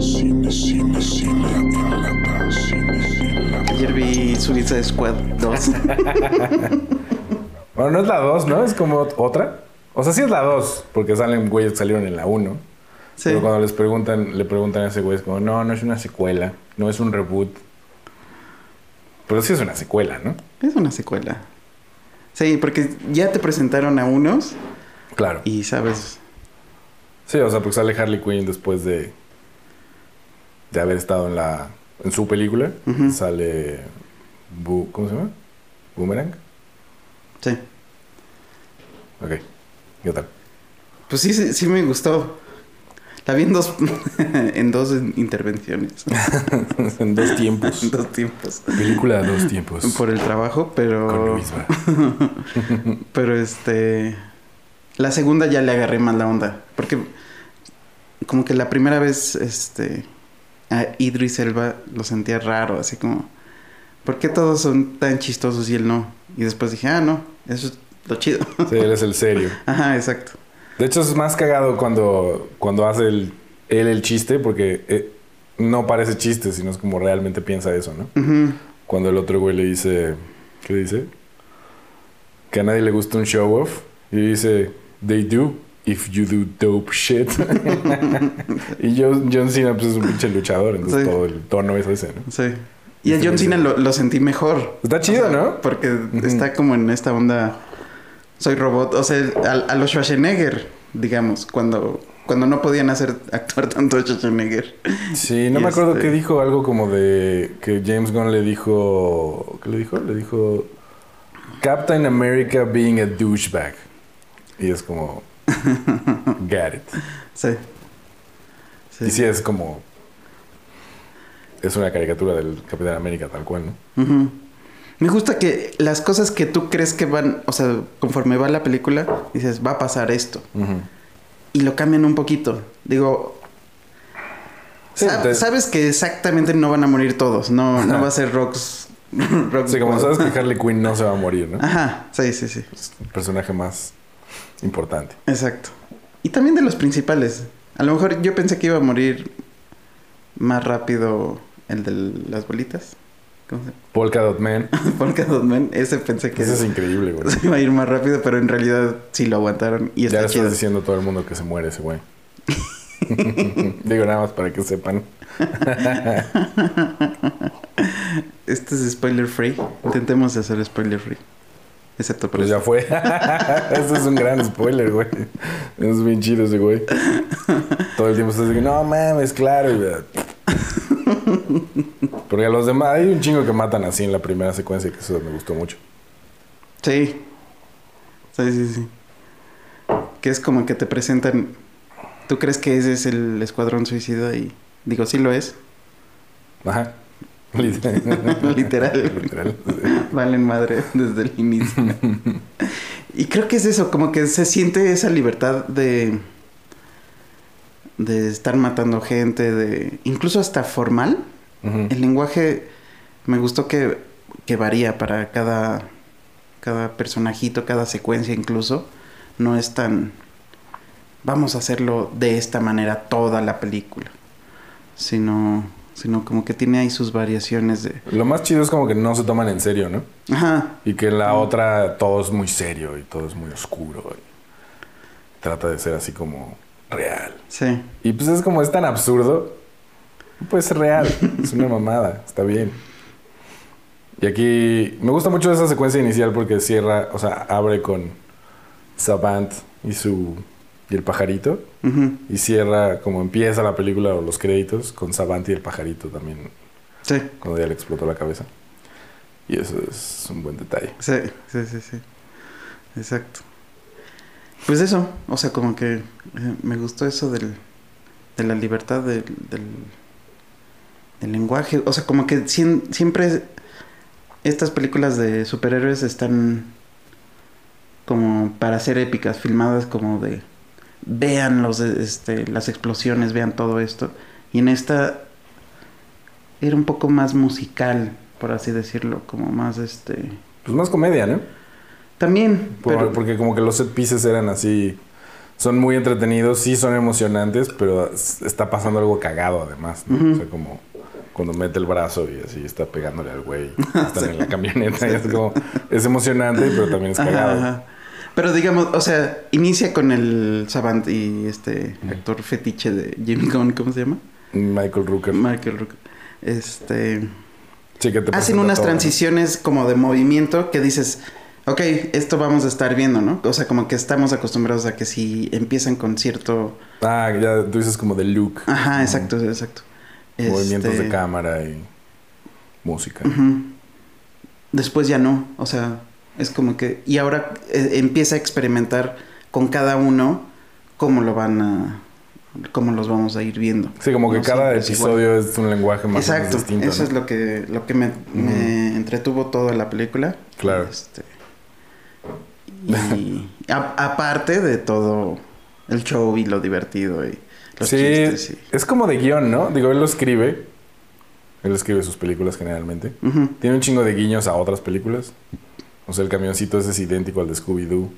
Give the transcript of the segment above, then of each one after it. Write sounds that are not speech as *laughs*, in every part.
Cine, cine, cine en lata. Cine, cine, lata. Ayer vi Suicide Squad 2. *laughs* Bueno, no es la 2, ¿no? Es como otra. O sea, sí es la 2, porque salen güeyes que salieron en la 1. Sí. Pero cuando les preguntan, le preguntan a ese güey, es como, no, no es una secuela, no es un reboot. Pero sí es una secuela, ¿no? Es una secuela. Sí, porque ya te presentaron a unos Claro. y sabes. Sí, o sea, porque sale Harley Quinn después de, de haber estado en la en su película. Sale. Bu- ¿Cómo se llama? Boomerang. Sí. Ok. ¿Qué tal? Pues sí, sí, sí me gustó. La vi en dos, *laughs* en dos intervenciones. *laughs* en dos tiempos. en dos tiempos. Película de dos tiempos. Por el trabajo, Con pero. Luisma. *laughs* Pero este. La segunda ya le agarré más la onda. Porque. Como que la primera vez, este. A Idris Elba lo sentía raro, así como. ¿Por qué todos son tan chistosos y él no? Y después dije, ah, no, eso es lo chido. *laughs* Sí, él es el serio. *laughs* Ajá, exacto. De hecho, es más cagado cuando, cuando hace el, él el chiste, porque eh, no parece chiste, sino es como realmente piensa eso, ¿no? Cuando el otro güey le dice, ¿qué dice? Que a nadie le gusta un show off. Y dice, they do if you do dope shit. *laughs* y John, John Cena pues, es un pinche luchador, entonces Sí. todo el tono es ese, ¿no? Sí. Y a Este John Cena lo, lo sentí mejor. Está chido, ¿no? Porque está como en esta onda. Soy robot. O sea, a, a los Schwarzenegger, digamos, cuando, cuando no podían hacer actuar tanto a Schwarzenegger. Sí, no Y me acuerdo este- que dijo algo como de que James Gunn le dijo, ¿qué le dijo? Le dijo Captain America being a douchebag. Y es como *laughs* get it. Sí. Sí. Y sí es como es una caricatura del Capitán América tal cual, ¿no? Me gusta que las cosas que tú crees que van, o sea, conforme va la película, dices, va a pasar esto. Y lo cambian un poquito. Digo, Sí, sab- te- sabes que exactamente no van a morir todos. No, no va a ser Rocks. *laughs* Rocks Sí, como sabes que *laughs* Harley Quinn no se va a morir, ¿no? Ajá, sí, sí, sí. Es el personaje más importante. Exacto. Y también de los principales. A lo mejor yo pensé que iba a morir más rápido el de las bolitas. ¿Cómo se Polka Dot Man. *laughs* Polka Dot Man. Ese pensé que Ese es increíble, güey. *laughs* se iba a ir más rápido, pero en realidad sí lo aguantaron y Ya está le chido. estás diciendo a todo el mundo que se muere ese güey. *laughs* Digo nada más para que sepan. Este es spoiler free. Intentemos hacer spoiler free. Excepto por Pues ya fue. *laughs* Eso es un gran spoiler, güey. Es bien chido ese güey. Todo el tiempo estás diciendo, no mames, claro. Porque a los demás, hay un chingo que matan así en la primera secuencia, que eso me gustó mucho. Sí. Sí, sí, sí. Que es como que te presentan. ¿Tú crees que ese es el escuadrón suicida? Y digo, sí lo es. Ajá. *laughs* Literal. Literal. Literal. Valen madre desde el inicio. *laughs* y creo que es eso, como que se siente esa libertad de. de estar matando gente, de. incluso hasta formal. El lenguaje me gustó que, que varía para cada, cada personajito, cada secuencia incluso. No es tan... Vamos a hacerlo de esta manera toda la película. Sino, sino como que tiene ahí sus variaciones de... Lo más chido es como que no se toman en serio, ¿no? Ajá. Y que en la otra todo es muy serio y todo es muy oscuro. y trata de ser así como real. Sí. Y pues es como es tan absurdo. no Puede ser real. Es una mamada. Está bien. Y aquí me gusta mucho esa secuencia inicial porque cierra, o sea, abre con Savant y su y el pajarito y cierra como empieza la película o los créditos con Savant y el pajarito también Sí. cuando ya le explotó la cabeza. Y eso es un buen detalle. Sí, sí, sí, sí. Exacto. Pues eso, o sea, como que eh, me gustó eso del, de la libertad del, del, del lenguaje. O sea, como que sien- siempre estas películas de superhéroes están como para ser épicas, filmadas como de vean los este, las explosiones, vean todo esto. Y en esta era un poco más musical, por así decirlo, como más este Pues más comedia, ¿no? también, Por- pero Porque como que los set pieces eran así son muy entretenidos, sí son emocionantes, pero está pasando algo cagado además. ¿no? O sea, como cuando mete el brazo y así está pegándole al güey. *laughs* Están en la camioneta y es como... Es emocionante, pero también es Ajá, cagado. ajá. Pero digamos, o sea, inicia con el Savant y este actor fetiche de Jimmy Gunn, ¿cómo se llama? Michael Rooker. Michael Rook. Este... Sí, que te Hacen unas todo, ¿no? transiciones como de movimiento que dices, ok, esto vamos a estar viendo, ¿no? O sea, como que estamos acostumbrados a que si empiezan con cierto... Ah, ya tú dices como de look. Ajá, exacto, exacto. Movimientos Este, de cámara y música. ujú. Después ya no, o sea, es como que... Y ahora eh, empieza a experimentar con cada uno cómo lo van a... cómo los vamos a ir viendo. Sí, como que No cada es episodio es un lenguaje más o menos Exacto, distinto. eso ¿no? es lo que, lo que me, me entretuvo toda la película. Claro. Este, y a- aparte de todo el show y lo divertido y los sí, chistes. y- es como de guion, ¿no? Digo, él lo escribe. Él escribe sus películas generalmente. Tiene un chingo de guiños a otras películas. O sea, el camioncito ese es idéntico al de Scooby-Doo.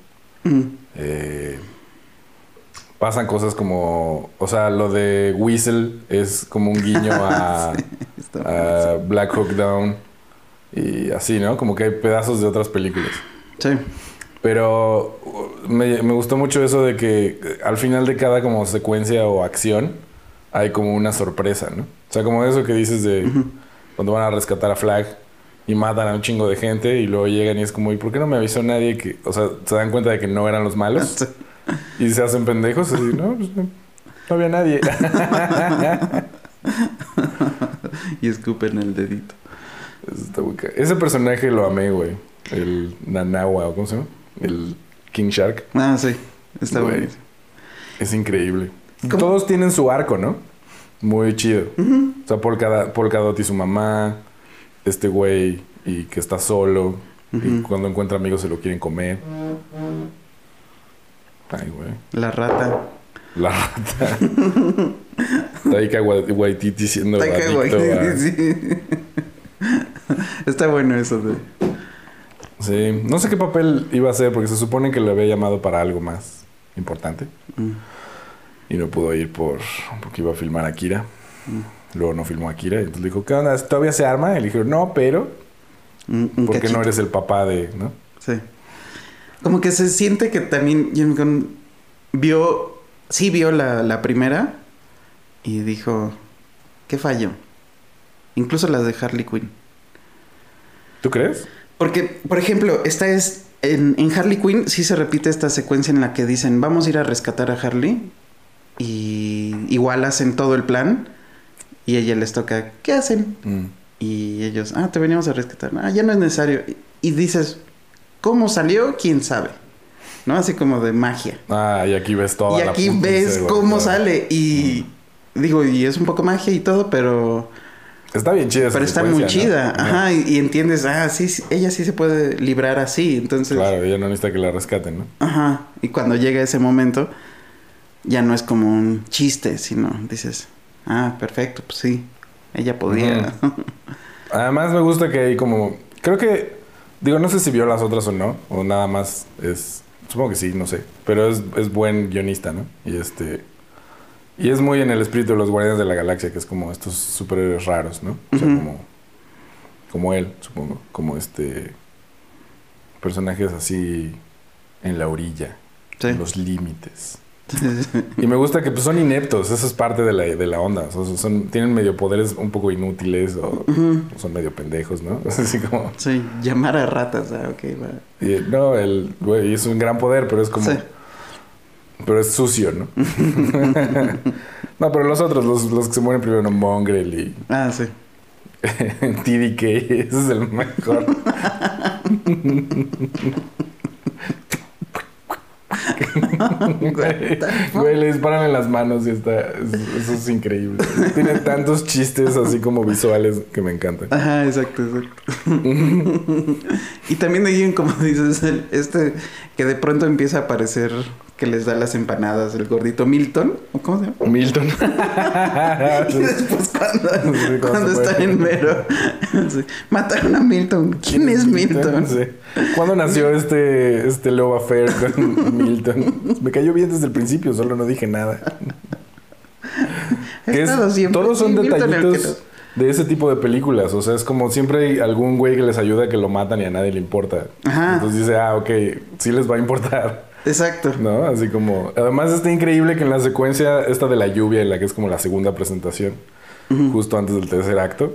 ujú. Eh, pasan cosas como... O sea, lo de Whistle es como un guiño a, *laughs* Está- a Black Hawk Down. Y así, ¿no? Como que hay pedazos de otras películas. sí, Pero me, me gustó mucho eso de que al final de cada como secuencia o acción hay como una sorpresa, ¿no? O sea, como eso que dices de cuando van a rescatar a Flag y matan a un chingo de gente y luego llegan y es como, ¿y por qué no me avisó nadie que, o sea, se dan cuenta de que no eran los malos *laughs* y se hacen pendejos así, no, pues no, no había nadie. *laughs* y escupen el dedito. Está Ese personaje lo amé, güey. El Nanawa, ¿o ¿cómo se llama? El King Shark. Ah, sí, está Güey. bueno. Es increíble. ¿Cómo? Todos tienen su arco, ¿no? Muy chido. O sea, Polka Dot y su mamá, este güey y que está solo y cuando encuentra amigos se lo quieren comer. Ay, güey. La rata. La rata. Taika Wai- Waititi siendo Taika Waititi, *laughs* sí. Está bueno eso de... Sí. No sé qué papel iba a hacer porque se supone que lo había llamado para algo más importante. Mm. Y no pudo ir por porque iba a filmar a Akira. Luego no filmó a Akira. Y entonces le dijo, ¿qué onda? ¿Todavía se arma? Y le dijeron, no, pero... Un, un Porque no eres el papá de... ¿no? Sí. Como que se siente que también James Gunn vio, sí vio la, la primera y dijo, ¿qué falló? Incluso las de Harley Quinn. ¿Tú crees? Porque, por ejemplo, esta es, en, en Harley Quinn sí se repite esta secuencia en la que dicen, vamos a ir a rescatar a Harley y igual hacen todo el plan y ella les toca, ¿qué hacen? Y ellos, ah, te veníamos a rescatar. Ah, ya no es necesario. Y, y dices, ¿cómo salió? ¿Quién sabe? ¿No? Así como de magia. Ah, y aquí ves toda y la aquí ves cómo sale. Y digo, y es un poco magia y todo, pero, Está bien chida pero está muy chida. ¿no? Ajá, y, y entiendes, ah, sí, sí, ella sí se puede librar así. Entonces, Claro, ella no necesita que la rescaten, ¿no? ajá. Y cuando llega ese momento, ya no es como un chiste, sino dices, ah, perfecto, pues sí, ella podía. Además me gusta que hay como... Creo que... Digo, no sé si vio las otras o no. O nada más es... Supongo que sí, no sé. Pero es, es buen guionista, ¿no? Y este... Y es muy en el espíritu de los Guardianes de la Galaxia, que es como estos superhéroes raros, ¿no? O sea, como... Como él, supongo. Como este... Personajes así... En la orilla. Sí. En los límites. *laughs* Y me gusta que pues, son ineptos, eso es parte de la, de la onda. Son, tienen medio poderes un poco inútiles o, son medio pendejos, ¿no? *laughs* Es así como. Sí, llamar a ratas, ah, ok, va. y, no, el güey es un gran poder, pero es como. Sí. Pero es sucio, ¿no? *laughs* no, pero los otros, los, los que se mueren primero, Mongrel y Ah, sí. TDK, ese es el mejor. *laughs* Güey, le disparan en las manos y está. es- Eso es increíble. Tiene tantos chistes así como visuales que me encantan. Ajá, exacto, exacto. *laughs* y también de ahí, como dices, este que de pronto empieza a aparecer que les da las empanadas, el gordito Milton, ¿o cómo se llama? Milton. *laughs* Y después cuando, *laughs* Sí, cuando están en mero, *laughs* sí, mataron a Milton. ¿Quién es Milton? Sí. ¿Cuándo nació este, este Love Affair con Milton? Me cayó bien desde el principio, solo no dije nada. Que es- todos son detallitos de ese tipo de películas. O sea, es como siempre hay algún güey que les ayuda a que lo matan y a nadie le importa. Ajá. Entonces dice, ah, ok, sí les va a importar. Exacto. ¿No? Así como... Además está increíble que en la secuencia esta de la lluvia, en la que es como la segunda presentación, justo antes del tercer acto,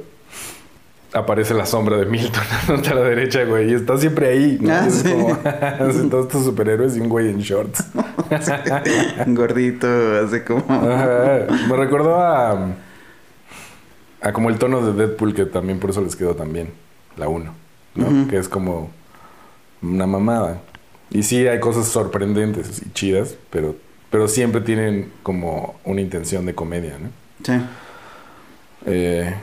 aparece la sombra de Milton *laughs* a la derecha, güey. Y está siempre ahí, ¿no? Ah, sí. como... *laughs* así todos estos superhéroes y un güey en shorts. *laughs* Gordito, así como. Ajá. Me recordó a... A como el tono de Deadpool, que también por eso les quedó también. La 1, ¿no? Que es como una mamada. Y sí hay cosas sorprendentes y chidas, pero, pero siempre tienen como una intención de comedia, ¿no? Sí. Eh,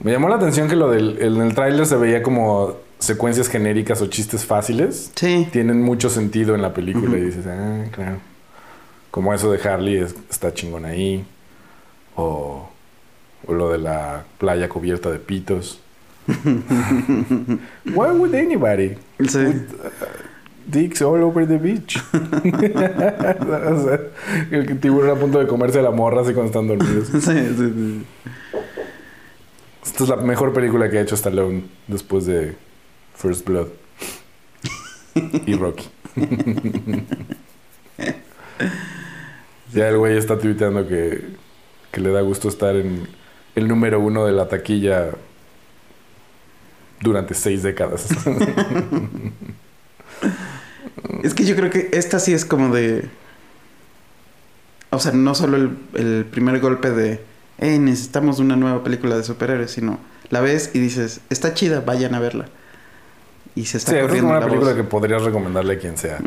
me llamó la atención que lo del en el tráiler se veía como secuencias genéricas o chistes fáciles. Sí. Tienen mucho sentido en la película y dices, ah, claro. Como eso de Harley es- está chingón ahí. O, o lo de la playa cubierta de pitos. *laughs* Why would anybody? Sí. Dicks all over the beach. *laughs* *laughs* O sea, el tiburón a punto de comerse a la morra así cuando están dormidos. *laughs* Sí, sí, sí. Esta es la mejor película que ha hecho Stallone después de First Blood y Rocky. ya el güey está tuiteando que, que le da gusto estar en el número uno de la taquilla durante seis décadas. Es que yo creo que esta sí es como de. O sea, no solo el, el primer golpe de. Eh, necesitamos una nueva película de superhéroes, sino la ves y dices, está chida, vayan a verla. Y se está sí, es corriendo como una la película voz. que podrías recomendarle a quien sea.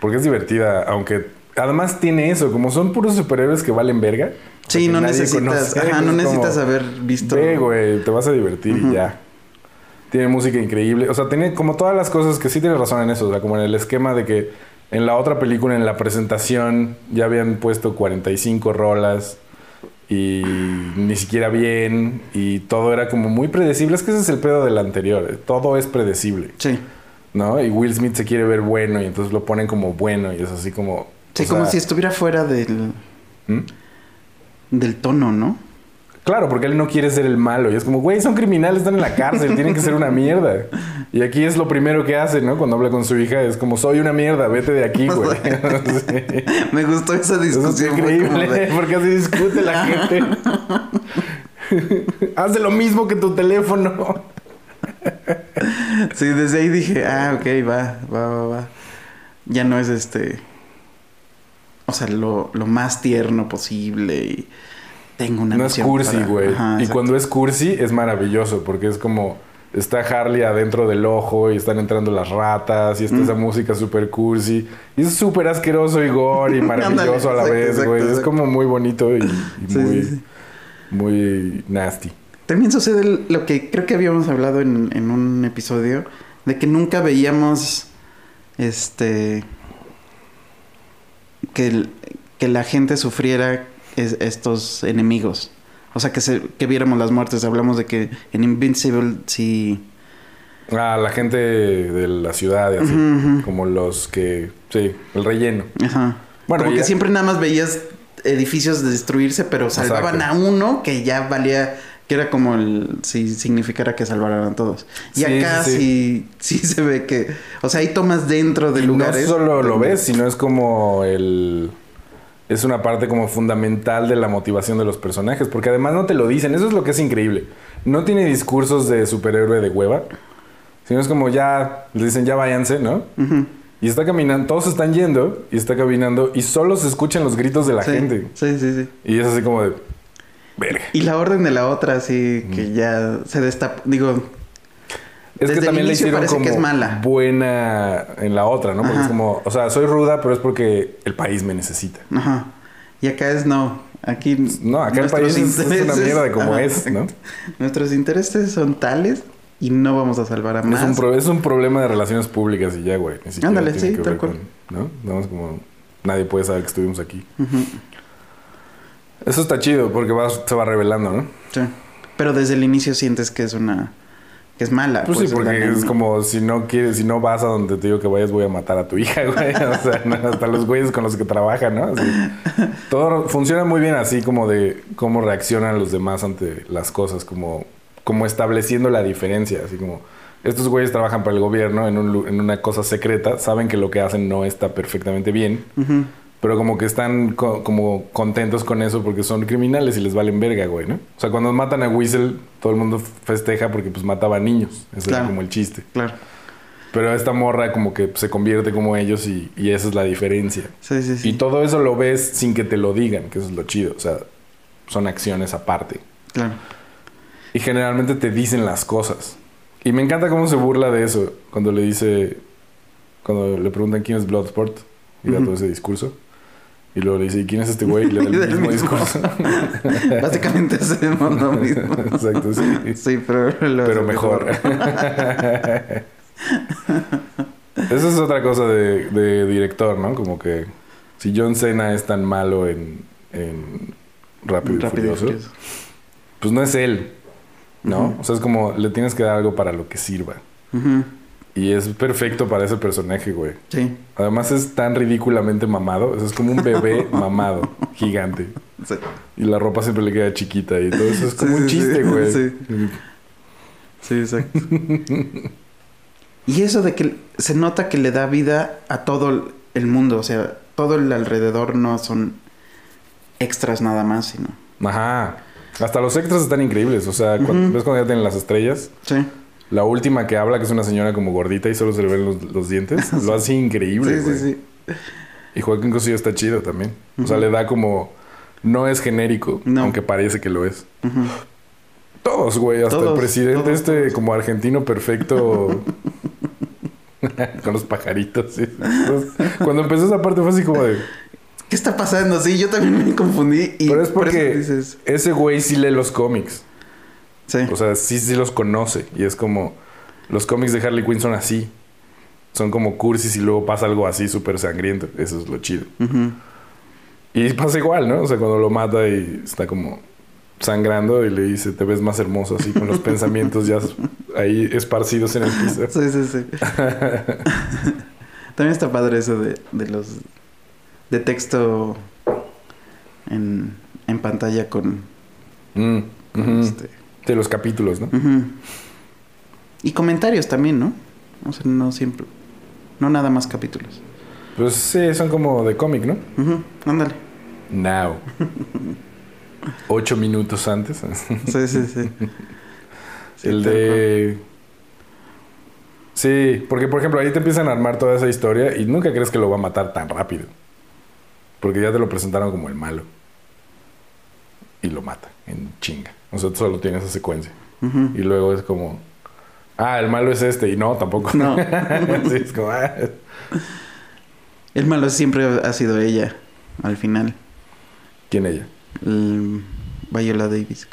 Porque es divertida, aunque además tiene eso, como son puros superhéroes que valen verga. Sí, no necesitas, conoce, ajá, *laughs* no es necesitas haber visto. Ve, güey, te vas a divertir y ya. Tiene música increíble. O sea, tiene como todas las cosas que sí tienes razón en eso. O sea, como en el esquema de que en la otra película, en la presentación, ya habían puesto 45 rolas y ni siquiera bien. Y todo era como muy predecible. Es que ese es el pedo del anterior. eh, Todo es predecible, Sí. ¿no? Y Will Smith se quiere ver bueno y entonces lo ponen como bueno y es así como. Sí, como sea, si estuviera fuera del, ¿Mm? del tono, ¿no? Claro, porque él no quiere ser el malo. Y es como, güey, son criminales, están en la cárcel, tienen que ser una mierda. Y aquí es lo primero que hace, ¿no? Cuando habla con su hija, es como, soy una mierda, vete de aquí, güey. *laughs* Sí. *laughs* Me gustó esa es discusión. increíble, de- *laughs* porque así discute la gente. Hace lo mismo que tu teléfono. Sí, desde ahí dije, ah, ok, va, va, va, va. Ya no es este. O sea, lo, lo más tierno posible y tengo una No es cursi, güey. Y cuando es cursi, es maravilloso, porque es como... Está Harley adentro del ojo y están entrando las ratas y está Mm. esa música súper cursi. Y es súper asqueroso y gore y *laughs* maravilloso a la vez, güey. Es como muy bonito y, y Sí, muy, sí, sí. muy nasty. También sucede lo que creo que habíamos hablado en, en un episodio, de que nunca veíamos este que, el- que la gente sufriera es- estos enemigos. O sea, que, se, que viéramos las muertes. Hablamos de que en Invincible sí... Ah, la gente de la ciudad y así. Como los que... Sí, el relleno. Ajá. Bueno, Como ya- que siempre nada más veías edificios destruirse, pero salvaban Exacto. a uno que ya valía, que era como el, si significara que salvaran a todos. Y Sí, acá sí, sí, sí, se ve que, o sea, hay tomas dentro de Y lugares. no solo lo ves, sino es como el... Es una parte como fundamental de la motivación de los personajes, porque además no te lo dicen, eso es lo que es increíble. No tiene discursos de superhéroe de hueva, sino es como ya, dicen ya váyanse, ¿no? Y está caminando, todos están yendo y está caminando y solo se escuchan los gritos de la sí, gente. Sí, sí, sí. Y es así como de... Verga. Y la orden de la otra, sí, que ya se destapa. Digo, Es Desde que el también le inicio hicieron parece como que es mala. buena en la otra, ¿no? Porque Ajá. es como, o sea, soy ruda, pero es porque el país me necesita. ajá. Y acá es no. Aquí. No, acá el país es, es una mierda de *laughs* como ajá, es, ¿no? Nuestros intereses son tales y no vamos a salvar a más. Es un, pro- es un problema de relaciones públicas y ya, güey. Ándale, sí, tal cual. con- ¿no? Nada más como nadie puede saber que estuvimos aquí. Eso está chido porque va, se va revelando, ¿no? Sí. Pero desde el inicio sientes que es una... que es mala. Pues, sí, la porque es como si no quieres, si no vas a donde te digo que vayas, voy a matar a tu hija, güey. *laughs* O sea, no, hasta los güeyes con los que trabajan, ¿no? Así. *laughs* Todo funciona muy bien así como de cómo reaccionan los demás ante las cosas, como, como estableciendo la diferencia, así como estos güeyes trabajan para el gobierno en, un en una cosa secreta, saben que lo que hacen no está perfectamente bien, Ujú. Pero como que están co- como contentos con eso porque son criminales y les valen verga, güey, ¿no? O sea, cuando matan a Whistle, todo el mundo festeja porque pues mataba a niños. Ese Claro. era como el chiste. Claro. Pero esta morra como que se convierte como ellos y, y esa es la diferencia. Sí, sí, sí. Y todo eso lo ves sin que te lo digan, que eso es lo chido. O sea, son acciones aparte. Claro. Y generalmente te dicen las cosas. Y me encanta cómo se burla de eso cuando le dice, cuando le preguntan quién es Bloodsport y da todo ese discurso. Y luego le dice, ¿y quién es este güey? Y le da el *laughs* mismo mismo. discurso. *laughs* Básicamente hacemos lo *laughs* mismo. Exacto, sí. Sí, pero... lo pero mejor. Esa es otra cosa de, de director, ¿no? Como que si John Cena es tan malo en, en Rápido, y Rápido y Furioso, Furioso. pues no es él, ¿no? O sea, es como le tienes que dar algo para lo que sirva. Ujú. Y es perfecto para ese personaje, güey. Sí. Además es tan ridículamente mamado. o sea, es como un bebé *laughs* mamado, gigante. Sí. Y la ropa siempre le queda chiquita y todo eso es como Sí, un sí, chiste, güey. Sí. Sí, exacto. *laughs* y eso de que se nota que le da vida a todo el- mundo, o sea, todo el alrededor no son extras nada más, sino... Ajá. Hasta los extras están increíbles. O sea, cuando-. ¿ves cuando ya tienen las estrellas? Sí. La última que habla, que es una señora como gordita y solo se le ven los, los dientes, *laughs* lo hace increíble, Sí, sí, sí. Y Joaquín Cosío está chido también. O sea, le da como... No es genérico, No. aunque parece que lo es. Todos, güey. Hasta Todos, el presidente todos, este todos. como argentino perfecto... *laughs* con los pajaritos. sí. Entonces, Cuando empezó esa parte fue así como de... ¿Qué está pasando? Sí, yo también me confundí y Pero es por eso porque dices... ese güey sí lee los cómics. Sí. O sea, sí, sí los conoce. Y es como... Los cómics de Harley Quinn son así. Son como cursis y luego pasa algo así súper sangriento. Eso es lo chido. Y pasa igual, ¿no? O sea, cuando lo mata y está como sangrando y le dice, te ves más hermoso así con los *laughs* pensamientos ya ahí esparcidos en el piso. Sí, sí, sí. *laughs* También está padre eso de, de los... De texto en, en pantalla con... Mm, con este... De los capítulos, ¿no? Y comentarios también, ¿no? O sea, no siempre... No nada más capítulos. Pues sí, son como de cómic, ¿no? Ujú, Ándale. Now. Ocho minutos antes. Sí, sí, sí. *laughs* Sí, el de... Sí, porque por ejemplo ahí te empiezan a armar toda esa historia y nunca crees que lo va a matar tan rápido. Porque ya te lo presentaron como el malo. Y lo mata en chinga. O sea, solo tienes esa secuencia. Y luego es como... Ah, el malo es este. Y no, tampoco. No. *laughs* sí, es como... ah. El malo siempre ha sido ella, al final. ¿Quién ella? El Viola Davis.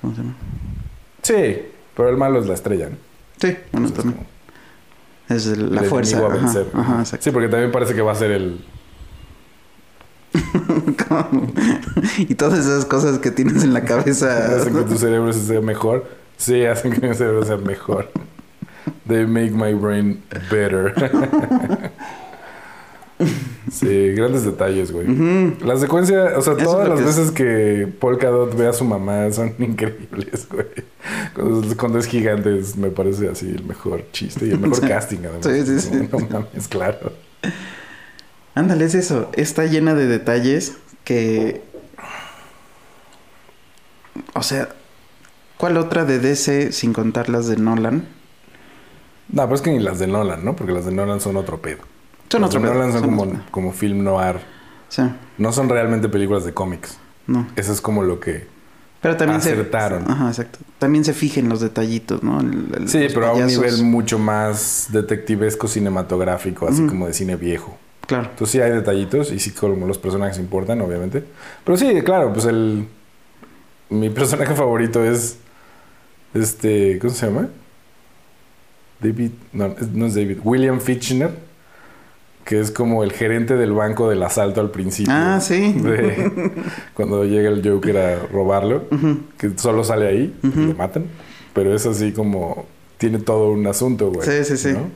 ¿Cómo se llama? Sí, pero el malo es la estrella, ¿no? Sí, bueno, Entonces, también. como Es el- la el fuerza. Ajá, ajá. Sí, porque también parece que va a ser el... *laughs* y todas esas cosas que tienes en la cabeza. *laughs* hacen que tu cerebro sea mejor. Sí, hacen que mi cerebro sea mejor. They make my brain better. *laughs* sí, grandes detalles, güey. Ujú. La secuencia, o sea, Eso todas las que es. veces que Polka Dot ve a su mamá son increíbles, güey. Cuando, cuando es gigante es- me parece así el mejor chiste y el mejor casting, además. Sí, sí, sí. No mames, claro. Ándale, es eso. Está llena de detalles que. O sea, ¿cuál otra de DC sin contar las de Nolan? No, pero es que ni las de Nolan, ¿no? Porque las de Nolan son otro pedo. Son las otro de pedo, Nolan son, son como, como film noir. Sí, No son realmente películas de cómics. no. Eso es como lo que... Pero también Acertaron. se. Ajá, exacto. También se fija en los detallitos, ¿no? El- el- Sí, pero a un nivel mucho más detectivesco cinematográfico, así como de cine viejo. Claro. Entonces sí hay detallitos y sí como los personajes importan, obviamente. Pero sí, claro, pues el... Mi *laughs* personaje favorito es... Este... ¿Cómo se llama? David... No, no es David. William Fitchner. que es como el gerente del banco del asalto al principio. Ah, sí. de- *laughs* cuando llega el Joker a robarlo, que solo sale ahí y lo matan. Pero es así como. Tiene todo un asunto, güey. Sí, sí, sí. ¿no?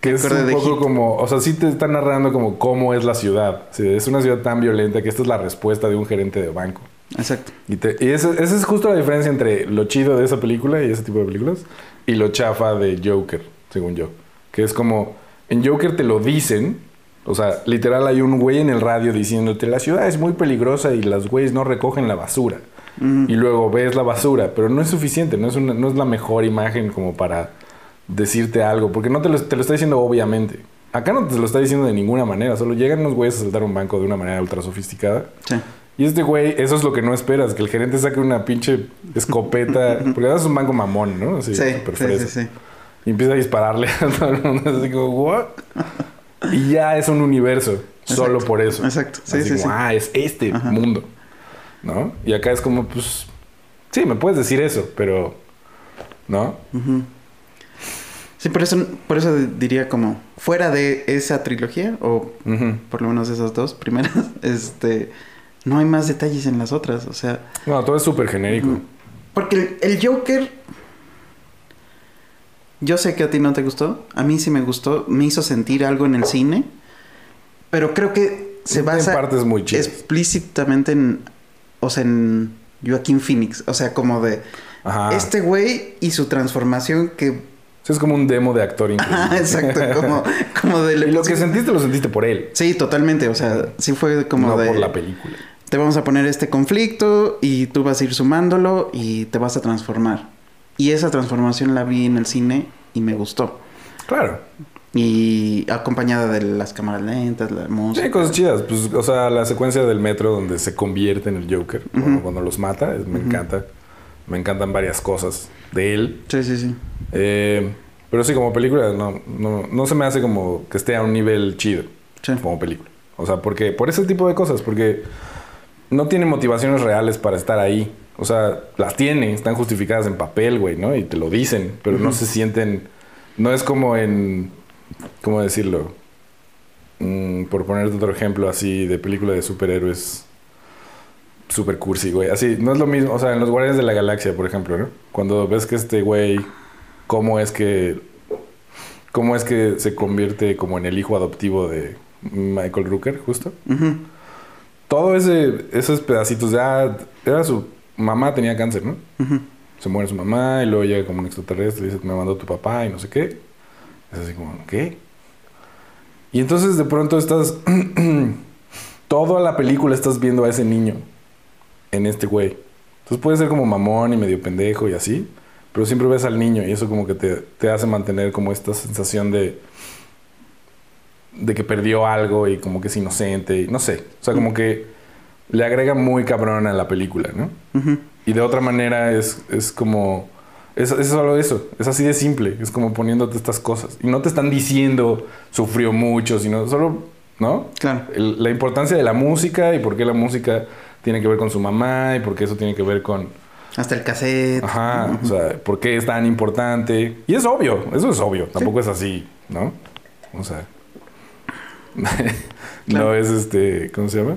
Que es un poco como. O sea, sí te está narrando como cómo es la ciudad. Sí, es una ciudad tan violenta que esta es la respuesta de un gerente de banco. Exacto. Y, te- y esa, esa es justo la diferencia entre lo chido de esa película y ese tipo de películas y lo chafa de Joker, según yo. Que es como, en Joker te lo dicen, o sea, literal hay un güey en el radio diciéndote, la ciudad es muy peligrosa y los güeyes no recogen la basura. Y luego ves la basura, pero no es suficiente, no es, una- no es la mejor imagen como para decirte algo, porque no te lo, te lo está diciendo obviamente. Acá no te lo está diciendo de ninguna manera, solo llegan unos güeyes a saltar un banco de una manera ultra sofisticada. Sí. Y este güey, eso es lo que no esperas, que el gerente saque una pinche escopeta, *laughs* porque además es un banco mamón, ¿no? Así, Sí, sí, sí, sí. Y empieza a dispararle a todo el mundo, así como, ¿what? Y ya es un universo, solo por eso. exacto. Sí, Así sí, como, sí. ah, es este Ajá. mundo, ¿no? Y acá es como, pues, sí, me puedes decir eso, pero, ¿no? Ujú. Sí, por eso, por eso diría como, fuera de esa trilogía, o por lo menos esas dos primeras, *laughs* este, no hay más detalles en las otras, o sea, No, todo es súper genérico. Porque el, el Joker, yo sé que a ti no te gustó, a mí sí me gustó, me hizo sentir algo en el cine, pero creo que se En basa partes muy chidas. explícitamente en, o sea, en Joaquín Phoenix, o sea, como de Ajá. este güey y su transformación que es como un demo de actor. Ah, exacto, como, *laughs* como de... Y lo que sentiste, lo sentiste por él. Sí, totalmente, o sea, sí fue como no de... por la película. Te vamos a poner este conflicto y tú vas a ir sumándolo y te vas a transformar. Y esa transformación la vi en el cine y me gustó. Claro. Y acompañada de las cámaras lentas, la Sí, música. hay cosas chidas. Pues, o sea, la secuencia del metro donde se convierte en el Joker, cuando, los mata, es- me encanta. Me encantan varias cosas de él. Sí, sí, sí. Eh, pero sí, como película, no, no, no se me hace como que esté a un nivel chido Sí. como película. O sea, porque por ese tipo de cosas, porque no tiene motivaciones reales para estar ahí. O sea, las tiene, están justificadas en papel, güey, ¿no? Y te lo dicen, pero no se sienten. No es como en. ¿Cómo decirlo? Mm, por ponerte otro ejemplo así de película de superhéroes. Super cursi, güey. Así, no es lo mismo. O sea, en los Guardianes de la Galaxia, por ejemplo, ¿no? Cuando ves que este güey. ¿Cómo es que. ¿Cómo es que se convierte como en el hijo adoptivo de Michael Rooker, justo? Ujú. Todo ese, esos pedacitos de. Ah, era su mamá tenía cáncer, ¿no? Se muere su mamá y luego llega como un extraterrestre y dice, me mandó tu papá y no sé qué. Es así como, ¿qué? Y entonces de pronto estás... *clears throat* toda la película estás viendo a ese niño en este güey. Entonces puede ser como mamón y medio pendejo y así, pero siempre ves al niño y eso como que te, te hace mantener como esta sensación de... de que perdió algo y como que es inocente y no sé. O sea, como que le agrega muy cabrón a la película, ¿no? Ujú. Y de otra manera es, es como... Es, es solo eso, es así de simple, es como poniéndote estas cosas. Y no te están diciendo sufrió mucho, sino solo, ¿no? Claro. El- la importancia de la música y por qué la música tiene que ver con su mamá y por qué eso tiene que ver con... Hasta el cassette. Ajá, o sea, por qué es tan importante. Y es obvio, eso es obvio, tampoco es así, ¿no? O sea... *laughs* no Claro. es este, ¿cómo se llama?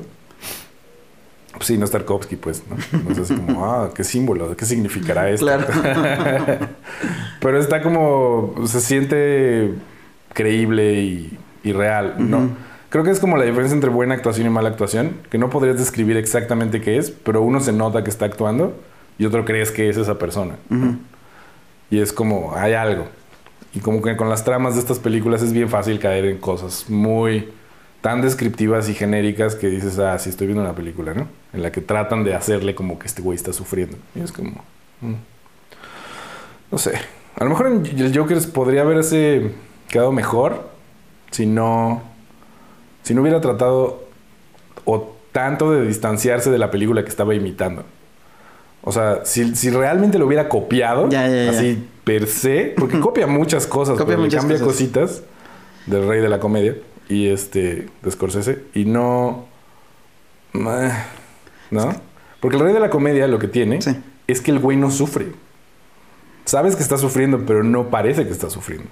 Pues sí, no es Tarkovsky, pues, ¿no? No es así como, ah, qué símbolo, qué significará esto. Claro. *laughs* Pero está como, se siente creíble y, y real, ¿no? Creo que es como la diferencia entre buena actuación y mala actuación, que no podrías describir exactamente qué es, pero uno se nota que está actuando y otro crees que es esa persona. Y es como, hay algo. Y como que con las tramas de estas películas es bien fácil caer en cosas muy tan descriptivas y genéricas que dices, ah, sí estoy viendo una película, ¿no? En la que tratan de hacerle como que este güey está sufriendo. Y es como, mm. no sé. A lo mejor el Joker podría haberse quedado mejor si no, si no hubiera tratado o tanto de distanciarse de la película que estaba imitando. O sea, si, si realmente lo hubiera copiado, Ya, ya, ya. así per se, porque *laughs* copia muchas cosas, Copia pero le muchas cambia cosas. cositas del rey de la comedia y este de Scorsese y no ¿no? Porque el rey de la comedia lo que tiene Sí. es que el güey no sufre. Sabes que está sufriendo, pero no parece que está sufriendo.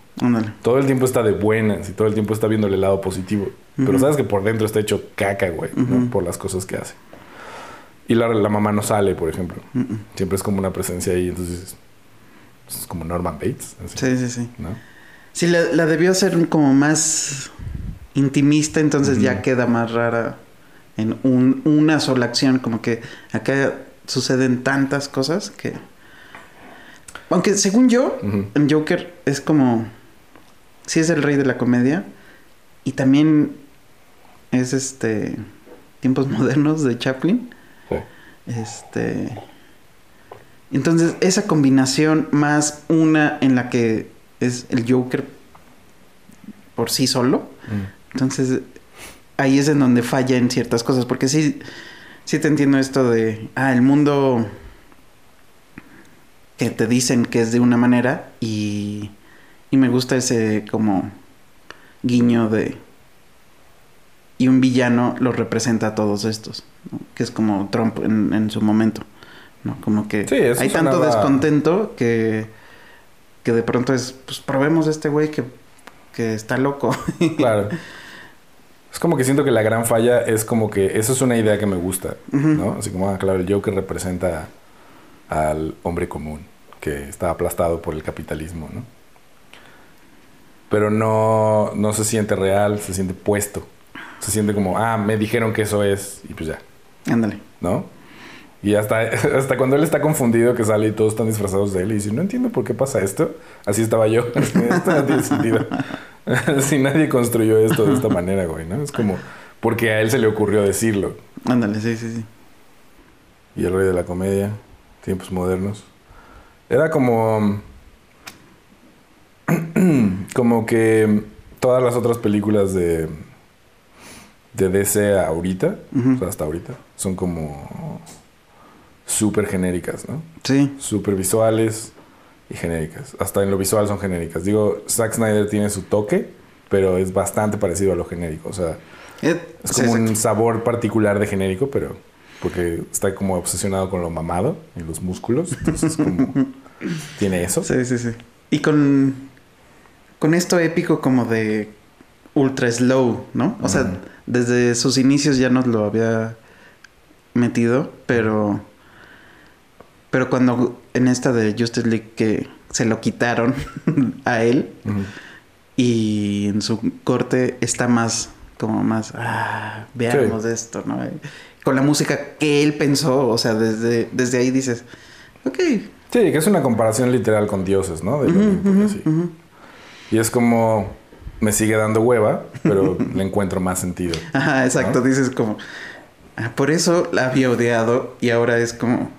Todo el tiempo está de buenas y todo el tiempo está viendo el lado positivo. Pero sabes que por dentro está hecho caca, güey, ¿no? por las cosas que hace. Y la, la mamá no sale, por ejemplo. Siempre es como una presencia ahí, entonces es como Norman Bates. así, Sí, sí, sí. ¿no? Sí, la, la debió ser como más intimista, entonces ya queda más rara en un- una sola acción. Como que acá suceden tantas cosas que. Aunque según yo, Joker es como. Sí es el rey de la comedia. Y también es este. Tiempos *laughs* modernos de Chaplin. Sí. Este. Entonces, esa combinación más una en la que es el Joker por sí solo. Mm. Entonces, ahí es en donde falla en ciertas cosas. Porque sí, sí te entiendo esto de. Ah, el mundo. Que te dicen que es de una manera. Y. Y me gusta ese como. Guiño de. Y un villano lo representa a todos estos. ¿no? Que es como Trump en, en su momento. ¿no? Como que Sí, hay tanto descontento que. Que de pronto es. Pues probemos a este güey que. Que está loco. *laughs* Claro. Es como que siento que la gran falla es como que eso es una idea que me gusta. ¿no? Así como, ah, claro, el Joker representa al hombre común que está aplastado por el capitalismo, ¿no? Pero no, no se siente real, se siente puesto. Se siente como, ah, me dijeron que eso es, y pues ya, Ándale. ¿no? Y hasta, *laughs* hasta cuando él está confundido que sale y todos están disfrazados de él y dice, no entiendo por qué pasa esto. Así estaba yo. *laughs* esto no tiene sentido. *laughs* si nadie construyó esto de esta manera, güey, ¿no? Es como, porque a él se le ocurrió decirlo. Ándale, sí, sí, sí. Y el rey de la comedia, tiempos modernos. Era como... *clears throat* como que todas las otras películas de... De DC ahorita, o sea, hasta ahorita, son como súper genéricas, ¿no? Sí. Súper visuales y genéricas. Hasta en lo visual son genéricas. Digo, Zack Snyder tiene su toque, pero es bastante parecido a lo genérico. O sea, Eh, es sí, como un sabor particular de genérico, pero porque está como obsesionado con lo mamado y los músculos. Entonces, como *laughs* tiene eso. Sí, sí, sí. Y con, con esto épico como de ultra slow, ¿no? O sea, desde sus inicios ya nos lo había metido, pero... Pero cuando en esta de Justice League que se lo quitaron *laughs* a él y en su corte está más como más ah, veamos esto, ¿no? Con la música que él pensó, o sea, desde, desde ahí dices, ok. Sí, que es una comparación literal con dioses, ¿no? Del ujú, Olimpo y así. es como, me sigue dando hueva, pero *laughs* le encuentro más sentido. Ajá, exacto. ¿No? Dices como, ah, por eso la había odiado y ahora es como...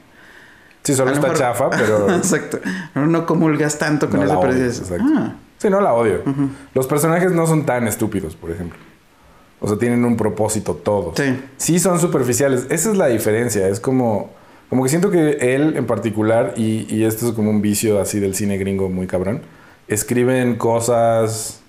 Sí, solo está mejor- chafa, *laughs* pero... exacto. No, comulgas tanto con No pero dices, exacto. ah, Sí, no la odio. Los personajes no son tan estúpidos, por ejemplo. O sea, tienen un propósito todos. Sí. Sí son superficiales. Esa es la diferencia. Es como... Como que siento que él en particular, y, y esto es como un vicio así del cine gringo muy cabrón, escriben cosas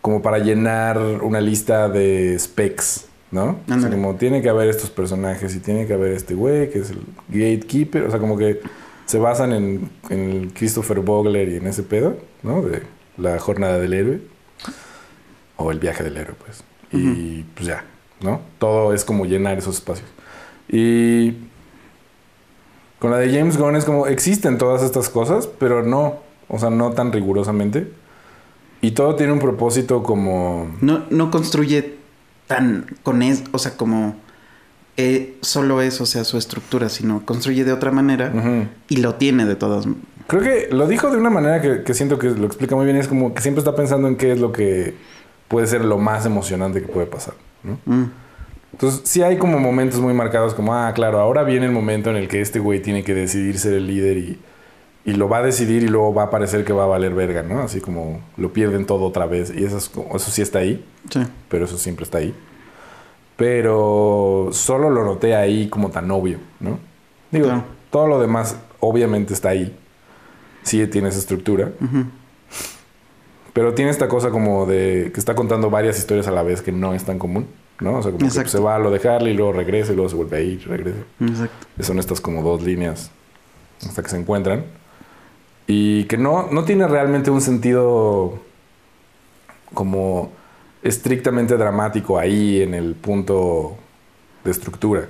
como para llenar una lista de specs, ¿no? O sea, como tiene que haber estos personajes y tiene que haber este güey que es el gatekeeper. O sea, como que se basan en, en el Christopher Vogler y en ese pedo, ¿no? De la jornada del héroe. O el viaje del héroe, pues. Y pues ya, ¿no? Todo es como llenar esos espacios. Y con la de James Gunn es como existen todas estas cosas, pero no, o sea, no tan rigurosamente. Y todo tiene un propósito como... no, no construye tan con eso, o sea, como eh, solo eso sea su estructura, sino construye de otra manera y lo tiene de todas. Creo que lo dijo de una manera que, que siento que lo explica muy bien. Es como que siempre está pensando en qué es lo que puede ser lo más emocionante que puede pasar, ¿no? Mm, Entonces, sí hay como momentos muy marcados como, ah, claro, ahora viene el momento en el que este güey tiene que decidir ser el líder y, y lo va a decidir y luego va a parecer que va a valer verga, ¿no? Así como lo pierden todo otra vez y eso, es eso sí está ahí, sí. pero eso siempre está ahí. Pero solo lo noté ahí como tan obvio, ¿no? Digo, Claro. todo lo demás obviamente está ahí. Sí tiene esa estructura. Pero tiene esta cosa como de que está contando varias historias a la vez que no es tan común, ¿no? O sea, como que Exacto. se va a lo de Harley y luego regresa y luego se vuelve a ir, regresa. Exacto. Son estas como dos líneas hasta que se encuentran. Y que no, no tiene realmente un sentido como estrictamente dramático ahí en el punto de estructura.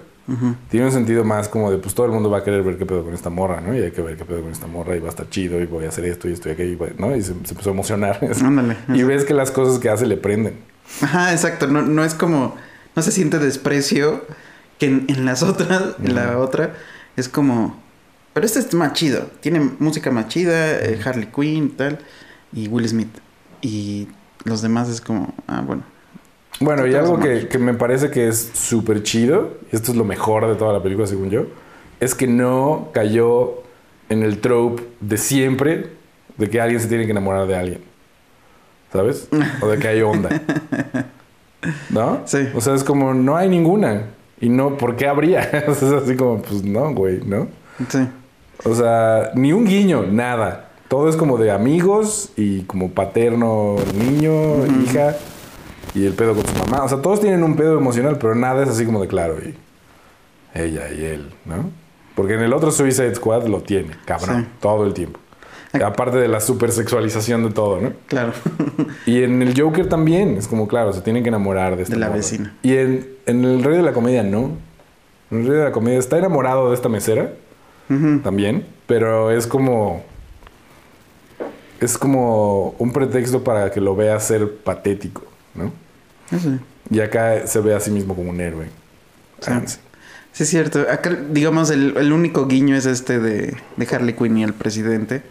Tiene un sentido más como de, pues todo el mundo va a querer ver qué pedo con esta morra, ¿no? Y hay que ver qué pedo con esta morra y va a estar chido y voy a hacer esto y esto y aquello, ¿no? Y se, se empezó a emocionar. *laughs* Ándale. y ves que las cosas que hace le prenden. Ajá, exacto. No, no es como. No se siente desprecio. Que en, en las otras, en la otra, es como. Pero este es más chido. Tiene música más chida, eh, Harley Quinn y tal. Y Will Smith. Y los demás es como. Ah, bueno. Bueno, y algo que, que me parece que es súper chido, y esto es lo mejor de toda la película según yo, es que no cayó en el trope de siempre de que alguien se tiene que enamorar de alguien. ¿Sabes? O de que hay onda. ¿No? Sí. O sea, es como, no hay ninguna. Y no, ¿por qué habría? *laughs* Es así como, pues no, güey, ¿no? Sí. O sea, ni un guiño, nada. Todo es como de amigos y como paterno, niño, hija y el pedo con su mamá. O sea, todos tienen un pedo emocional, pero nada es así como de claro. Y ella y él, ¿no? Porque en el otro Suicide Squad lo tiene, cabrón, Sí. todo el tiempo. Aparte de la supersexualización de todo, ¿no? Claro. *laughs* Y en el Joker también, es como, claro, se tienen que enamorar de esta De la vecina. Y en, en el Rey de la Comedia no. En el Rey de la Comedia está enamorado de esta mesera también, pero es como es como un pretexto para que lo vea ser patético, ¿no? Eso. Y acá se ve a sí mismo como un héroe. Sí. Ah, sí. Sí, es cierto. Acá, digamos, el, el único guiño es este de, de Harley Quinn y el presidente.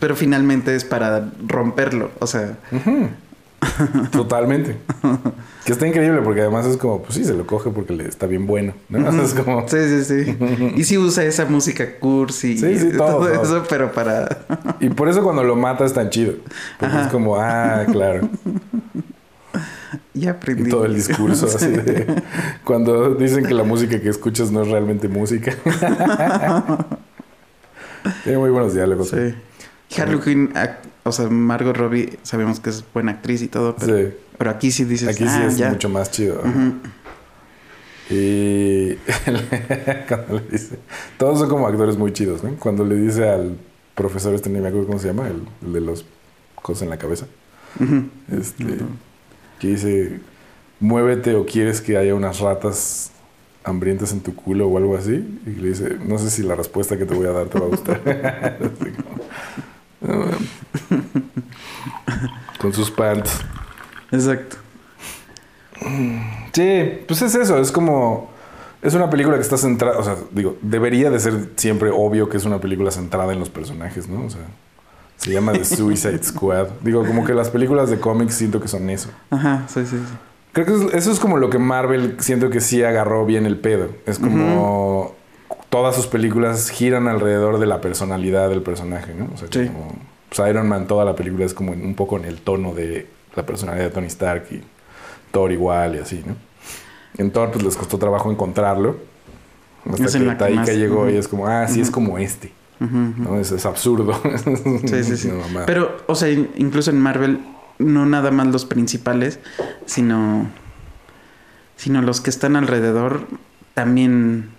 Pero finalmente es para romperlo. O sea. Totalmente. *laughs* que está increíble porque además es como, pues sí, se lo coge porque le está bien bueno, ¿no? O *laughs* sea, es como... sí, sí, sí. y sí usa esa música cursi Sí, sí, todo, eso, pero para. Y por eso cuando lo mata es tan chido. Porque Ajá. es como, ah, claro. ya aprendí. Y todo el discurso así de... Cuando dicen que la música que escuchas no es realmente música. *laughs* Tiene muy buenos diálogos. Sí. Harley Quinn, o sea, Margot Robbie, sabemos que es buena actriz y todo, pero, Sí. pero aquí sí dices. Aquí sí "Ah, es ya". mucho más chido. Y *laughs* cuando le dice, todos son como actores muy chidos, ¿no? Cuando le dice al profesor este, ni me acuerdo cómo se llama, el, el de los cosas en la cabeza, este, que dice, muévete o quieres que haya unas ratas hambrientas en tu culo o algo así, y le dice, no sé si la respuesta que te voy a dar te va a gustar. *laughs* Con sus pants. Exacto. Sí, pues es eso, es como... Es una película que está centrada, o sea, digo, debería de ser siempre obvio que es una película centrada en los personajes, ¿no? O sea, se llama The Suicide Squad. Digo, como que las películas de cómics siento que son eso. Ajá, sí, sí, sí. Creo que es- eso es como lo que Marvel siento que sí agarró bien el pedo. Es como todas sus películas giran alrededor de la personalidad del personaje, ¿no? O sea, Sí. como pues, Iron Man, toda la película es como en- un poco en el tono de la personalidad de Tony Stark y Thor igual y así, ¿no? En Thor pues les costó trabajo encontrarlo. Hasta Es en que que Taika más- llegó y es como, ah, sí es como este. Es, es absurdo. *laughs* Sí, sí, sí. Pero, o sea, in- incluso en Marvel, no nada más los principales, sino. sino los que están alrededor también.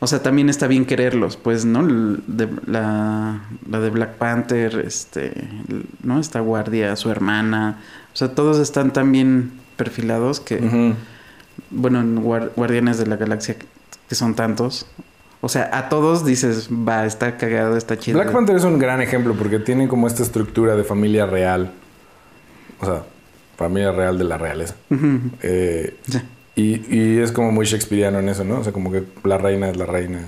O sea, también está bien quererlos, pues, ¿no? De- la, la de Black Panther, este, ¿no? Esta guardia, su hermana. O sea, todos están tan bien perfilados que, bueno, en Guar- Guardianes de la Galaxia, que son tantos. O sea, a todos dices, va, está cagado, está chido. Black Panther es un gran ejemplo porque tiene como esta estructura de familia real. O sea, familia real de la realeza. Eh, Sí. Y, y es como muy shakespeariano en eso, ¿no? O sea, como que la reina es la reina.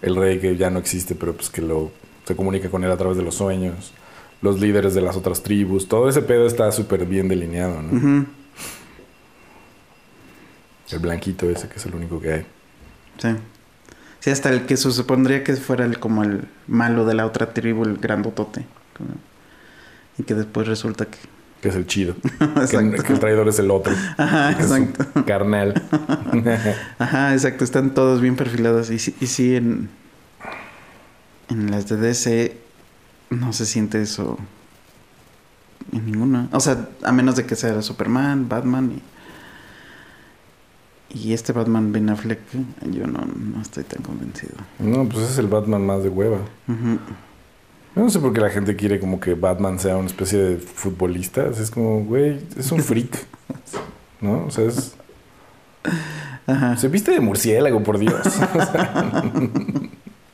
El rey que ya no existe, pero pues que lo se comunica con él a través de los sueños. Los líderes de las otras tribus. Todo ese pedo está súper bien delineado, ¿no? El blanquito ese que es el único que hay. Sí. Sí, hasta el que se supondría que fuera el, como el malo de la otra tribu, el grandotote. Y que después resulta que... Que es el chido. *laughs* que, que el traidor es el otro. Ajá, exacto. carnal. *laughs* Ajá, exacto. Están todos bien perfilados. Y sí, y sí en, en las de DC no se siente eso en ninguna. O sea, a menos de que sea Superman, Batman y... Y este Batman Ben Affleck, yo no, no estoy tan convencido. no, pues es el Batman más de hueva. No sé por qué la gente quiere como que Batman sea una especie de futbolista. Es como, güey, es un freak. *laughs* ¿No? O sea, es... Ajá. Se viste de murciélago, por Dios. O *laughs* sea,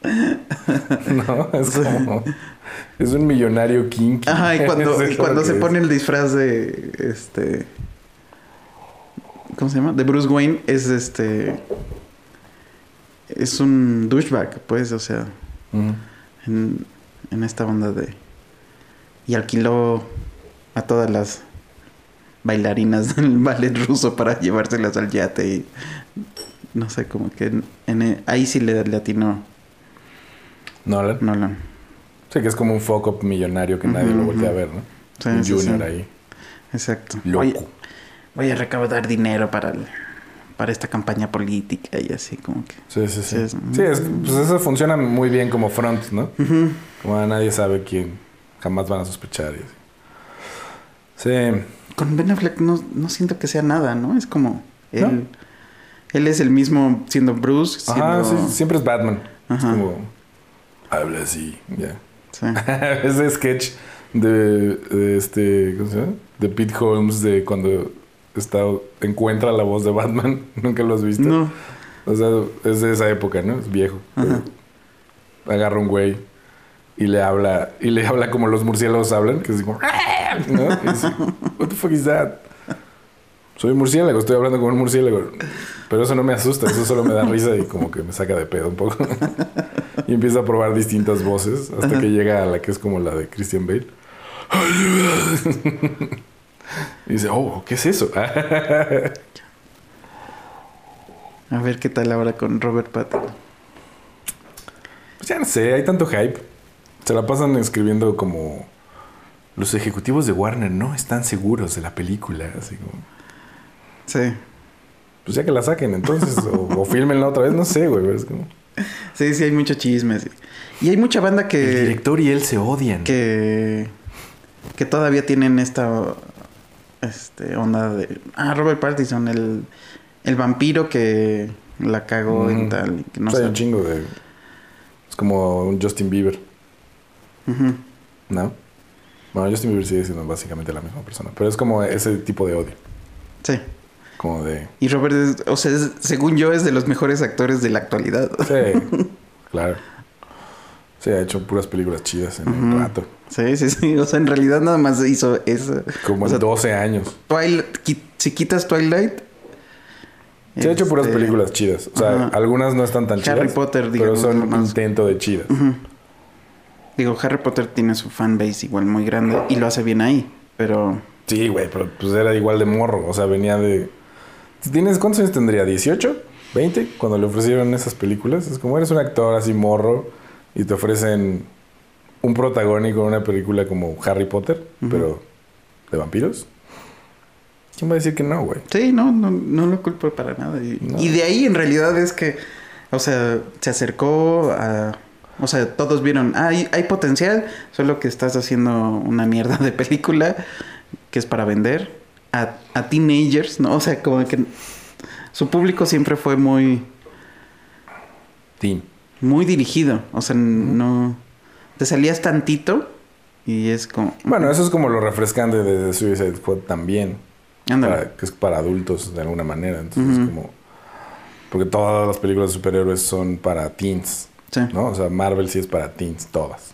*laughs* no, es como... Es un millonario kinky. Ajá, y cuando, y cuando se pone el disfraz de este. ¿Cómo se llama? De Bruce Wayne es este. Es un douchebag, pues, o sea, en, en esta onda de. Y alquiló a todas las bailarinas *laughs* del ballet ruso para llevárselas al yate y. No sé, como que en, en- ahí sí le, le atinó Nolan. Nolan. Sí, que es como un up millonario que nadie lo voltea a ver, ¿no? Sí, un sí, junior sí. ahí. Exacto. Loco. Voy, voy a recaudar dinero para, el- para esta campaña política y así como que... Sí, sí, sí. Sí, es- Sí, es- pues eso funciona muy bien como front, ¿no? Ujú. Como nadie sabe quién. Jamás van a sospechar. y así. Sí. Con Ben Affleck no, no siento que sea nada, ¿no? Es como... Él, ¿No? él es el mismo siendo Bruce, siendo... Ajá, sí, siempre es Batman. Es como... Habla así, ya. Sí. *laughs* Ese sketch de, de este... ¿Cómo se llama? De Pete Holmes de cuando está, encuentra la voz de Batman. *laughs* ¿Nunca lo has visto? No. O sea, es de esa época, ¿no? Es viejo. Ajá. Agarra un güey y le habla, y le habla como los murciélagos hablan, que es como, ¿no? Y dice, What the fuck is that? Soy un murciélago, estoy hablando con un murciélago. Pero eso no me asusta, eso solo me da risa y como que me saca de pedo un poco. *laughs* y empieza a probar distintas voces hasta que llega a la que es como la de Christian Bale. Y dice, oh, ¿qué es eso? *laughs* A ver qué tal ahora con Robert Pattinson. Pues ya no sé, hay tanto hype. Se la pasan escribiendo como los ejecutivos de Warner no están seguros de la película, así como, Sí. pues ya que la saquen entonces o, o fílmenla otra vez, no sé, güey, es como Sí, sí, hay mucho chisme. sí. Y hay mucha banda el que... director y él se odian. que que todavía tienen esta este onda de ah Robert Pattinson el, el vampiro que la cagó en Ujú. tal y que no O sea, hay sé un chingo de es como un Justin Bieber, Ujú. ¿no? Bueno, Justin Bieber sigue siendo básicamente la misma persona, pero es como ese tipo de odio, sí como de y Robert es- o sea es- según yo es de los mejores actores de la actualidad sí, *laughs* claro. Sí, ha hecho puras películas chidas en un Ujú. rato. sí sí sí o sea en realidad nada más hizo eso Como O en sea, 12 años. Twilight si quitas Twilight Se ha hecho puras este, películas chidas. O sea, algunas no están tan Harry chidas. Potter, pero digamos, son nomás. intento de chidas. Digo Harry Potter tiene su fanbase igual muy grande y lo hace bien ahí pero Sí, güey, pero pues era igual de morro. O sea, venía de. ¿Tienes cuántos años tendría? ¿18? ¿20? Cuando le ofrecieron esas películas. Es como eres un actor así morro y te ofrecen un protagónico en una película como Harry Potter, pero de vampiros. ¿Quién va a decir que no, güey? Sí, no, no, no lo culpo para nada. Y, No. y de ahí en realidad es que, o sea, se acercó a... O sea, todos vieron, ah, hay, hay potencial, solo que estás haciendo una mierda de película que es para vender a, a teenagers, ¿no? O sea, como que su público siempre fue muy, Team. Muy dirigido. O sea, no... Te salías tantito y es como... Bueno, eso es como lo refrescante de, de Suicide Squad también. Para- que es para adultos de alguna manera. Entonces, Ujú. como. Porque todas las películas de superhéroes son para teens, Sí. ¿no? O sea, Marvel sí es para teens, todas.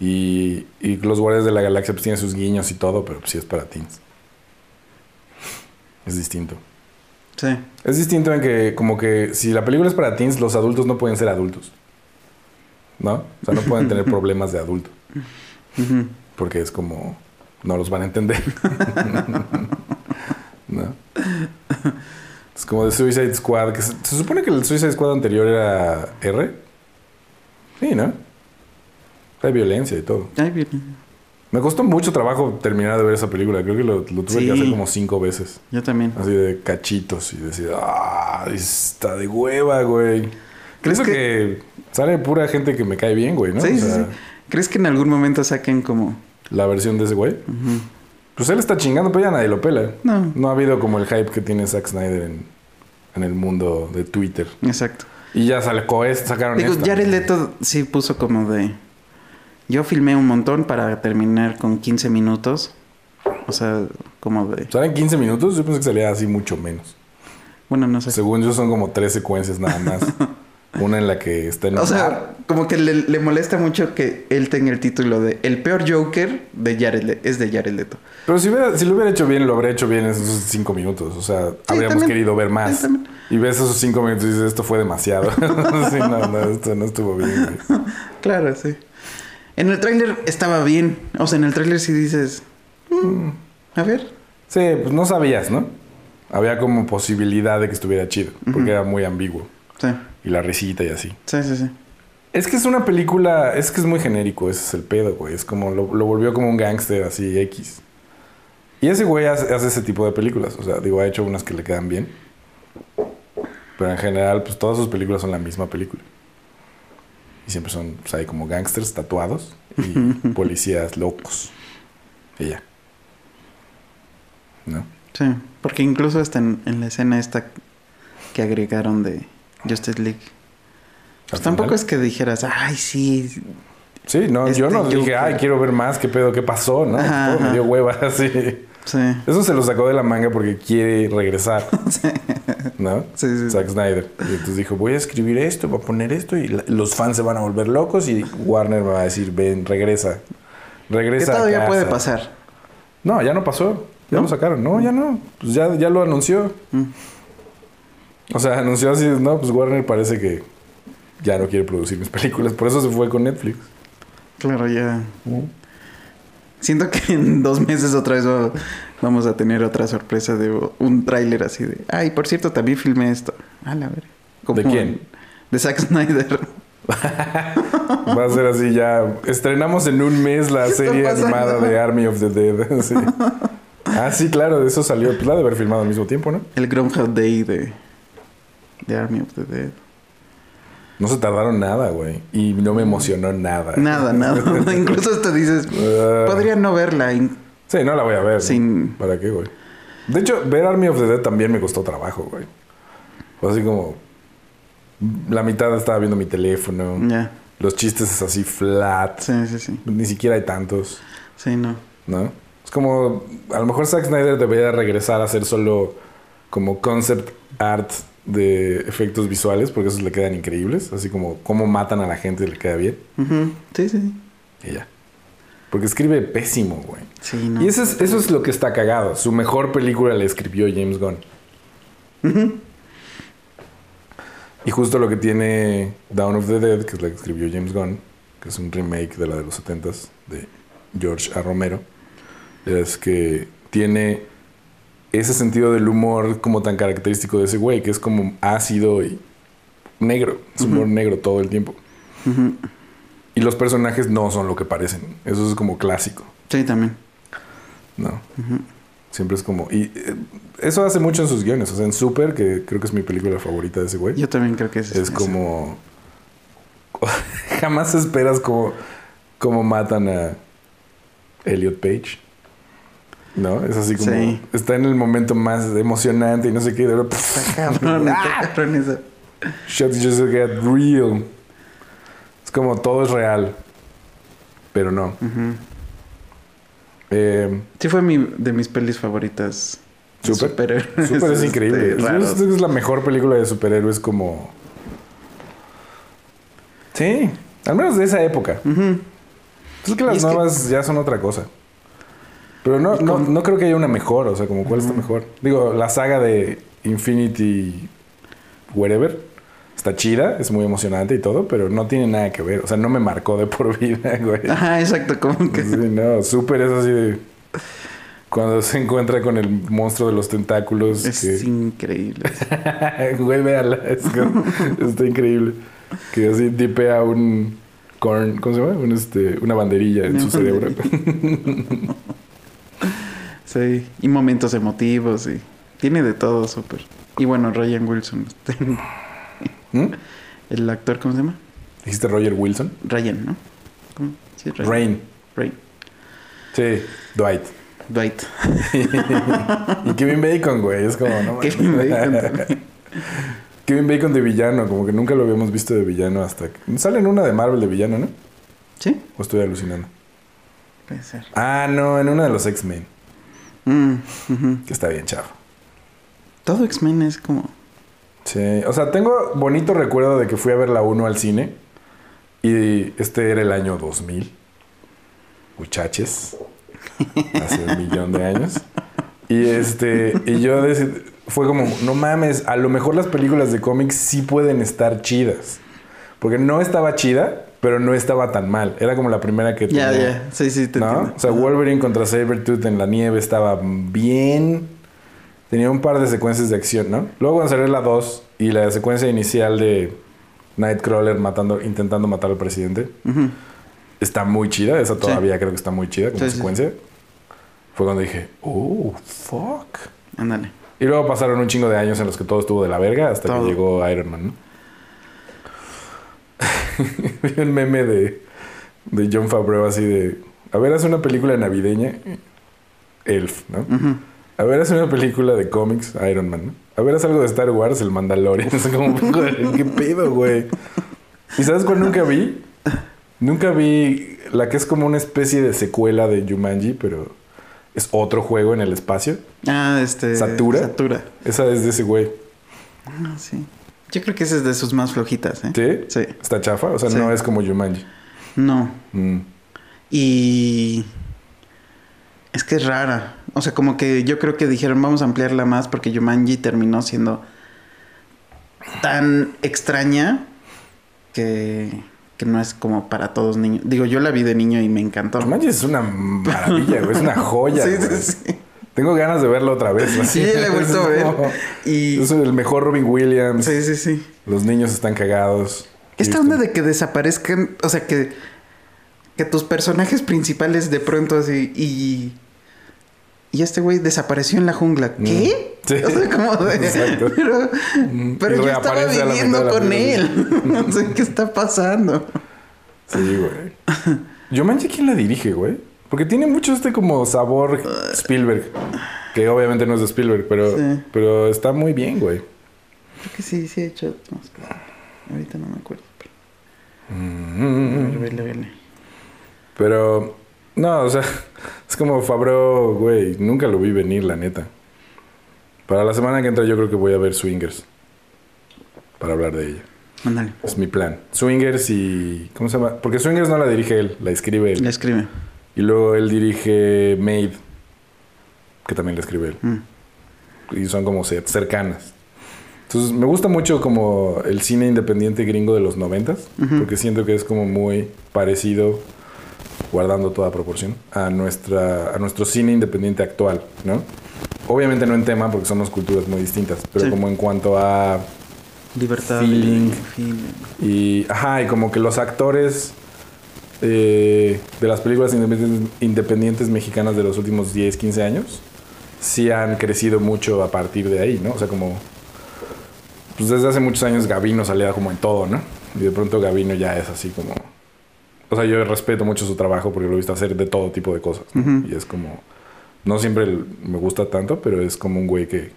Y, y los Guardianes de la Galaxia pues tienen sus guiños y todo, pero pues, sí es para teens. Es distinto. Sí. Es distinto en que, como que, si la película es para teens, los adultos no pueden ser adultos. ¿No? O sea, no pueden tener *laughs* problemas de adulto. Porque es como. No los van a entender. *laughs* ¿No? Es como de Suicide Squad. Que se, se supone que el Suicide Squad anterior era R. Sí, ¿no? Hay violencia y todo. Ay, bien. Me costó mucho trabajo terminar de ver esa película. Creo que lo, lo tuve Sí. que hacer como cinco veces. Yo también. Así de cachitos y decir, ah, está de hueva, güey. ¿Crees ¿Crees que... sale pura gente que me cae bien, güey, no? Sí, O sí, sea, sí. ¿Crees que en algún momento saquen como... La versión de ese güey. Ujú. Pues él está chingando, pero ya nadie lo pela. No, No ha habido como el hype que tiene Zack Snyder en, en el mundo de Twitter. exacto. Y ya sacó sacaron Digo, esta. Jared Leto sí puso como de... Yo filmé un montón para terminar con 15 minutos. O sea, como de... ¿Salen 15 minutos? Yo pensé que salía así mucho menos. Bueno, no sé. Según yo son como tres secuencias nada más. *laughs* Una en la que está en O sea, como que le, le molesta mucho que él tenga el título de El peor Joker de Jared Le- es de Jared Leto. Pero si, hubiera- si lo hubiera hecho bien, lo habría hecho bien en esos cinco minutos. O sea, habríamos también. querido ver más. Sí. Y ves esos cinco minutos y dices, esto fue demasiado. *laughs* sí, no, no, esto no estuvo bien. güey. *laughs* Claro, sí. En el tráiler estaba bien. O sea, en el tráiler sí dices... "Mm, a ver. Sí, pues no sabías, ¿no? Había como posibilidad de que estuviera chido. Porque era muy ambiguo. Sí, Y la risita y así. sí, sí. sí. Es que es una película, es que es muy genérico, ese es el pedo, güey. Es como, lo, lo volvió como un gángster así X. Y ese güey hace, hace ese tipo de películas. O sea, digo, ha hecho unas que le quedan bien. Pero en general, pues todas sus películas son la misma película. Y siempre son, hay como gángsters tatuados y *laughs* policías locos. Y ya. ¿No? Sí, porque incluso hasta en, en la escena esta que agregaron de Justice League. Pues tampoco final. es que dijeras, ay, sí. Sí, no, yo este no dije, Joker. ay, quiero ver más, qué pedo, qué pasó, ¿no? Ajá, Todo me dio hueva, *laughs* así. Sí, Eso se lo sacó de la manga porque quiere regresar. *laughs* ¿No? sí, sí. Zack Snyder. Y entonces dijo, voy a escribir esto, voy a poner esto y los fans se van a volver locos y Warner va a decir, ven, regresa. Regresa. a todavía casa". puede pasar. No, ya no pasó. Ya ¿No? lo sacaron. No, ya no. Pues ya, ya lo anunció. Mm. O sea, anunció así, no, pues Warner parece que ya no quiere producir mis *laughs* películas. Por eso se fue con Netflix. Claro, ya. Siento que en dos meses otra vez va- vamos a tener otra sorpresa de un tráiler así de, ay, por cierto, también filmé esto. A la ver. ¿De quién? De Zack Snyder. *laughs* Va a ser así ya. Estrenamos en un mes la serie animada de Army of the Dead. *laughs* Sí. Ah, sí, claro, de eso salió. Pues la de haber filmado al mismo tiempo, ¿no? El Groundhog Day de, de Army of the Dead. No se tardaron nada, güey. Y no me emocionó nada. Nada, *laughs* nada. *laughs* Incluso hasta dices, Ah. podría no verla. Sí, no la voy a ver. Sin- ¿Para qué, güey? De hecho, ver Army of the Dead también me costó trabajo, güey. Fue así como. La mitad estaba viendo mi teléfono. Ya. Los chistes es así flat. Sí, sí, sí. Ni siquiera hay tantos. Sí, no. ¿no? Es como, a lo mejor Zack Snyder debería regresar a hacer solo como concept art de efectos visuales, porque esos le quedan increíbles, así como cómo matan a la gente le queda bien, Ujú. Sí, sí, sí. y ya. Porque escribe pésimo, güey. Sí, no. Y eso es, eso es lo que está cagado. Su mejor película la escribió James Gunn. Y justo lo que tiene Dawn of the Dead, que es la que escribió James Gunn, que es un remake de la de los 70s de George A. Romero, es que tiene ese sentido del humor como tan característico de ese güey, que es como ácido y negro. Es humor negro todo el tiempo. Y los personajes no son lo que parecen. Eso es como clásico. Sí, también. No. Siempre es como. Y eh, eso hace mucho en sus guiones. O sea, en Super, que creo que es mi película favorita de ese güey. Yo también creo que es es como. *laughs* Jamás esperas como. Como matan a Elliot Page. ¿No? Es así como. Sí. Está en el momento más emocionante y no sé qué. de *laughs* Cabrón, ¡Ah! Shit just get real. Es como todo es real. Pero no. Eh, Sí fue mi, de mis pelis favoritas. Super. superhéroes, *laughs* Super es este, increíble. Es, raros. es la mejor película de superhéroes como... Sí, al menos de esa época. Ujú. Es que las que- nuevas ya son otra cosa. Pero no, no, no creo que haya una mejor. O sea, como cuál está mejor. Digo, la saga de Infinity Wherever está chida, es muy emocionante y todo, pero no tiene nada que ver. O sea, no me marcó de por *laughs* vida, güey. Ajá, exacto, como que. Sí, no, súper es así de... Cuando se encuentra con el monstruo de los tentáculos. Es que- increíble. *laughs* Güey, véala. Es está increíble. Que así tipea un corn, ¿cómo se llama? Un, este, una banderilla en su cerebro. *laughs* Sí, y momentos emotivos y tiene de todo súper. Y bueno, Ryan Wilson, este, ¿Mm? el actor, ¿cómo se llama? ¿Dijiste Roger Wilson? Ryan, ¿no? ¿Cómo? Sí, Ryan. Rain. Rain. Sí, Dwight. Dwight. *laughs* Y Kevin Bacon, güey. Es como, no. Kevin Bacon también. *laughs* Kevin Bacon de villano, como que nunca lo habíamos visto de villano hasta que... Sale en una de Marvel de villano, ¿no? ¿Sí? ¿O estoy alucinando? Puede ser. Ah, no, en una de los X-Men, Mm, que está bien chafa. Todo X-Men es como... Sí, o sea, tengo bonito recuerdo de que fui a ver la 1 al cine y este era el año 2000. Muchaches. *laughs* Hace un millón de años. Y este, y yo deci- fue como, no mames, a lo mejor las películas de cómics sí pueden estar chidas. Porque no estaba chida, pero no estaba tan mal. Era como la primera que Ya, tenía. ya. Sí, sí, te ¿no? entiendo. O sea, Wolverine contra Sabretooth en la nieve estaba bien. Tenía un par de secuencias de acción, ¿no? Luego cuando salió la 2 y la secuencia inicial de Nightcrawler matando, intentando matar al presidente, está muy chida. Esa todavía creo que está muy chida como Sí, sí, secuencia. Fue cuando dije, oh, fuck. Ándale. Y luego pasaron un chingo de años en los que todo estuvo de la verga hasta Todo. que llegó Iron Man, ¿no? Vi *laughs* un meme de, de John Favreau así de... A ver, haz una película navideña. Elf, ¿no? A ver, haz una película de cómics. Iron Man, ¿no? A ver, haz algo de Star Wars. El Mandalorian. *laughs* Es como... ¿Qué pedo, güey? ¿Y sabes cuál nunca vi? Nunca vi la que es como una especie de secuela de Jumanji, pero es otro juego en el espacio. Ah, este... ¿Satura? Satura. Esa es de ese güey. Ah, sí. Yo creo que esa es de sus más flojitas, ¿eh? ¿Sí? Sí. ¿Está chafa? O sea, Sí. no es como Jumanji. No. Mm. Y... Es que es rara. O sea, como que yo creo que dijeron, vamos a ampliarla más porque Jumanji terminó siendo tan extraña que, que no es como para todos niños. Digo, yo la vi de niño y me encantó. Jumanji es una maravilla, güey. Es una joya, *laughs* Sí, sí, sí. Tengo ganas de verlo otra vez. Sí, la he *laughs* vuelto a ver. como- Y... Es el mejor Robin Williams. Sí, sí, sí. Los niños están cagados. Esta onda de que desaparezcan, o sea, que, que tus personajes principales de pronto así y... Y este güey desapareció en la jungla. ¿Qué? Mm. Sí. O sea, como de... Exacto. *laughs* Pero, Mm. pero yo estaba viviendo con él. *laughs* No sé qué está pasando. Sí, güey. Jumanji, ¿quién la dirige, güey? Porque tiene mucho este como sabor Spielberg. Que obviamente no es de Spielberg, pero, Sí. pero está muy bien, güey. Creo que sí, sí he hecho... no, espera. Ahorita no me acuerdo. Pero... Mm. A ver, vele, vele. Pero, no, o sea, *laughs* es como Fabro, güey, nunca lo vi venir, la neta. Para la semana que entra yo creo que voy a ver Swingers. Para hablar de ella. Ándale. Es mi plan. Swingers y... ¿Cómo se llama? Porque Swingers no la dirige él, la escribe él. Le escribe. Y luego él dirige Made, que también la escribe él. Mm. Y son como cer- cercanas. Entonces me gusta mucho como el cine independiente gringo de los noventas, Ujú. porque siento que es como muy parecido, guardando toda proporción, a, nuestra, a nuestro cine independiente actual, ¿no? Obviamente no en tema, porque somos culturas muy distintas, pero Sí. como en cuanto a... Libertad. Feeling. feeling. Y, ajá, y como que los actores eh, de las películas independientes, independientes mexicanas de los últimos 10, 15 años sí han crecido mucho a partir de ahí, ¿no? O sea, como... Pues desde hace muchos años Gavino salía como en todo, ¿no? Y de pronto Gavino ya es así como... O sea, yo respeto mucho su trabajo porque lo he visto hacer de todo tipo de cosas. ¿no? Ujú. Y es como... No siempre me gusta tanto, pero es como un güey que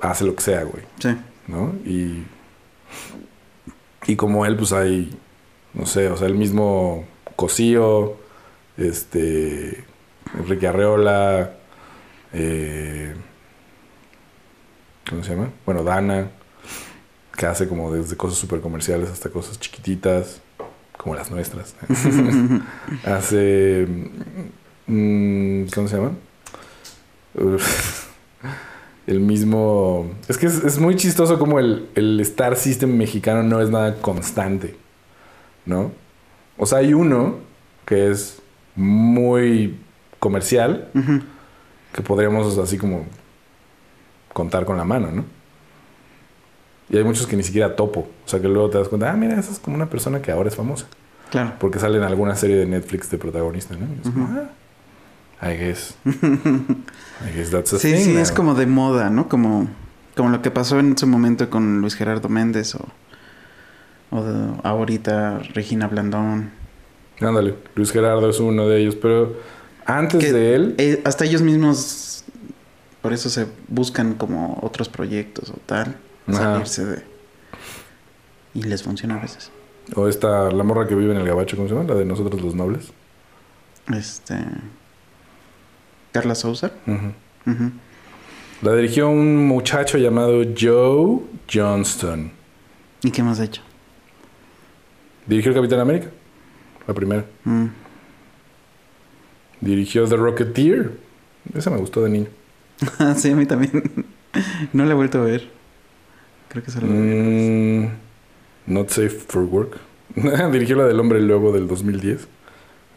hace lo que sea, güey. Sí. ¿no? Y, y como él, pues hay, no sé, o sea, el mismo Cosío, este, Enrique Arreola, eh, ¿cómo se llama? Bueno, Dana, que hace como desde cosas súper comerciales hasta cosas chiquititas, como las nuestras. *laughs* hace, mm, ¿cómo se llama? *laughs* el mismo... Es que es, es muy chistoso como el, el Star System mexicano no es nada constante, ¿no? O sea, hay uno que es muy comercial, que podríamos así como contar con la mano, ¿no? Y hay muchos que ni siquiera topo. O sea, que luego te das cuenta, ah, mira, esa es como una persona que ahora es famosa. Claro. Porque sale en alguna serie de Netflix de protagonista, ¿no? Y es como, ah, I guess. *laughs* I guess that's a Sí, thing sí, now. es como de moda, ¿no? Como, como lo que pasó en su momento con Luis Gerardo Méndez o, o de- ahorita Regina Blandón. Ándale, Luis Gerardo es uno de ellos, pero antes Que, de él, eh, hasta ellos mismos, por eso se buscan como otros proyectos o tal, Ajá. salirse de... Y les funciona a veces. O esta, la morra que vive en el gabacho, ¿cómo se llama? La de nosotros los nobles. Este. Carla Sousa. La dirigió un muchacho llamado Joe Johnston. ¿Y qué más ha hecho? Dirigió el Capitán América. La primera. Mm. Dirigió The Rocketeer. Esa me gustó de niño. *laughs* Sí, a mí también. *laughs* no la he vuelto a ver. Creo que solo. Mm, not Safe for Work. *laughs* Dirigió la del Hombre Lobo del 2010.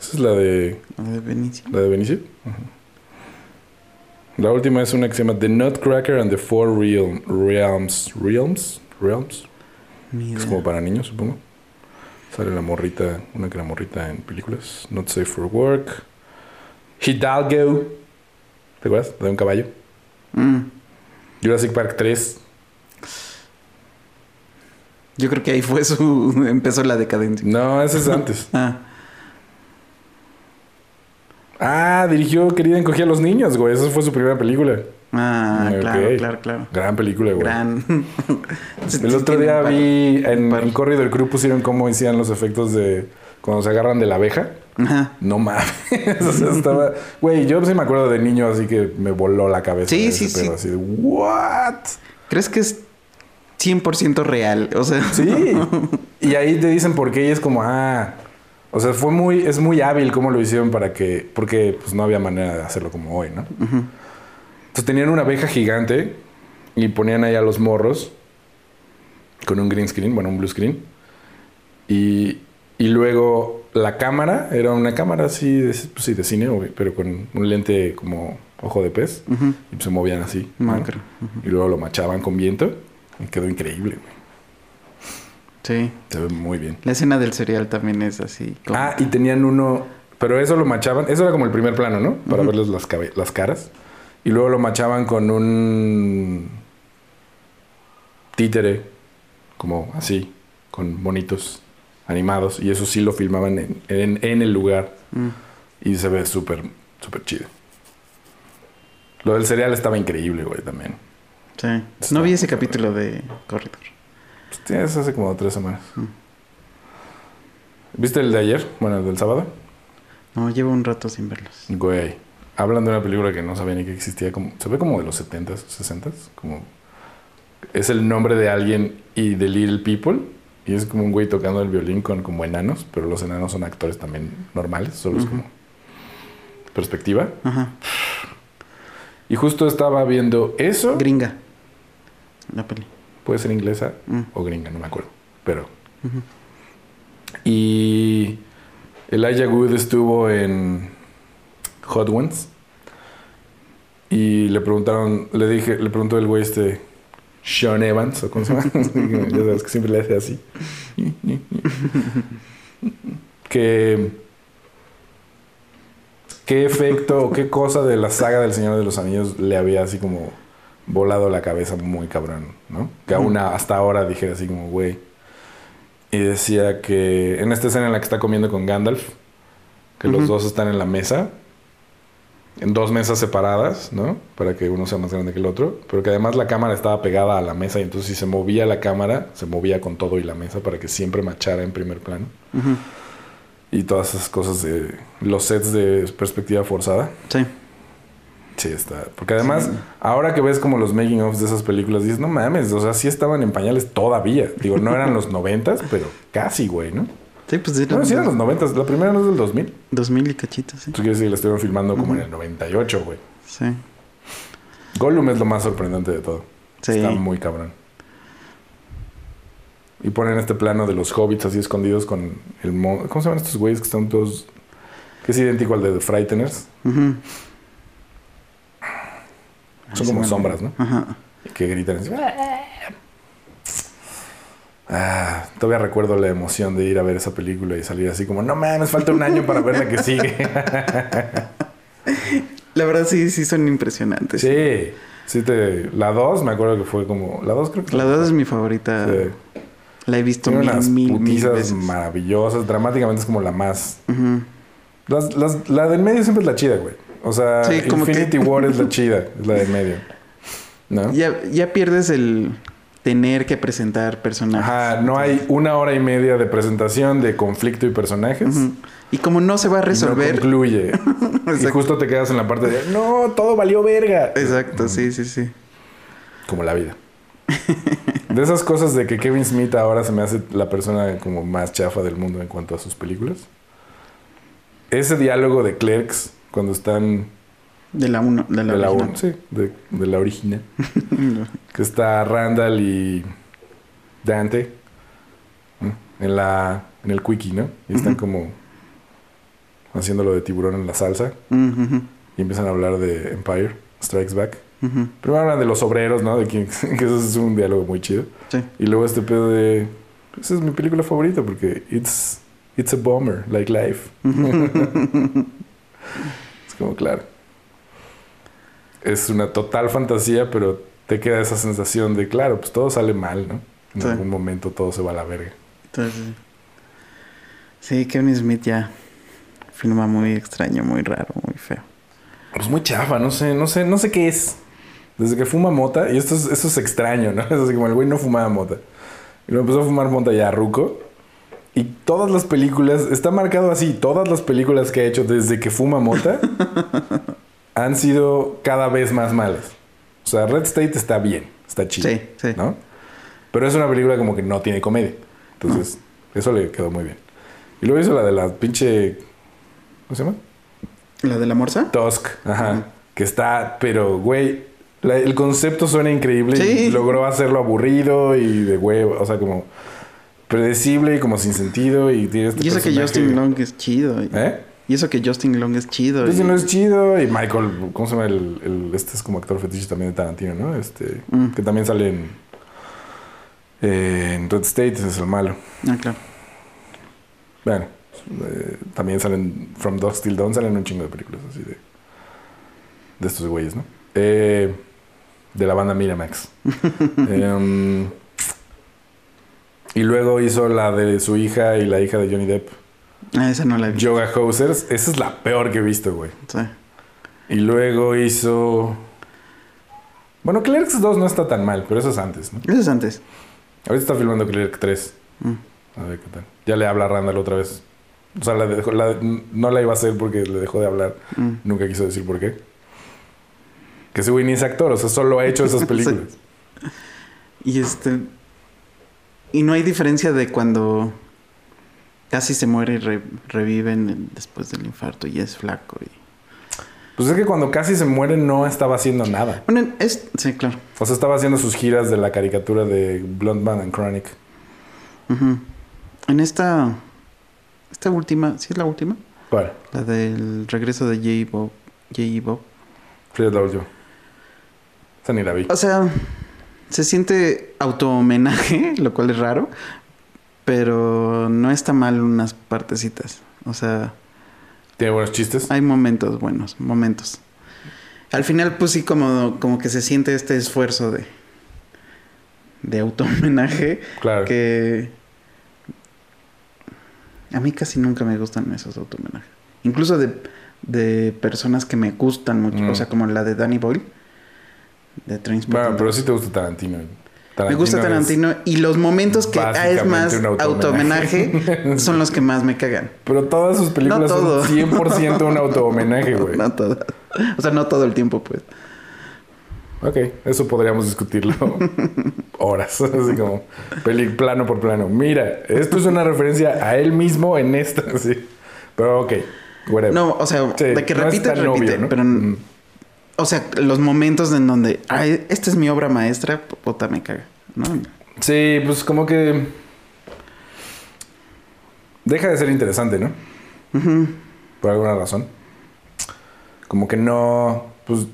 Esa es la de, La de Benicio. la de Benicio. La última es una que se llama The Nutcracker and the Four Realm- Realms. Realms? Realms. Es como para niños, supongo. Sale la morrita, una que la morrita en películas. Not Safe for Work. Hidalgo. ¿Te acuerdas? De un caballo. Mm. Jurassic Park 3. Yo creo que ahí fue su. *laughs* Empezó la decadencia. No, ese es antes. *laughs* Ah, Ah, dirigió Querida encogía a los niños, güey. Esa fue su primera película. Ah claro, claro, claro. Gran película, güey. Gran. *laughs* El otro día vi en, en Corridor Crew pusieron cómo hacían los efectos de cuando se agarran de la abeja. Ajá. No mames. *laughs* o sea, estaba. Güey, yo sí me acuerdo de niño, así que me voló la cabeza. Sí, ese sí, pedo, sí. Así de, ¿what? ¿Crees que es 100% real? O sea. Sí. *laughs* y ahí te dicen por qué y es como, ah. O sea, fue muy, es muy hábil cómo lo hicieron para que, porque pues no había manera de hacerlo como hoy, ¿no? Ujú. Entonces tenían una abeja gigante y ponían ahí a los morros con un green screen, bueno, un blue screen. Y, y luego la cámara era una cámara así de, pues sí, de cine, pero con un lente como ojo de pez y se movían así. ¿no? Macro. Y luego lo machaban con viento y quedó increíble, güey. Sí. Se ve muy bien. La escena del cereal también es así. como- Ah, y tenían uno, pero eso lo machaban, eso era como el primer plano, ¿no? Para verles las, las caras. Y luego lo machaban con un títere, como así, con bonitos animados. Y eso sí lo filmaban en, en- en el lugar. Mm. Y se ve súper, súper chido. Lo del cereal estaba increíble, güey, también. Sí. Está- No vi ese capítulo de Corridor. Pues, tienes hace como tres semanas. Mm. ¿Viste el de ayer? Bueno, el del sábado. No, llevo un rato sin verlos. Güey, hablan de una película que no sabía ni que existía. Como, se ve como de los 70s, 60s. Como, es el nombre de alguien y de Little People. Y es como un güey tocando el violín con como enanos. Pero los enanos son actores también normales. Solo es como perspectiva. Ajá. Y justo estaba viendo eso. Gringa. La peli. Puede ser inglesa Mm. o gringa, no me acuerdo. Pero. Ujú. Y Elijah Wood estuvo en Hot Ones. Y le preguntaron, le dije, le preguntó el güey este Sean Evans, o cómo se llama. *laughs* ya sabes que siempre le hace así. *laughs* que qué efecto o qué cosa de la saga del Señor de los Anillos le había así como volado la cabeza muy cabrón, ¿no? Que aún hasta ahora dijera así como, güey. Y decía que en esta escena en la que está comiendo con Gandalf, que los dos están en la mesa, en dos mesas separadas, ¿no? Para que uno sea más grande que el otro, pero que además la cámara estaba pegada a la mesa y entonces si se movía la cámara, se movía con todo y la mesa para que siempre machara en primer plano. Y todas esas cosas de los sets de perspectiva forzada. Sí. Sí, está. Porque además, ahora que ves como los making ofs de esas películas, dices, no mames, o sea, sí estaban en pañales todavía. Digo, no eran los noventas, pero casi, güey, ¿no? Sí, pues No, sí eran los noventas. La primera no es del 2000. 2000 y cachito, sí. Tú quieres decir que la estuvieron filmando como en el 98, güey. Sí. Gollum es lo más sorprendente de todo. Sí. Está muy cabrón. Y ponen este plano de los hobbits así escondidos con el... mo- ¿Cómo se llaman estos güeyes que están todos... que es idéntico al de The Frighteners? Ujú. Son como sombras, ¿no? Ajá. que gritan así. Ah, todavía recuerdo la emoción de ir a ver esa película y salir así como, no mames, falta un año para ver la que sigue. *laughs* La verdad sí, sí son impresionantes. sí, sí te... La 2 me acuerdo que fue como... La 2 creo que... La 2 es mi favorita. Sí. La he visto Tiene mil, unas mil, mil veces. maravillosas. Dramáticamente es como la más... Las- las- la del medio siempre es la chida, güey. O sea, Sí, como Infinity que- War es la chida, es la del medio. ¿No? Ya, ya pierdes el, tener que presentar personajes. Ajá, no hay una hora y media de presentación de conflicto y personajes. Y como no se va a y No resolver. concluye. *laughs* y justo te quedas en la parte de, no, todo valió verga. Exacto, sí, sí, sí. Como la vida. De esas cosas de que Kevin Smith ahora se me hace la persona como más chafa del mundo en cuanto a sus películas. Ese diálogo de Clerks, cuando están De la 1, de la, de la, original. un- sí, de, de la original. *laughs* que está Randall y Dante en la en el quickie, ¿no? Y están Ujú. como haciendo lo de tiburón en la salsa y empiezan a hablar de Empire Strikes Back. Primero hablan de los obreros, ¿no? De que, *laughs* que eso es un diálogo muy chido. Sí. Y luego este pedo de esa es mi película favorita porque it's it's a bomber like life. *laughs* es como claro. Es una total fantasía, pero te queda esa sensación de claro, pues todo sale mal, ¿no? En Sí. algún momento todo se va a la verga. Entonces, sí, Kevin Smith ya filma muy extraño, muy raro, muy feo. Pues muy chafa, no sé, no sé, no sé qué es. Desde que fuma mota, y esto es, esto es extraño, ¿no? *laughs* Es así como el güey no fumaba mota. Y luego empezó a fumar mota ya ruco. Y todas las películas, está marcado así, todas las películas que ha hecho desde que fuma mota *laughs* han sido cada vez más malas. O sea, Red State está bien, está chido. Sí, sí. ¿No? Pero es una película como que no tiene comedia. Entonces, eso le quedó muy bien. Y luego hizo la de la pinche. ¿Cómo se llama? ¿La de la morsa? Tusk, ajá. Que está, pero, güey, la- el concepto suena increíble y Sí. logró hacerlo aburrido y de huevo, o sea, como predecible y como sin sentido y tiene este Y eso que personaje- Justin Long es chido. y- ¿Eh? Y eso que Justin Long es chido. Justin y- Long es chido y Michael, ¿cómo se llama? El, el- este es como actor fetiche también de Tarantino, ¿no? Este, Mm. que también sale en, eh, en Red State, ese es el malo. Ah, claro. Bueno, eh, también salen From Dusk Till Dawn, salen un chingo de películas así de, de estos güeyes, ¿no? Eh, de la banda Miramax. *laughs* Em, y luego hizo la de su hija y la hija de Johnny Depp, Ah, esa no la vi. Yoga Hosers. Esa es la peor que he visto, güey. Sí. Y luego hizo... Bueno, Clerks 2 no está tan mal, pero eso es antes, ¿no? Eso es antes. Ahorita está filmando Clerks 3. Mm. A ver qué tal. Ya le habla a Randall otra vez. O sea, la dejó- la- no la iba a hacer porque le dejó de hablar. Mm. Nunca quiso decir por qué. Que ese güey ni es actor, o sea, solo ha hecho esas *laughs* películas. Y este. Y no hay diferencia de cuando casi se muere y re- reviven en- después del infarto y es flaco. Y... Pues es que cuando casi se muere no estaba haciendo nada. Bueno, es. Sí, claro. O sea, estaba haciendo sus giras de la caricatura de Blonde Man and Chronic. Ujú. En esta. Esta última. ¿Sí es la última? ¿Cuál? La del regreso de J. Bob. J. Bob. Sí, es la última. Esa ni la vi. O sea, se siente auto-homenaje, *laughs* lo cual es raro. Pero no está mal unas partecitas. O sea, Tiene buenos chistes. hay momentos buenos, momentos. Al final, pues sí, como, como que se siente este esfuerzo de, de auto-homenaje Claro. que a mí casi nunca me gustan esos auto-homenajes. Incluso de, de personas que me gustan mucho. Mm. O sea, como la de Danny Boyle. De Trainspotting. Bueno, pero sí te gusta Tarantino. Me gusta Tarantino y los momentos que ah, es más auto-homenaje. auto-homenaje *laughs* son los que más me cagan. Pero todas sus películas No todo. son 100% un auto-homenaje, güey. No todo. O sea, no todo el tiempo, pues. Ok, eso podríamos discutirlo *laughs* horas, así como peli plano por plano. Mira, esto es una referencia a él mismo en esta, *laughs* sí. Pero ok, whatever. No, o sea, Sí, de que no repite, tan repite. obvio, ¿no? Pero, Mm. O sea, los momentos en donde, ay, esta es mi obra maestra, puta, me caga. ¿no? Sí, pues como que deja de ser interesante, ¿no? Ujú. Por alguna razón. Como que no, pues...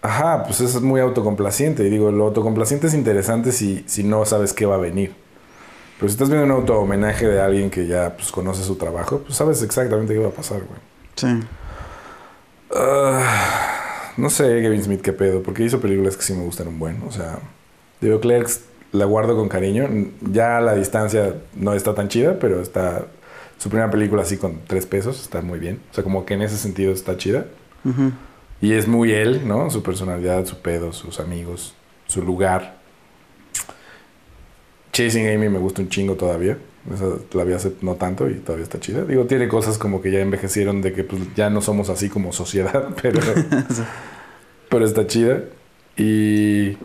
Ajá, pues eso es muy autocomplaciente. Y digo, lo autocomplaciente es interesante si, si no sabes qué va a venir. Pero si estás viendo un auto-homenaje de alguien que ya pues, conoce su trabajo, pues sabes exactamente qué va a pasar, güey. Sí. Ah, no sé, Kevin Smith, qué pedo, porque hizo películas que sí me gustan un buen. O sea, digo, Clerks la guardo con cariño. Ya la distancia no está tan chida, pero está. Su primera película así con tres pesos está muy bien. O sea, como que en ese sentido está chida. Y es muy él, ¿no? Su personalidad, su pedo, sus amigos, su lugar. Chasing Amy me gusta un chingo todavía. Esa la vi hace no tanto y todavía está chida. Digo, tiene cosas como que ya envejecieron de que pues, ya no somos así como sociedad, *laughs* pero, *laughs* pero está chida. Y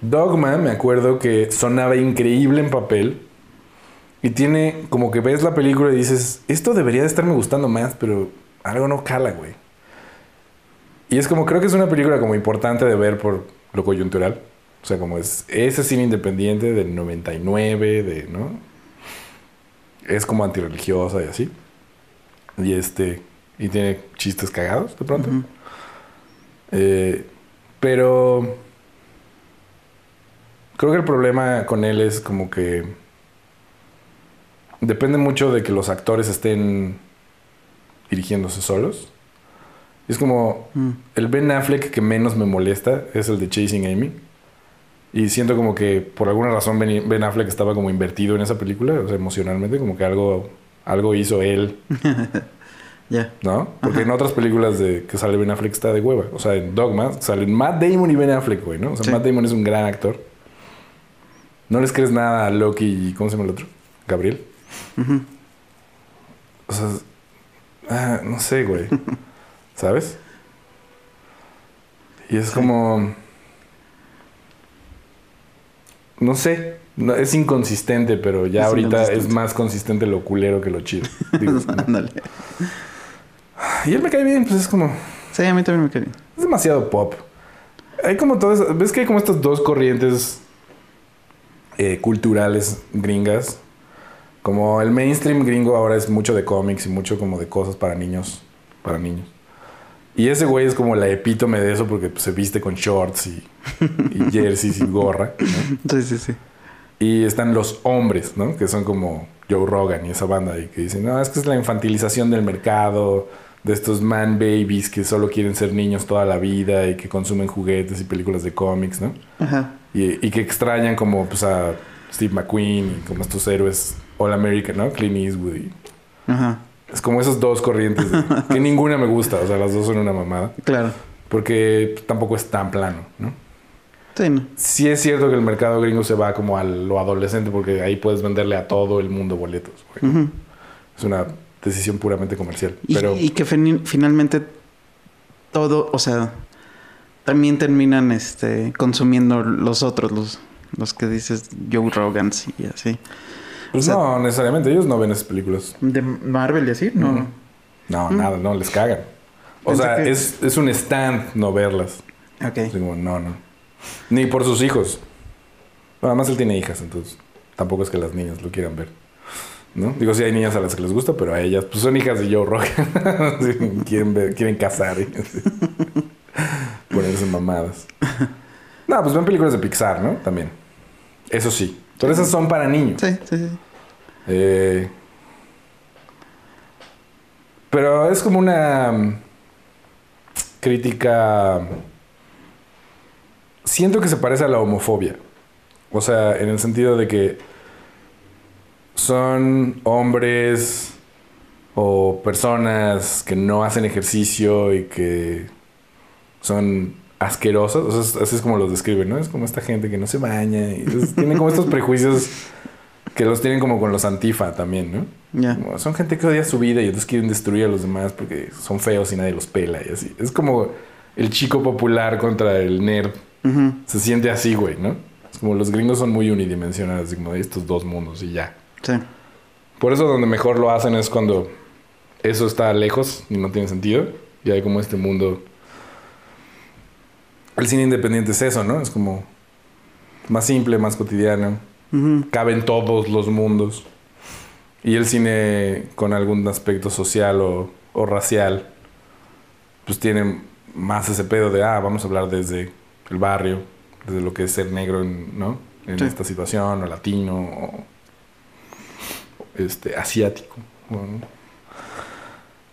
Dogma, me acuerdo que sonaba increíble en papel. Y tiene como que ves la película y dices, esto debería de estarme gustando más, pero algo no cala, güey. Y es como, creo que es una película como importante de ver por lo coyuntural. O sea, como es ese cine independiente del 99, de, ¿no? Es como antirreligiosa y así. Y este, y tiene chistes cagados de pronto. Eh, pero creo que el problema con él es como que depende mucho de que los actores estén dirigiéndose solos. Es como Mm. el Ben Affleck que menos me molesta es el de Chasing Amy. Y siento como que por alguna razón Ben, Ben Affleck estaba como invertido en esa película, o sea, emocionalmente, como que algo, algo hizo él, *laughs* Ya. ¿no? Porque en otras películas de que sale Ben Affleck está de hueva. O sea, en Dogma salen Matt Damon y Ben Affleck, güey, ¿no? O sea, Sí. Matt Damon es un gran actor. No les crees nada a Loki y ¿cómo se llama el otro? Gabriel. O sea, ah, no sé, güey. *laughs* ¿Sabes? Y es como. No sé. No, es inconsistente, pero ya Es ahorita es más consistente lo culero que lo chido. *laughs* Digo, *laughs* Ándale. y él me cae bien, pues es como. Sí, a mí también me cae bien. Es demasiado pop. Hay como todas. ¿Ves que hay como estas dos corrientes eh, culturales gringas? Como el mainstream gringo ahora es mucho de cómics y mucho como de cosas para niños. Para niños. Y ese güey es como la epítome de eso porque pues, se viste con shorts y, y *laughs* jerseys y gorra. ¿no? Sí, sí, sí. Y están los hombres, ¿no? Que son como Joe Rogan y esa banda y que dicen, no, es que es la infantilización del mercado, de estos man babies que solo quieren ser niños toda la vida y que consumen juguetes y películas de cómics, ¿no? Ajá. Y, y que extrañan como pues a Steve McQueen y como estos héroes All American, ¿no? Clint Eastwood. y- Ajá. Es como esas dos corrientes de- *laughs* que ninguna me gusta, o sea, las dos son una mamada, Claro. porque tampoco es tan plano, ¿no? Sí, no. Sí es cierto que el mercado gringo se va como a lo adolescente porque ahí puedes venderle a todo el mundo boletos. Es una decisión puramente comercial. Y, Pero y que finalmente todo, o sea, también terminan este consumiendo los otros, los, los que dices Joe Rogan y así. Pues o sea- no necesariamente, ellos no ven esas películas. De Marvel y así, no. No, Mm. nada, no, les cagan. O Pensé sea, que- es, es un stand no verlas. Ok. Así como, no, no. Ni por sus hijos. Bueno, además él tiene hijas, entonces tampoco es que las niñas lo quieran ver. ¿No? Digo, sí hay niñas a las que les gusta, pero a ellas, pues son hijas de Joe Rogan. *laughs* Sí, quieren ver, quieren casar y así. ponerse mamadas. No, pues ven películas de Pixar, ¿no? También. Eso sí. Pero esas son para niños. Sí, sí, sí. Eh, pero es como una mm, crítica. Siento que se parece a la homofobia. O sea, en el sentido de que son hombres o personas que no hacen ejercicio y que son asquerosos. O sea, es- así es como los describen, ¿no? Es como esta gente que no se baña y entonces tienen como estos prejuicios que los tienen como con los antifa también, ¿no? Ya. Como son gente que odia su vida y entonces quieren destruir a los demás porque son feos y nadie los pela y así. Es como el chico popular contra el nerd. Ujú. Se siente así, güey, ¿no? Es como los gringos son muy unidimensionales, así como de estos dos mundos y ya. Sí. Por eso donde mejor lo hacen es cuando eso está lejos y no tiene sentido. Y hay como este mundo... El cine independiente es eso, ¿no? Es como más simple, más cotidiano. Ujú. Caben todos los mundos. Y el cine con algún aspecto social o, o racial, pues tiene más ese pedo de, ah, vamos a hablar desde el barrio, desde lo que es ser negro, en, ¿no? En Sí. esta situación, o latino, o este, asiático.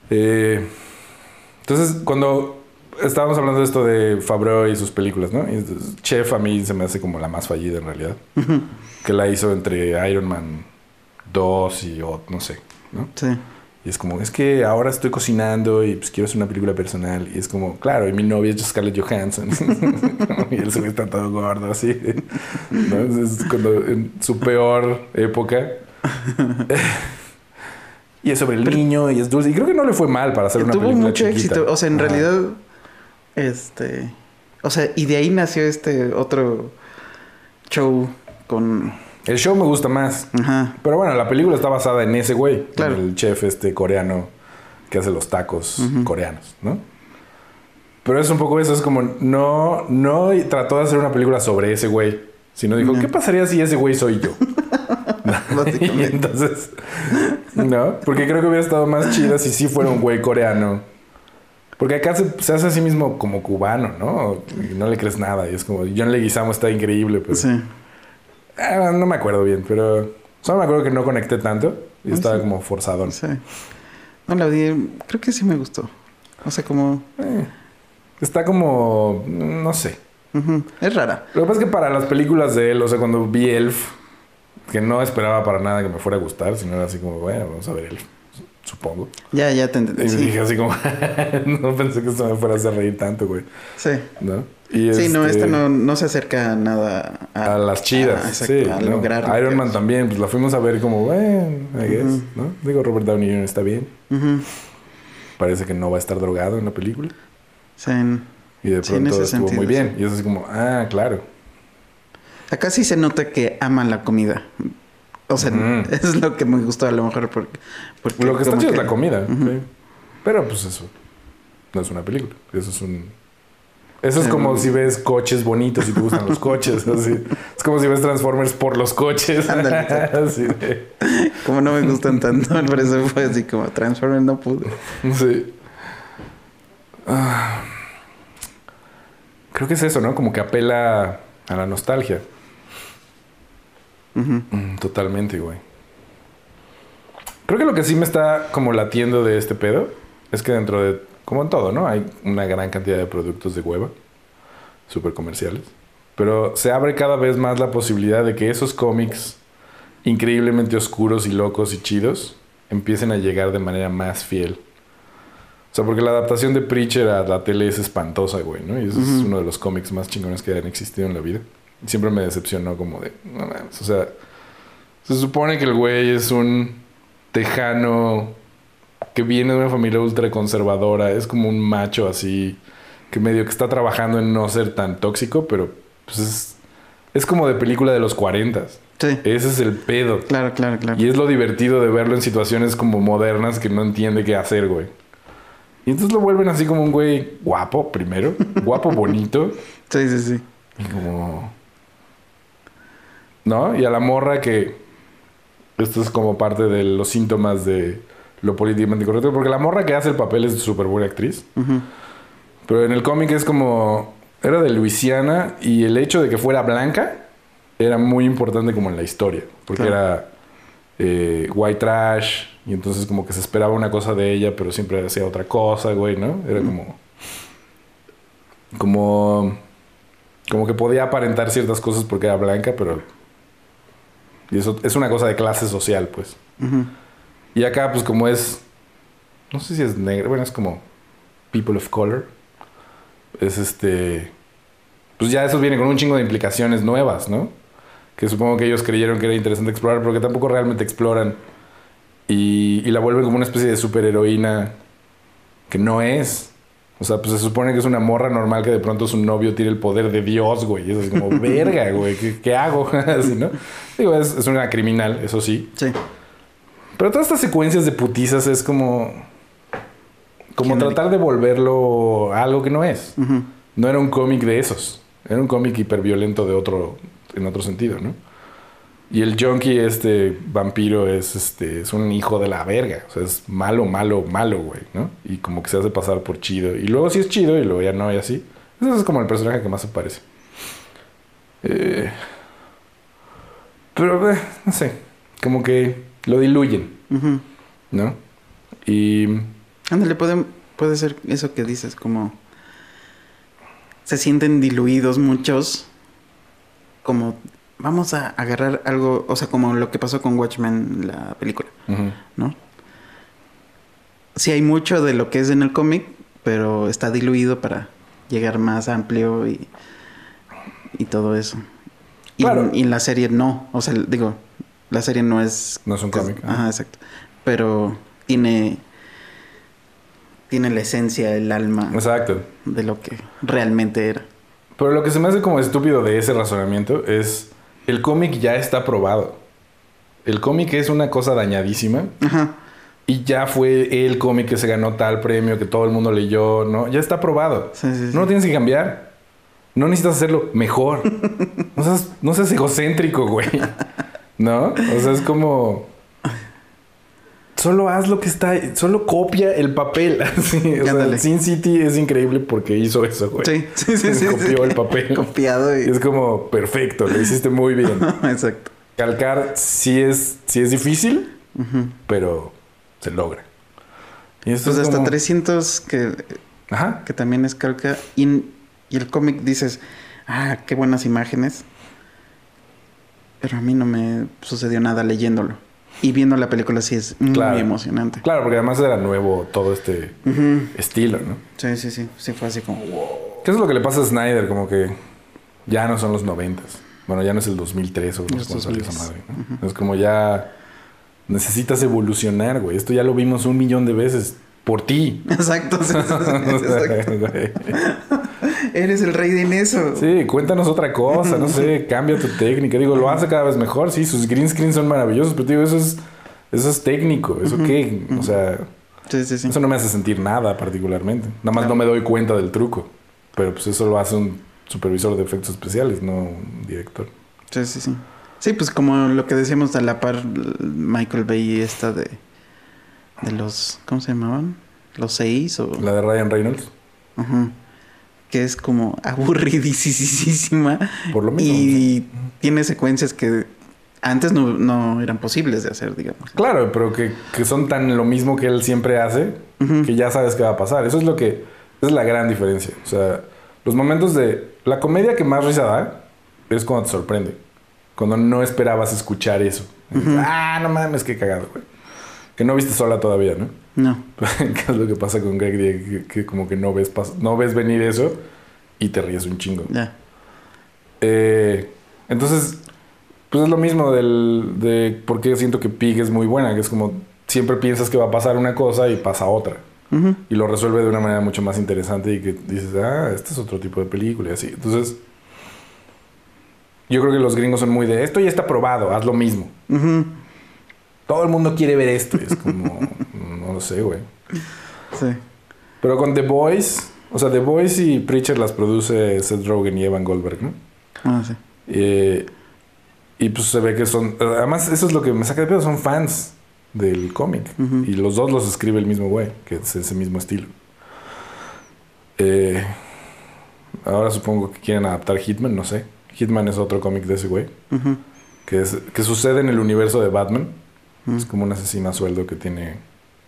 Eh, entonces, cuando estábamos hablando de esto de Favreau y sus películas, ¿no? Y Chef a mí se me hace como la más fallida en realidad. Que la hizo entre Iron Man 2 y o- no sé, ¿no? Sí. Y es como, es que ahora estoy cocinando y pues quiero hacer una película personal. Y es como, claro, y mi novia es Scarlett Johansson. *laughs* y él se ve está todo gordo así. ¿no? Es cuando en su peor época. *laughs* y es sobre el niño y es dulce. Y creo que no le fue mal para hacer una Tuvo película mucho chiquita. éxito. O sea, en Ajá. realidad, este, o sea, y de ahí nació este otro show con, El show me gusta más. ajá, Pero bueno, la película está basada en ese güey. Claro. en el chef este coreano que hace los tacos coreanos, ¿no? Pero es un poco eso, es como no, no trató de hacer una película sobre ese güey, sino dijo, No. ¿qué pasaría si ese güey soy yo? *laughs* *laughs* y entonces, ¿no? Porque creo que hubiera estado más chida si sí fuera un güey coreano. Porque acá se, se hace a sí mismo como cubano, ¿no? Y no le crees nada. Y es como, John Leguizamo está increíble, pero... Sí. Ah, no me acuerdo bien, pero solo me acuerdo que no conecté tanto y Ah, estaba sí. como forzado. Sí. No la vi, creo que sí me gustó. O sea, como, Eh, está como, no sé. es rara. Lo que pasa es que para las películas de él, o sea, cuando vi Elf, que no esperaba para nada que me fuera a gustar, sino era así como, bueno, vamos a ver Elf, supongo. Ya, ya te entendí. Y Sí, dije así como, *laughs* no pensé que esto me fuera a hacer reír tanto, güey, sí. ¿no? Y Sí, no, este, esta no, no se acerca nada a, A las chidas, a- exacto, sí. a ¿no? lograr. lo Iron Man también, pues la fuimos a ver como, bueno, I guess. ¿no? Digo, Robert Downey Jr. está bien. Parece que no va a estar drogado en la película. Sí, en- Y de Sí, pronto estuvo muy sentido, bien. Y es así como, ah, claro. Acá sí se nota que aman la comida. O sea, *laughs* es lo que me gustó a lo mejor porque... porque Lo que está chido es la comida. Sí. Pero pues eso. No es una película. Eso es un. Eso es como si ves coches bonitos y te gustan los coches. *laughs* Así. Es como si ves Transformers por los coches. *laughs* Ándale, Como no me gustan tanto, por eso fue así como Transformers no pudo. Sí. Ah. Creo que es eso, ¿no? Como que apela a la nostalgia. Mm, totalmente, güey. Creo que lo que sí me está como latiendo de este pedo es que dentro de, como en todo, ¿no? Hay una gran cantidad de productos de hueva, súper comerciales. Pero se abre cada vez más la posibilidad de que esos cómics increíblemente oscuros y locos y chidos empiecen a llegar de manera más fiel. O sea, porque la adaptación de Preacher a la tele es espantosa, güey, ¿no? Y ese es uno de los cómics más chingones que han existido en la vida. Siempre me decepcionó como de, no mames, o sea, se supone que el güey es un tejano que viene de una familia ultra conservadora, es como un macho así, que medio que está trabajando en no ser tan tóxico, pero pues es, es como de película de los 40. Sí, Ese es el pedo. claro, claro, claro. Y es lo divertido de verlo en situaciones como modernas que no entiende qué hacer, güey. Y entonces lo vuelven así como un güey guapo, primero. Guapo, bonito. *laughs* Sí, sí, sí. Y como... ¿No? Y a la morra que... Esto es como parte de los síntomas de lo políticamente correcto. Porque la morra que hace el papel es súper buena actriz. Pero en el cómic es como... Era de Luisiana y el hecho de que fuera blanca era muy importante como en la historia. Porque Claro. era eh, white trash y entonces como que se esperaba una cosa de ella pero siempre hacía otra cosa, güey, ¿no? Era como... Como... Como que podía aparentar ciertas cosas porque era blanca, pero... Y eso es una cosa de clase social, pues. Y acá, pues como es... No sé si es negro, bueno, es como people of color. Es este... Pues ya eso viene con un chingo de implicaciones nuevas, ¿no? Que supongo que ellos creyeron que era interesante explorar, pero que tampoco realmente exploran. Y, y la vuelven como una especie de superheroína que no es. O sea, pues se supone que es una morra normal que de pronto su novio tiene el poder de Dios, güey. Y eso es como, *laughs* verga, güey, ¿qué, qué hago? *laughs* Así, ¿no? Digo, es, es una criminal, eso sí. Sí. Pero todas estas secuencias de putizas es como. Como Genérico. tratar de volverlo a algo que no es. No era un cómic de esos. Era un cómic hiperviolento de otro. en otro sentido, ¿no? Y el junkie, este vampiro, es este. es un hijo de la verga. O sea, es malo, malo, malo, güey, ¿no? Y como que se hace pasar por chido. Y luego sí es chido y luego ya no y así. Ese es como el personaje que más se parece. Eh, pero, eh, no sé. Como que lo diluyen. ¿no? Y. Ándale, puede, puede ser eso que dices, como se sienten diluidos muchos, como vamos a agarrar algo, o sea, como lo que pasó con Watchmen, la película. ¿no? sí hay mucho de lo que es en el cómic, pero está diluido para llegar más amplio y, y todo eso. Y, Claro. y la serie no, o sea, digo, la serie no es... No es un cómic. Ajá, exacto. Pero tiene... Tiene la esencia, el alma Exacto. de lo que realmente era. Pero lo que se me hace como estúpido de ese razonamiento es el cómic ya está probado. El cómic es una cosa dañadísima Ajá. y ya fue el cómic que se ganó tal premio que todo el mundo leyó, ¿no? Ya está probado. Sí, sí, sí. No lo tienes que cambiar. No necesitas hacerlo mejor. *laughs* No seas, no seas egocéntrico, güey. ¿No? O sea, es como... Solo haz lo que está... Solo copia el papel. *laughs* Así, o sea. Sin City es increíble porque hizo eso, güey. Sí, sí, sí, sí. Copió sí. el papel. *laughs* Copiado y... Y es como, perfecto, lo hiciste muy bien. *laughs* Exacto. Calcar sí es, sí es difícil, pero se logra. Y esto Pues es hasta como- 300 que, Ajá. que también es calca. Y, y el cómic dices, ah, qué buenas imágenes. Pero a mí no me sucedió nada leyéndolo. Y viendo la película sí es muy Claro. emocionante. Claro, porque además era nuevo todo este estilo, ¿no? Sí, sí, sí. Sí fue así como. ¿Qué es lo que le pasa a Snyder? Como que ya no son los noventas. Bueno, ya no es el 2003 o no Los salió esa 2000s. madre. ¿no? Es como ya necesitas evolucionar, güey. Esto ya lo vimos un millón de veces por ti. *laughs* Exacto. sí, sí, sí, *laughs* exacto. Eres el rey de eso. Sí, cuéntanos otra cosa, no *laughs* sé, cambia tu técnica. Digo, lo hace cada vez mejor, sí, sus green screens son maravillosos, pero digo, eso es, eso es técnico, ¿eso qué? O sea, Sí, sí, sí. eso no me hace sentir nada particularmente. Nada más no me doy cuenta del truco. Pero pues eso lo hace un supervisor de efectos especiales, no un director. Sí, sí, sí. Sí, pues como lo que decíamos a la par Michael Bay y esta de de los ¿cómo se llamaban? Los seis o La de Ryan Reynolds, Ajá. Que es como aburridísima por lo mismo. y tiene secuencias que antes no, no eran posibles de hacer, digamos. Claro, pero que, que son tan lo mismo que él siempre hace, que ya sabes qué va a pasar. Eso es lo que... es la gran diferencia. O sea, los momentos de... La comedia que más risa da es cuando te sorprende. Cuando no esperabas escuchar eso. Ah, no mames, qué cagado, güey. Que no viste sola todavía, ¿no? No. *laughs* ¿Qué es lo que pasa con Greg? Que, que como que no ves, no ves venir eso y te ríes un chingo. Ya. Eh, entonces, pues es lo mismo del, de por qué siento que Pig es muy buena, que es como siempre piensas que va a pasar una cosa y pasa otra. Y lo resuelve de una manera mucho más interesante y que dices, ah, este es otro tipo de película y así. Entonces, yo creo que los gringos son muy de esto ya está probado, haz lo mismo. Ujú. Todo el mundo quiere ver esto. Y es como, *laughs* no lo sé, güey. Sí. Pero con The Boys, o sea, The Boys y Preacher las produce Seth Rogen y Evan Goldberg, ¿no? Ah, sí. Eh, y pues se ve que son. Además, eso es lo que me saca de pedo, son fans del cómic. Y los dos los escribe el mismo güey, que es ese mismo estilo. Eh, ahora supongo que quieren adaptar Hitman, no sé. Hitman es otro cómic de ese güey, que, es, que sucede en el universo de Batman. Mm. Es como un asesino a sueldo que tiene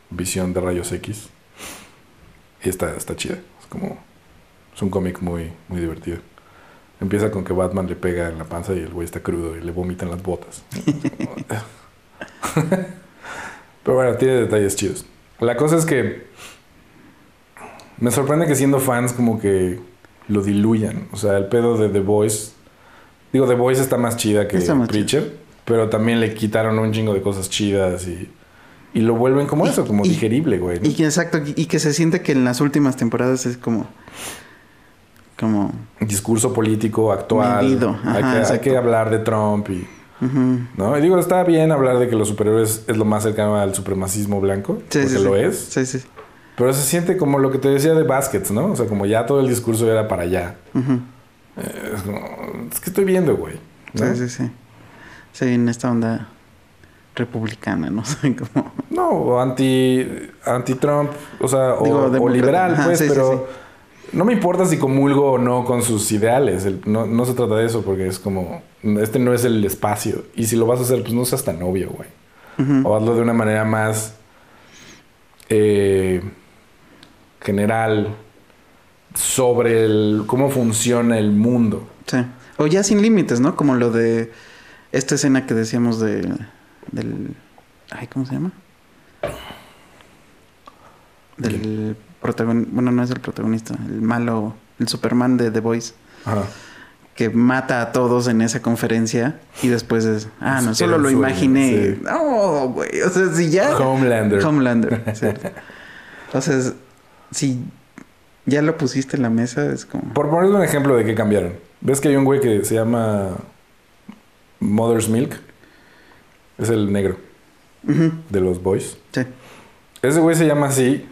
visión de rayos X. Y está, está chida. Es como. Es un cómic muy, muy divertido. Empieza con que Batman le pega en la panza y el güey está crudo y le vomitan las botas. *laughs* *laughs* Pero bueno, tiene detalles chidos. La cosa es que. Me sorprende que siendo fans, como que lo diluyan. O sea, el pedo de The Voice. Digo, The Voice está más chida que Está más Preacher. Pero también le quitaron un chingo de cosas chidas y. Y lo vuelven como Y- eso, como y- digerible, güey. ¿no? Y que exacto, y que se siente que en las últimas temporadas es como como discurso político actual. Medido, hay, ajá, que, hay que hablar de Trump y. ¿No? Y digo, está bien hablar de que los superhéroes es lo más cercano al supremacismo blanco. Sí, porque sí, lo sí. es. Sí, sí. Pero se siente como lo que te decía de Baskets, ¿no? O sea, como ya todo el discurso era para allá. Eh, es como, es que estoy viendo, güey. ¿no? Sí, sí, sí. Sí, en esta onda republicana, no *laughs* sé cómo. No, o anti, anti-Trump, o sea, o, Digo, o demócrata. liberal, pues, sí, sí, pero no me importa si comulgo o no con sus ideales. El- no, no se trata de eso, porque es como, este no es el espacio. Y si lo vas a hacer, pues no seas tan obvio, güey. O hazlo de una manera más eh, general sobre el, cómo funciona el mundo. Sí. O ya sin límites, ¿no? Como lo de esta escena que decíamos de del ay, ¿cómo se llama? del protagonista, bueno, no es el protagonista, el malo, el Superman de The Voice, Ajá. que mata a todos en esa conferencia y después es, ah, no, solo lo imaginé. sí. No, güey, o sea, si ya... Homelander. Homelander, *laughs* sí. O sea, es- si ya lo pusiste en la mesa, es como... Por ponerle un ejemplo de qué cambiaron. ¿Ves que hay un güey que se llama Mother's Milk? Es el negro de los boys. sí. Ese güey se llama así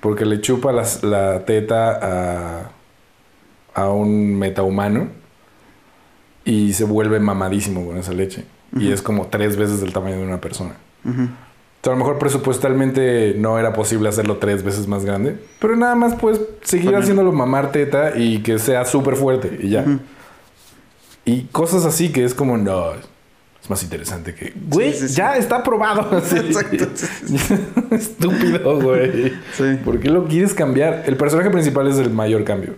porque le chupa las- la teta a, a un metahumano y se vuelve mamadísimo con esa leche. Y es como tres veces del tamaño de una persona. O sea, a lo mejor presupuestalmente no era posible hacerlo tres veces más grande, pero nada más puedes seguir haciéndolo mamar teta y que sea súper fuerte y ya. Y cosas así que es como, no, es más interesante que... Güey, sí, sí. ya está probado. *laughs* Sí. Exacto. *laughs* Estúpido, güey. Sí. ¿Por qué lo quieres cambiar? El personaje principal es el mayor cambio.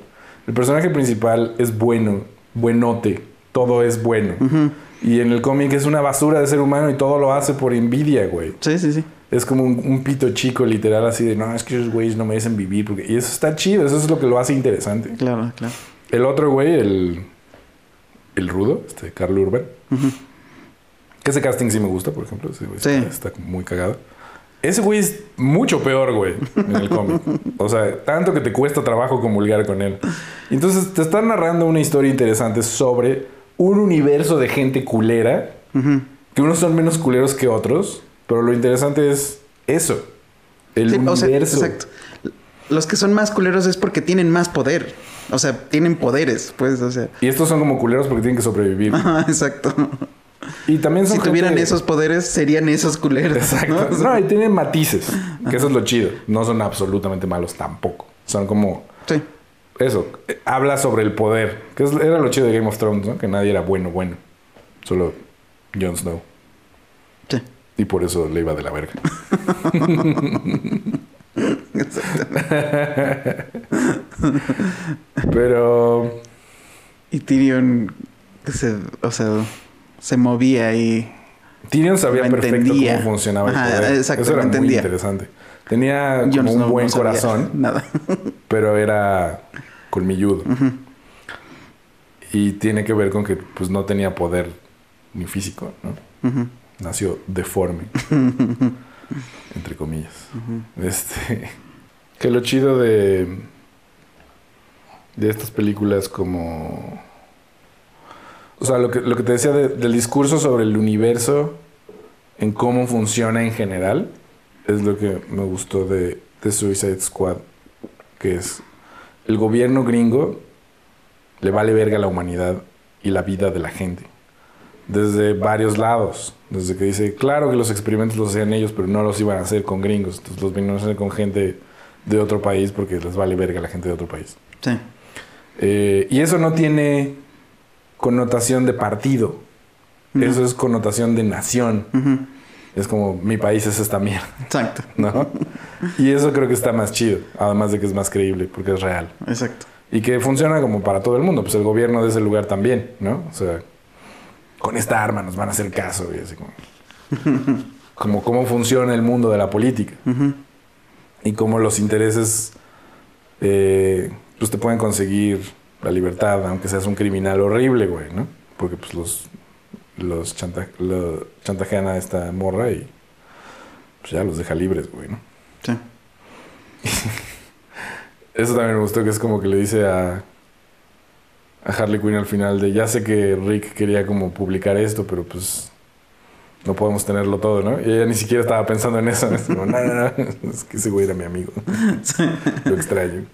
El personaje principal es bueno, buenote, todo es bueno. Y en el cómic es una basura de ser humano y todo lo hace por envidia, güey. Sí, sí, sí. Es como un, un pito chico, literal, así de, no, es que esos güeyes no merecen vivir. Porque... Y eso está chido, eso es lo que lo hace interesante. Claro, claro. El otro güey, el, el rudo, este, Carl Urban, que ese casting sí me gusta, por ejemplo. Ese güey Sí. está, está muy cagado. Ese güey es mucho peor, güey, en el cómic. O sea, tanto que te cuesta trabajo comulgar con él. Entonces, te están narrando una historia interesante sobre un universo de gente culera, que unos son menos culeros que otros, pero lo interesante es eso. El Sí, o sea, universo. exacto. Los que son más culeros es porque tienen más poder. O sea, tienen poderes, pues, o sea. y estos son como culeros porque tienen que sobrevivir. Ajá, *laughs* exacto. Y también son Si tuvieran gente- esos poderes, serían esos culeros. Exacto. ¿no? No, y tienen matices, que eso es lo chido. No son absolutamente malos tampoco. Son como sí. eso. eh, Habla sobre el poder, que era lo chido de Game of Thrones, ¿no? Que nadie era bueno, bueno. Solo Jon Snow. Sí. Y por eso le iba de la verga. *laughs* *laughs* Pero Y Tyrion, se, o sea, se movía y... Tyrion sabía perfecto entendía. cómo funcionaba el Ajá, poder. exacto, Eso era lo muy entendía. interesante. Tenía como un buen no corazón. Nada. pero era colmilludo. Ujú. Y tiene que ver con que pues no tenía poder ni físico. Nació deforme. *laughs* entre comillas. Este. Que lo chido de. de estas películas como. O sea, lo que, lo que te decía de- del discurso sobre el universo en cómo funciona en general es lo que me gustó de, de Suicide Squad. Que es el gobierno gringo le vale verga a la humanidad y la vida de la gente. Desde varios lados. Desde que dice, claro que los experimentos los hacían ellos, pero no los iban a hacer con gringos. Entonces los vinieron a hacer con gente de otro país porque les vale verga a la gente de otro país. Sí. Eh, y eso no tiene connotación de partido. Eso es connotación de nación. Es como, mi país es esta mierda, Exacto. *laughs* ¿no? y eso creo que está más chido. Además de que es más creíble porque es real. Exacto. Y que funciona como para todo el mundo. Pues el gobierno de ese lugar también, ¿no? O sea, con esta arma nos van a hacer caso. Y así como, *laughs* como cómo funciona el mundo de la política. Y cómo los intereses eh, pues te pueden conseguir la libertad, aunque seas un criminal horrible, güey, ¿no? Porque pues los, los chanta- lo chantajean a esta morra y pues ya los deja libres, güey, ¿no? Sí. *laughs* Eso también me gustó, que es como que le dice a, a Harley Quinn al final de, ya sé que Rick quería como publicar esto, pero pues no podemos tenerlo todo, ¿no? Y ella ni siquiera estaba pensando en eso. Es como, *laughs* no, no, no, es que ese güey era mi amigo. Lo extraño.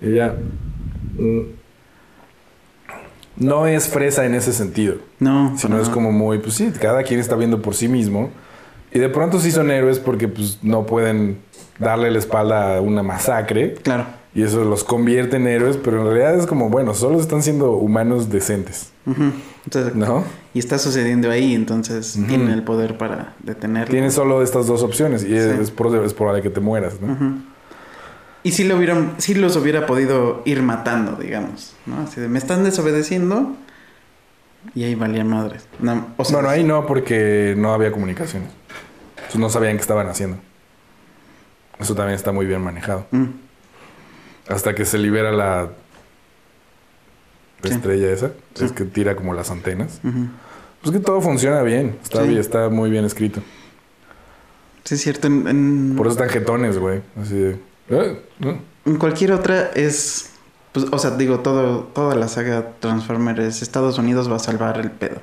Y ella mm, no es fresa en ese sentido, No. sino para es como muy, pues sí, cada quien está viendo por sí mismo. Y de pronto sí son héroes porque pues no pueden darle la espalda a una masacre. Claro. Y eso los convierte en héroes, pero en realidad es como, bueno, solo están siendo humanos decentes. Entonces, ¿no? Y está sucediendo ahí, entonces Ujú. tienen el poder para detenerlo. Tienes solo estas dos opciones y es, Sí. es por- es probable que te mueras, ¿no? Y si lo hubieran, si los hubiera podido ir matando, digamos, ¿no? Así de, me están desobedeciendo y ahí valía madres. No, o sea, Bueno, ahí no, porque no había comunicaciones. Entonces no sabían qué estaban haciendo. Eso también está muy bien manejado. Mm, Hasta que se libera la Sí. estrella esa. Sí. Es que tira como las antenas. Pues que todo funciona bien. Está, Sí. bien, está muy bien escrito. Sí, es cierto. En, en- Por eso están jetones, güey. Así de... "Eh, eh". en cualquier otra es. Pues, o sea, digo, todo, toda la saga Transformers, Estados Unidos va a salvar el pedo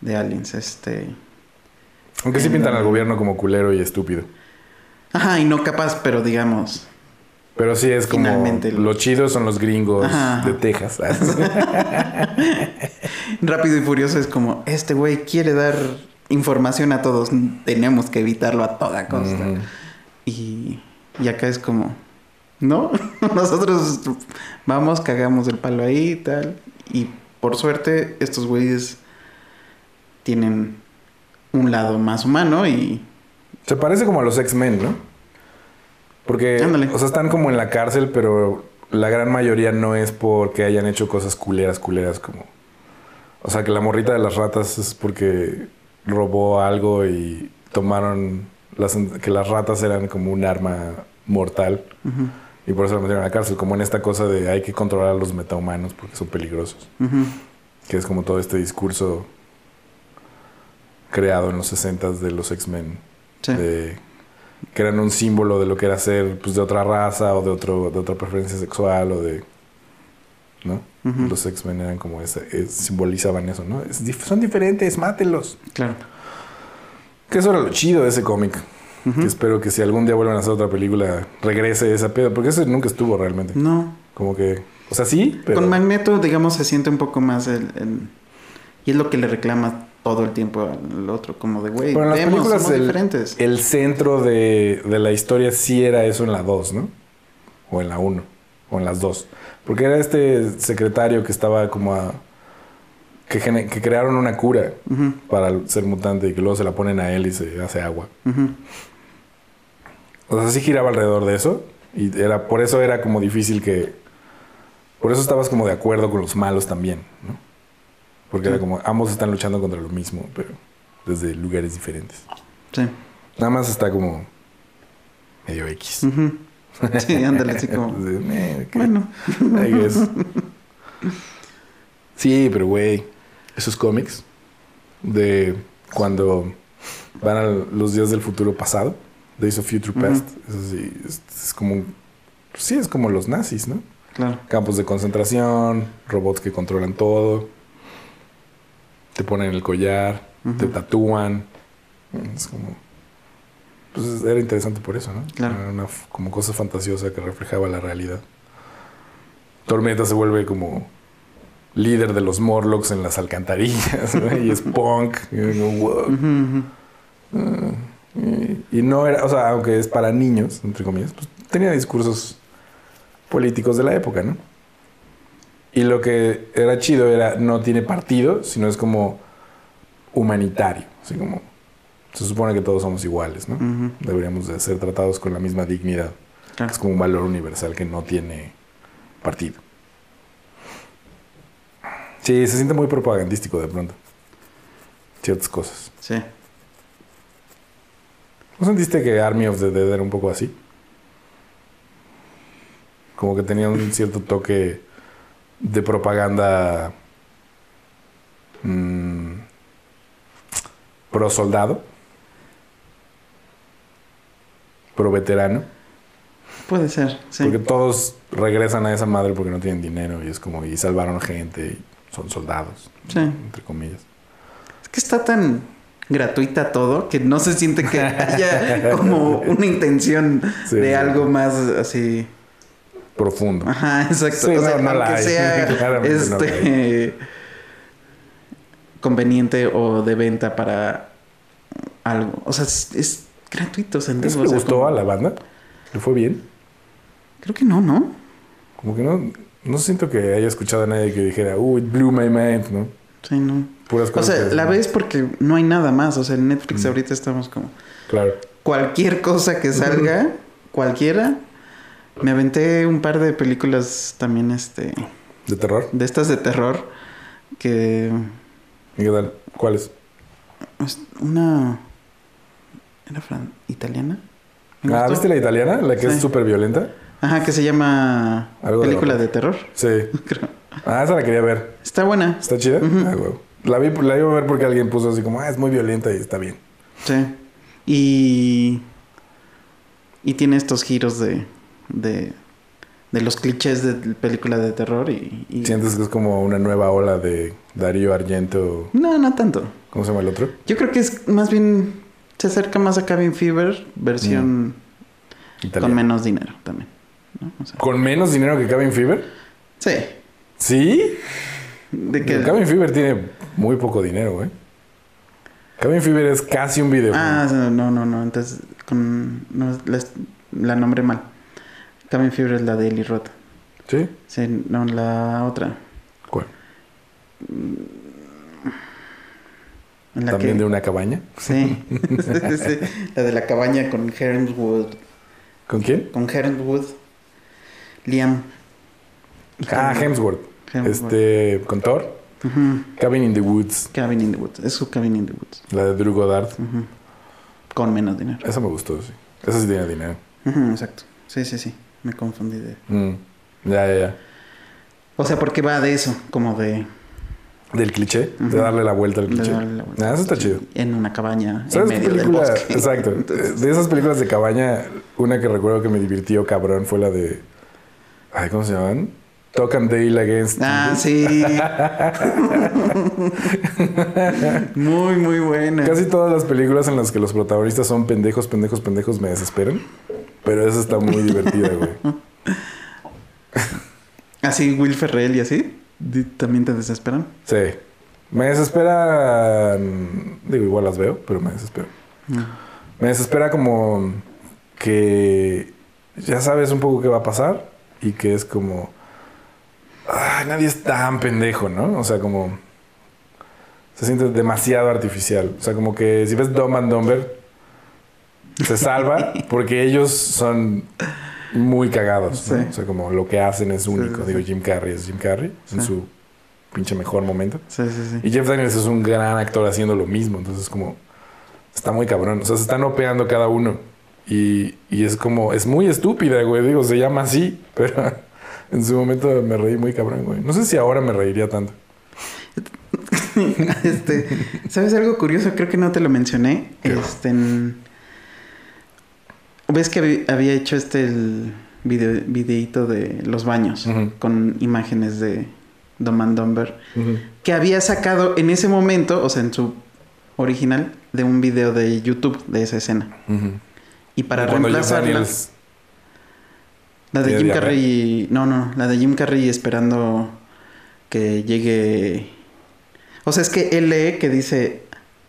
de aliens. Este. Aunque sí pintan al gobierno como culero y estúpido. Ajá, y no capaz, pero digamos. Pero sí es como... Finalmente, Lo chido son los gringos Ajá. de Texas. *laughs* Rápido y Furioso es como, este güey quiere dar información a todos, tenemos que evitarlo a toda costa. Y, y acá es como, no, *laughs* nosotros vamos, cagamos el palo ahí y tal. Y por suerte, estos güeyes tienen un lado más humano y... Se parece como a los X-Men, ¿no? Porque, Ándale. o sea, están como en la cárcel, pero la gran mayoría no es porque hayan hecho cosas culeras, culeras como... O sea, que la morrita de las ratas es porque robó algo y tomaron las, que las ratas eran como un arma mortal y por eso la metieron a la cárcel, como en esta cosa de hay que controlar a los metahumanos porque son peligrosos, que es como todo este discurso creado en los 60 de los X-Men sí. de- que eran un símbolo de lo que era ser pues, de otra raza o de otro de otra preferencia sexual o de ¿no? Los X-Men eran como ese, es- simbolizaban eso, ¿no? Es son diferentes, mátelos. Claro. Que eso era lo chido de ese cómic. Que espero que si algún día vuelvan a hacer otra película, regrese esa pedo. Porque ese nunca estuvo realmente. No, Como que. O sea, sí, pero. Con Magneto, digamos, se siente un poco más el, el- Y es lo que le reclama todo el tiempo al otro, como de, güey, Pero en las vemos, películas somos el, diferentes. el centro de, de la historia sí era eso en la 2, ¿no? O en la 1. O en las dos. Porque era este secretario que estaba como a. Que, que crearon una cura para ser mutante y que luego se la ponen a él y se hace agua. O sea, sí giraba alrededor de eso. Y era, por eso era como difícil que. Por eso estabas como de acuerdo con los malos también, ¿no? Porque era como, ambos están luchando contra lo mismo, pero desde lugares diferentes. Sí. Nada más está como medio X. ujú. Sí, ándale, así como. De, *laughs* "Eh, ¿qué?". Bueno. *laughs* I guess. Sí, pero güey, esos cómics de cuando van a los días del futuro pasado, Days of Future. Past, eso sí, es, es como, sí, es como los nazis, ¿no? Claro. Campos de concentración, robots que controlan todo, te ponen el collar, te tatúan, es como, pues era interesante por eso, ¿no? Claro. Era una como cosa fantasiosa que reflejaba la realidad. Tormenta se vuelve como líder de los Morlocks en las alcantarillas, *laughs* ¿no? y es punk, y digo, wow. Y, y no era, o sea, aunque es para niños, entre comillas, pues tenía discursos políticos de la época, ¿no? Y lo que era chido era, no tiene partido, sino es como humanitario, así como, se supone que todos somos iguales, ¿no? Deberíamos de ser tratados con la misma dignidad. Claro. Es como un valor universal que no tiene partido. Sí, se siente muy propagandístico de pronto. Ciertas cosas. Sí. ¿No sentiste que Army of the Dead era un poco así? Como que tenía un cierto toque de propaganda mm, pro soldado, pro veterano, Puede ser, sí. porque todos regresan a esa madre porque no tienen dinero y es como y salvaron gente y son soldados, Sí. entre comillas. Es que está tan gratuita todo que no se siente que haya *laughs* como una intención Sí, de algo más así. Profundo. Ajá, exacto. Sí, o sea, no, no aunque sea *laughs* Claramente no la este conveniente o de venta para algo. O sea, es, es gratuito. ¿Eso O le sea, gustó como- a la banda? ¿Le fue bien? Creo que no, ¿no? Como que no, no siento que haya escuchado a nadie que dijera, uh, it blew my mind, ¿no? Sí, no. Puras O cosas. sea, que- la ves porque no hay nada más. O sea, en Netflix Mm. ahorita estamos como... Claro. Cualquier cosa que salga, cualquiera. Me aventé un par de películas también, este... ¿De terror? De estas de terror. Que... ¿Y qué tal? ¿Cuáles? es Una... ¿Era fran- italiana? Ah, gustó. ¿viste la italiana? La que es súper violenta. Ajá, que se llama Algo Película de terror. Sí. *laughs* creo. Ah, esa la quería ver. Está buena. ¿Está chida? Ah. La vi, la iba a ver porque alguien puso así como, ah, es muy violenta y está bien. Sí. Y. Y tiene estos giros de. De. de los clichés de película de terror y. y- ¿Sientes que es como una nueva ola de Darío Argento? No, no tanto. ¿Cómo se llama el otro? Yo creo que es más bien. se acerca más a Cabin Fever, versión. con Italiano. menos dinero también. ¿no? O sea, ¿Con menos dinero que Cabin Fever? sí. ¿Sí? De que. Cabin Fever tiene muy poco dinero, güey. Cabin Fever es casi un video. Ah, no, no, no. Entonces, con. No, la, la nombré mal. Cabin Fever es la de Eli Roth. ¿Sí? Sí, no, la otra. ¿Cuál? La ¿También que- de una cabaña? Sí. *laughs* La de la cabaña con Hemswood. ¿Con quién? Con Hemswood. Liam. Ah, Hemsworth. Hemsworth. Este, con Thor. Cabin in the Woods. Cabin in the Woods. Es su Cabin in the Woods. La de Drew Goddard. Con menos dinero. Esa me gustó, sí. Esa sí tiene dinero. Exacto. Sí, sí, sí. Me confundí de. Mm. Ya, ya, ya. O sea, porque va de eso, como de. Del cliché, de darle la vuelta al cliché. vuelta. Ah, eso está chido. En una cabaña en ¿Sabes qué medio del película? bosque. Exacto. *laughs* Entonces, De esas películas de cabaña, una que recuerdo que me divirtió cabrón fue la de. Ay, ¿cómo se llaman? Talk and Dale Against. Ah, sí. *laughs* muy, muy buena. Casi todas las películas en las que los protagonistas son pendejos, pendejos, pendejos me desesperan. Pero esa está muy divertida, güey. *laughs* Así, Will Ferrell y así. También te desesperan. Sí. Me desesperan. Digo, igual las veo, pero me desesperan. No. Me desespera como que ya sabes un poco qué va a pasar y que es como. Ay, nadie es tan pendejo, ¿no? O sea, como. Se siente demasiado artificial. O sea, como que si ves Dumb and Dumber, se salva porque ellos son muy cagados. ¿no? Sí. O sea, como lo que hacen es único. sí, Digo. Jim Carrey es Jim Carrey en su pinche mejor momento. Sí, sí, sí. Y Jeff Daniels es un gran actor haciendo lo mismo. Entonces, como. Está muy cabrón. O sea, se están opeando cada uno. Y, y es como. Es muy estúpida, güey. Digo, se llama así. *laughs* Pero en su momento me reí muy cabrón, güey. No sé si ahora me reiría tanto. *laughs* este, ¿sabes algo curioso? Creo que no te lo mencioné. ¿Qué? Este, en- ves que habí- había hecho este el video, videíto de los baños con imágenes de Dumb and Dumber que había sacado en ese momento, o sea, en su original, de un video de YouTube de esa escena. Ujú. Y para reemplazarla, la de Jim. Carrey, no, no, la de Jim Carrey esperando que llegue. O sea, es que él lee que dice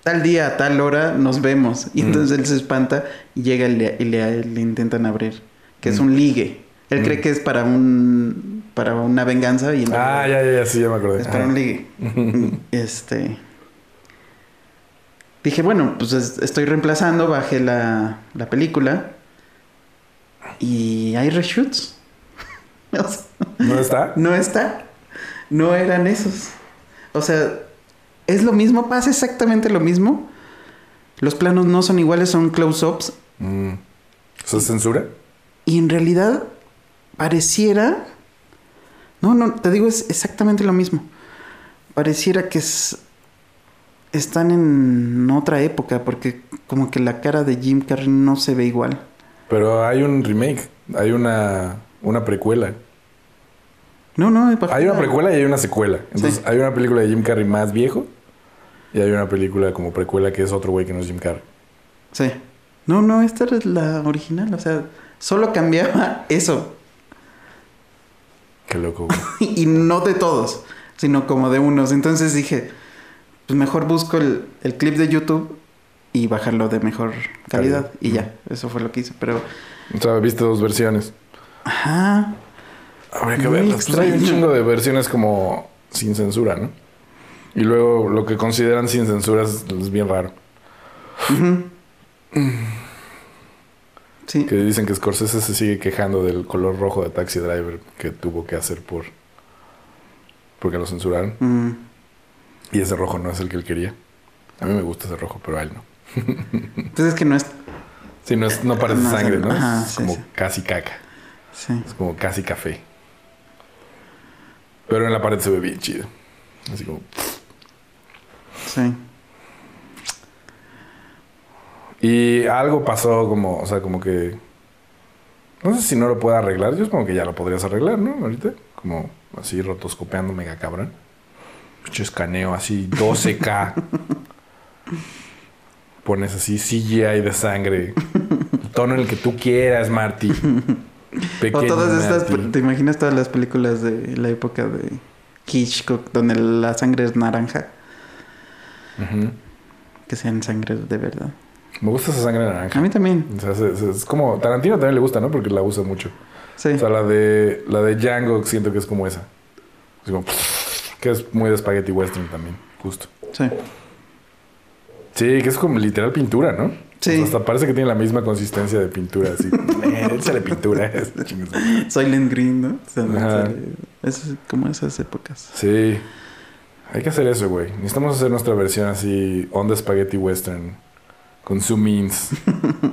tal día, a tal hora nos vemos. Y Mm. entonces él se espanta y llega y le, y le- le intentan abrir. Que es un ligue. Él Mm. cree que es para un para una venganza y Ah, ya, ya, ya, sí, ya me acordé. es para un ligue. *laughs* este. Dije, bueno, pues es- estoy reemplazando, bajé la, la película y hay reshoots. *laughs* O sea, ¿No está? no está. No eran esos. O sea, es lo mismo, pasa exactamente lo mismo. Los planos no son iguales, son close-ups. Mm. ¿Eso es censura? Y en realidad pareciera... No, no, te digo, es exactamente lo mismo. Pareciera que es... están en otra época, porque como que la cara de Jim Carrey no se ve igual. Pero hay un remake. Hay una, una precuela. No, no, Hay una precuela y hay una secuela. Entonces, Sí. hay una película de Jim Carrey más viejo y hay una película como precuela que es otro güey que no es Jim Carrey. Sí. No, no, esta era la original, o sea, solo cambiaba eso. Qué loco, güey. *laughs* y no de todos, sino como de unos. Entonces dije, pues mejor busco el, el clip de YouTube y bajarlo de mejor calidad. Calidad. Y ya, eso fue lo que hice. Pero, O sea, viste dos versiones. ajá, Habría que verlas. Pues hay un chingo de versiones como sin censura, ¿no? Y luego lo que consideran sin censura es, es bien raro. ujú. Sí, Que dicen que Scorsese se sigue quejando del color rojo de Taxi Driver que tuvo que hacer por... Porque lo censuraron. mm, Y ese rojo no es el que él quería. A mí me gusta ese rojo, pero a él no. entonces *laughs* es que no es, Sí, no, es, no parece No, sangre, ¿no? ajá, es sí, como sí. casi caca. Sí. Es como casi café. Pero en la pared se ve bien chido. Así como. Sí. Y algo pasó como, o sea, como que... No sé si no lo puedo arreglar. Yo supongo que ya lo podrías arreglar, ¿no? Ahorita. Como así rotoscopeando mega cabrón. Pinche escaneo así 12K. *laughs* Pones así CGI de sangre. El tono en el que tú quieras, Marty. *laughs* Pequeño o todas estas, Marty. ¿te imaginas todas las películas de la época de Hitchcock donde la sangre es naranja? Que sean sangre de verdad. Me gusta esa sangre A naranja. mí también. O sea, se- se- es como... Tarantino también le gusta, ¿no? Porque la usa mucho. Sí. O sea, la de, la de Django siento que es como esa. Es como, que es muy de spaghetti western también, justo. Sí. Sí, que es como literal pintura, ¿no? Sí. O sea, hasta parece que tiene la misma consistencia de pintura, así. *laughs* *laughs* Échale pintura. *laughs* Silent Green, ¿no? O sea, sale- es como esas épocas. sí. Hay que hacer eso, güey. Necesitamos hacer nuestra versión así, on the spaghetti western, con zoom ins,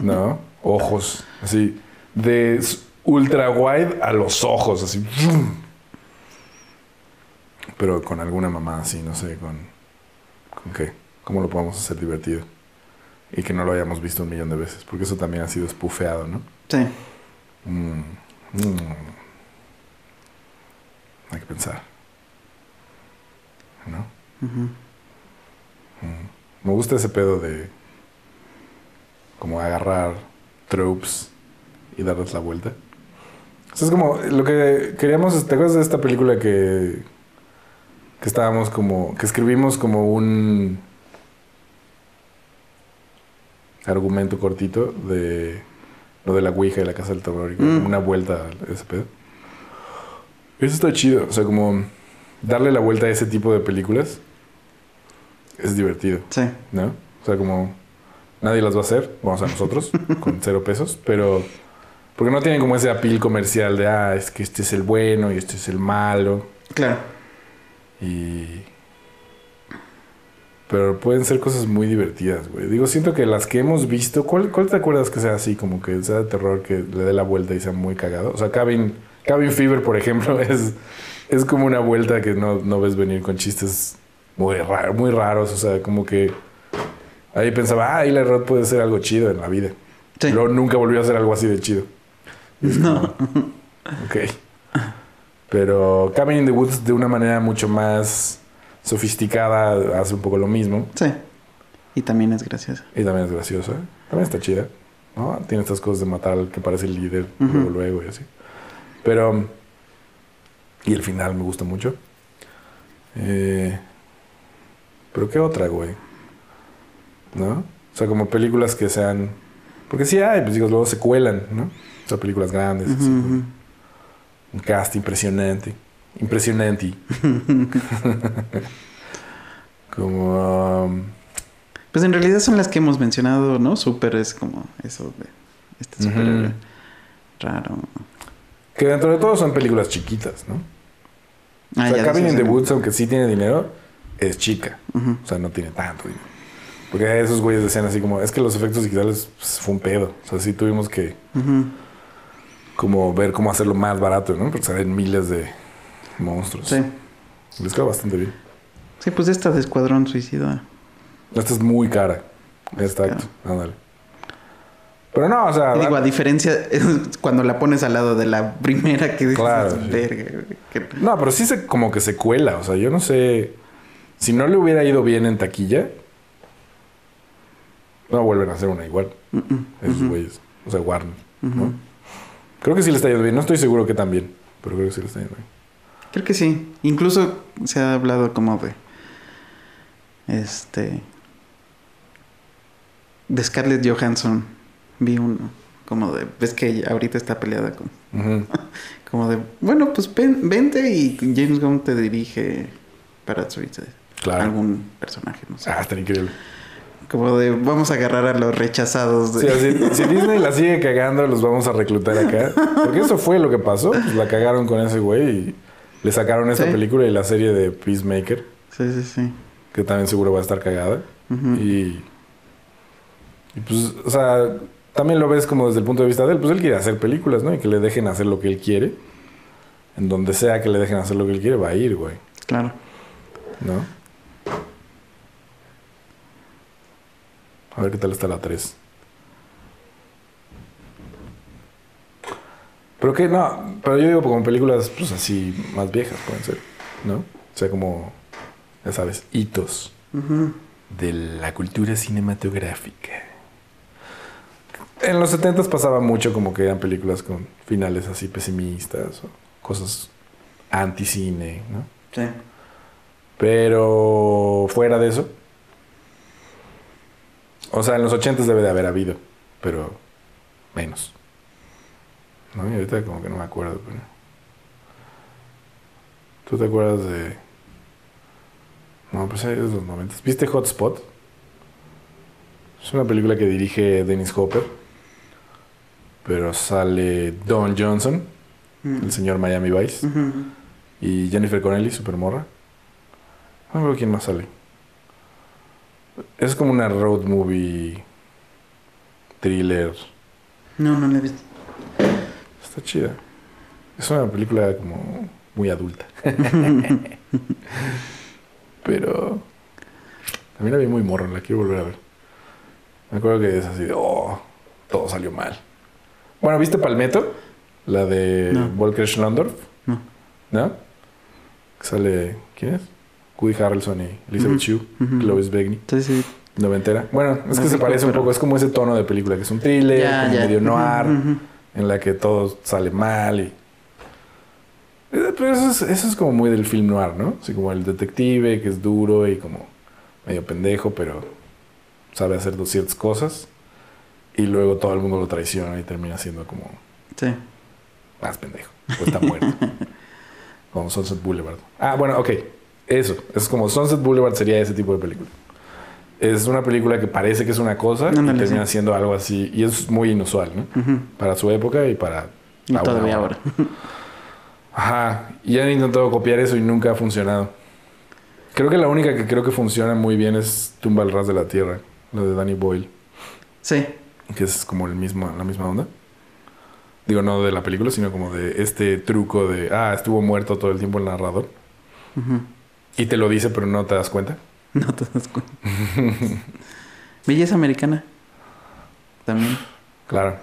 ¿no? *laughs* Ojos, así, de ultra wide a los ojos, así. Pero con alguna mamá así, no sé, con... ¿Con qué? ¿Cómo lo podemos hacer divertido? Y que no lo hayamos visto un millón de veces, porque eso también ha sido espufeado, ¿no? Sí. Mm, mm. Hay que pensar. ¿No? Mm. Me gusta ese pedo de como agarrar tropes y darles la vuelta. O sea, es como lo que queríamos, ¿te acuerdas de esta película que que estábamos como que escribimos como un argumento cortito de lo de la Ouija y la casa del terror, y Mm. una vuelta a ese pedo. Eso está chido, o sea, como darle la vuelta a ese tipo de películas es divertido. Sí. ¿no? O sea, como nadie las va a hacer, vamos a nosotros, *laughs* con cero pesos, pero porque no tienen como ese apil comercial de, ah, es que este es el bueno y este es el malo, Claro. y... Pero pueden ser cosas muy divertidas, güey. Digo, siento que las que hemos visto, ¿cuál, cuál te acuerdas que sea así, como que sea de terror, que le dé la vuelta y sea muy cagado? O sea, Cabin, Cabin Fever, por ejemplo, *laughs* es, es como una vuelta que no, no ves venir con chistes muy, ra- muy raros, o sea, como que ahí pensaba, ah, Eli Roth puede ser algo chido en la vida. Sí. Luego nunca volvió a hacer algo así de chido. No. Ok. Pero Cabin in the Woods de una manera mucho más sofisticada hace un poco lo mismo. Sí. Y también es graciosa. Y también es graciosa. También está chida. ¿no? Tiene estas cosas de matar al que parece el líder luego, luego y así. Pero... Y el final me gusta mucho. Eh, pero ¿qué otra, güey? ¿No? O sea, como películas que sean... Porque sí hay, pues digo, luego se cuelan, ¿no? O sea, películas grandes. así, un cast impresionante. Impresionante. *laughs* como... um, Pues en realidad son las que hemos mencionado, ¿no? Súper es como eso de este súper raro. que dentro de todo son películas chiquitas, ¿no? Ah, o sea, Cabin in the. Woods, aunque sí tiene dinero, es chica. O sea, no tiene tanto dinero. Porque esos güeyes decían así como, es que los efectos digitales pues, fue un pedo. O sea, sí tuvimos que como ver cómo hacerlo más barato, ¿no? Porque salen miles de monstruos. Sí. Les queda bastante bien. Sí, pues esta de Escuadrón Suicida. Esta es muy cara. Exacto. Ándale. Pero no, o sea... Digo, a diferencia, *laughs* cuando la pones al lado de la primera que dices, Claro, sí. verga, que- No, pero sí se, como que se cuela. O sea, yo no sé... Si no le hubiera ido bien en taquilla... No vuelven a hacer una igual. Esos güeyes. O sea, Warner. Creo que sí le está yendo bien. No estoy seguro que también. Pero creo que sí le está yendo bien. Creo que sí. Incluso se ha hablado como de. Este. De Scarlett Johansson. Vi uno. Como de. Ves que ahorita está peleada con. *laughs* Como de. Bueno, pues ven- vente y James Gunn te dirige para Suicide. Claro. Algún personaje, no sé. Ah, está increíble. Como de. Vamos a agarrar a los rechazados de. Sí, si Disney la sigue cagando, los vamos a reclutar acá. Porque eso fue lo que pasó. Pues la cagaron con ese güey y le sacaron esa Sí. película y la serie de Peacemaker, sí, sí, sí. que también seguro va a estar cagada. Y, y pues, o sea, también lo ves como desde el punto de vista de él, pues él quiere hacer películas, ¿no? Y que le dejen hacer lo que él quiere. En donde sea que le dejen hacer lo que él quiere, va a ir, güey. Claro. ¿No? A ver qué tal está la 3. Pero que no, pero yo digo como películas pues así más viejas pueden ser, ¿no? O sea, como, ya sabes, hitos de la cultura cinematográfica. En los 70 pasaba mucho como que eran películas con finales así pesimistas o cosas anti-cine, ¿no? Sí. Pero fuera de eso. O sea, en los 80 debe de haber habido, pero menos. ¿No? Y ahorita como que no me acuerdo, pero... ¿Tú te acuerdas de...? No, pues es de los 90. ¿Viste Hotspot? Es una película que dirige Dennis Hopper. Pero sale Don Johnson, Mm. el señor Miami Vice. Y Jennifer Connelly, super morra. No acuerdo quién más sale. Es como una road movie thriller. No, no la he visto. Está chida. Es una película como muy adulta. *laughs* Pero también la vi muy morro, la quiero volver a ver. Me acuerdo que es así de, oh, todo salió mal. Bueno, ¿viste Palmetto? La de No. Volker Schlondorf. No. ¿No? Sale, ¿quién es? Woody Harrelson y Elizabeth Shue, ujú. Clovis Begney, Sí, sí. noventera. Bueno, es que se parece un poco, es como ese tono de película, que es un thriller, como medio noir, en la que todo sale mal y... Eh, Pero eso es, eso es como muy del film noir, ¿no? Así como el detective que es duro y como medio pendejo, pero sabe hacer ciertas cosas. Y luego todo el mundo lo traiciona y termina siendo como Sí. más pendejo. O está muerto. *laughs* como Sunset Boulevard. Ah, bueno, ok. Eso. Es como Sunset Boulevard sería ese tipo de película. Es una película que parece que es una cosa y Ándale, termina sí. siendo algo así. Y es muy inusual, ¿no? Para su época y para... Y ahora, todavía ahora. Ajá. Y han intentado copiar eso y nunca ha funcionado. Creo que la única que creo que funciona muy bien es Tumba al ras de la tierra. La de Danny Boyle. Sí. Que es como el mismo, la misma onda. Digo, no de la película, sino como de este truco de... Ah, estuvo muerto todo el tiempo el narrador. Y te lo dice, pero no te das cuenta. *laughs* No te das cuenta. Belleza americana. También. Claro.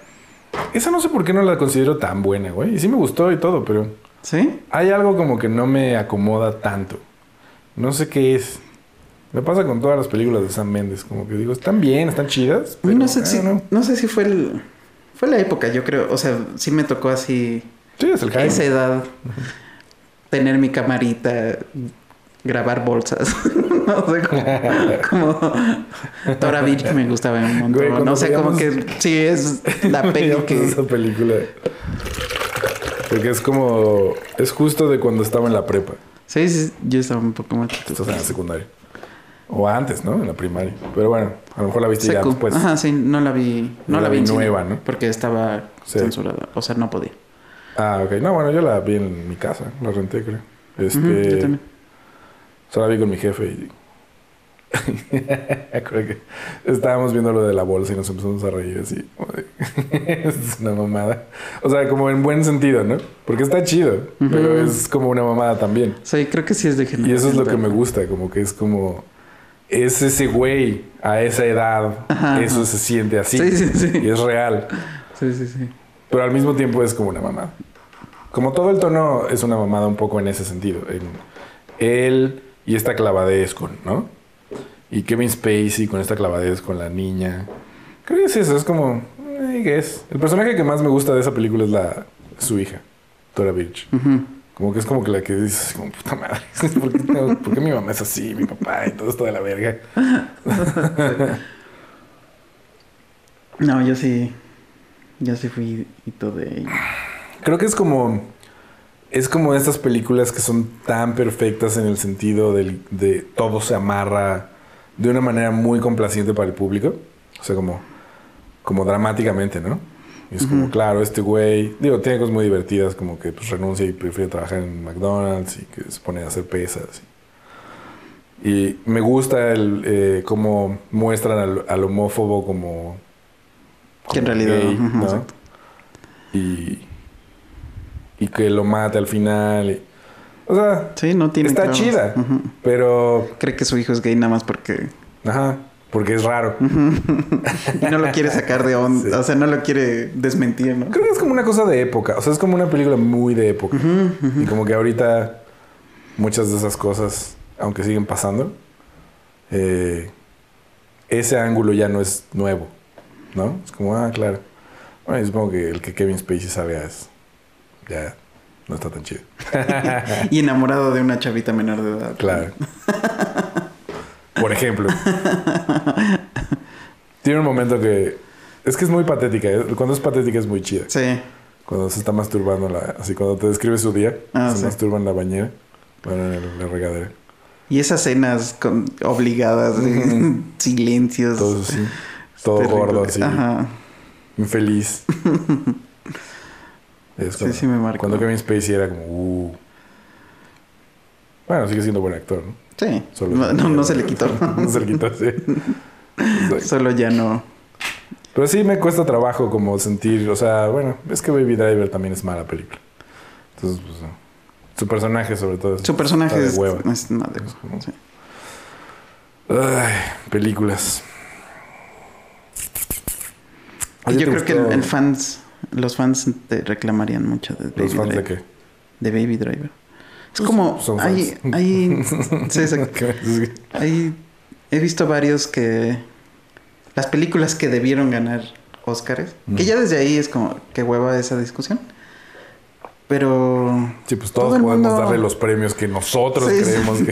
Esa no sé por qué no la considero tan buena, güey. Y sí me gustó y todo, pero ¿Sí? hay algo como que no me acomoda tanto. No sé qué es. Me pasa con todas las películas de Sam Mendes. Como que digo, están bien, están chidas. Pero, no sé ah, si, no. no sé si fue el, fue la época, yo creo. O sea, sí me tocó así, Sí, es el esa edad, tener mi camarita, grabar bolsas. *laughs* no sé, como, como Tora Beach me gustaba un montón. Güey, no sé, como que sí es *laughs* la peli que... esa película. Porque es como... Es justo de cuando estaba en la prepa. Sí, sí, yo estaba un poco más... Estás en la secundaria. O antes, ¿no? En la primaria. Pero bueno, a lo mejor la viste ya después. Ajá, sí, no la vi. No, la la, vi vi en cine, nueva, ¿no? Porque estaba Sí. censurada. O sea, no podía. Ah, ok. No, bueno, yo la vi en mi casa. La renté, creo. Este... Ujú, yo también. O sea, la vi con mi jefe y... *laughs* Creo que estábamos viendo lo de la bolsa y nos empezamos a reír así. *laughs* es una mamada. O sea, como en buen sentido, ¿no? Porque está chido, pero es como una mamada también. Sí, creo que sí es de Y generación. eso es lo que me gusta, como que es como... Es ese güey a esa edad, Ajá, eso ajá. se siente así. Sí, sí, sí. Y es real. Sí, sí, sí. Pero al mismo tiempo es como una mamada. Como todo el tono es una mamada un poco en ese sentido. En él y esta clavadez con, ¿no? Y Kevin Spacey con esta clavadez con la niña. Creo que es eso, es como... ¿qué es? El personaje que más me gusta de esa película es la su hija, Tora Birch. Ujú. Como que es como que la que dices, como puta madre, *laughs* ¿por qué, no- por qué mi mamá es así, mi papá y todo esto de la verga? *laughs* No, yo sí. Yo sí fui hito de. Creo que es como. Es como estas películas que son tan perfectas en el sentido del- de todo se amarra de una manera muy complaciente para el público. O sea, como, como dramáticamente, ¿no? Y es como, claro, este güey, digo, tiene cosas muy divertidas, como que pues, renuncia y prefiere trabajar en McDonald's y que se pone a hacer pesas. Y, y me gusta el eh, cómo muestran al, al homófobo como, Que en realidad, gay, ¿no? Y, y que lo mate al final. y- o sea, Sí, no tiene está chida, pero... Cree que su hijo es gay nada más porque... Ajá, porque es raro. *laughs* Y no lo quiere sacar de onda. Sí. O sea, no lo quiere desmentir, ¿no? Creo que es como una cosa de época. O sea, es como una película muy de época. Y como que ahorita muchas de esas cosas, aunque siguen pasando, eh, ese ángulo ya no es nuevo. ¿No? Es como, ah, claro. Bueno, y supongo que el que Kevin Spacey sabe es... Ya no está tan chido. *laughs* Y enamorado de una chavita menor de edad. Claro. *laughs* Por ejemplo. Tiene un momento que... Es que es muy patética. ¿eh? Cuando es patética es muy chida. Sí. Cuando se está masturbando, la, así cuando te describe su día, Ah, se sí. masturba en la bañera, bueno, en la regadera. Y esas cenas con- obligadas, *laughs* silencios. Todo así, todo terrible. gordo, así, Ajá. infeliz. *laughs* Es Sí, cuando, sí me marcó. Cuando Kevin Spacey era como, uh. Bueno, sigue siendo buen actor, ¿no? Sí. Solo- no, no, no se le quitó. *laughs* no se le quitó, sí. *laughs* Solo ya no. Pero sí me cuesta trabajo como sentir, o sea, bueno, es que Baby Driver también es mala película. Entonces, pues, su personaje sobre todo. Su personaje está es, de hueva. es de Es como- sí. Ay, películas. ¿A ti Yo creo que el, el fans, los fans te reclamarían mucho de Baby ¿Los fans de qué? de Baby Driver. Es como *laughs* son hay, fans. hay, *laughs* sí. *laughs* Hay- he visto varios que las películas que debieron ganar Óscares, que ya desde ahí es como que hueva esa discusión. Pero Sí, pues Todo todos podemos mundo- darle los premios que nosotros Sí, sí. creemos que.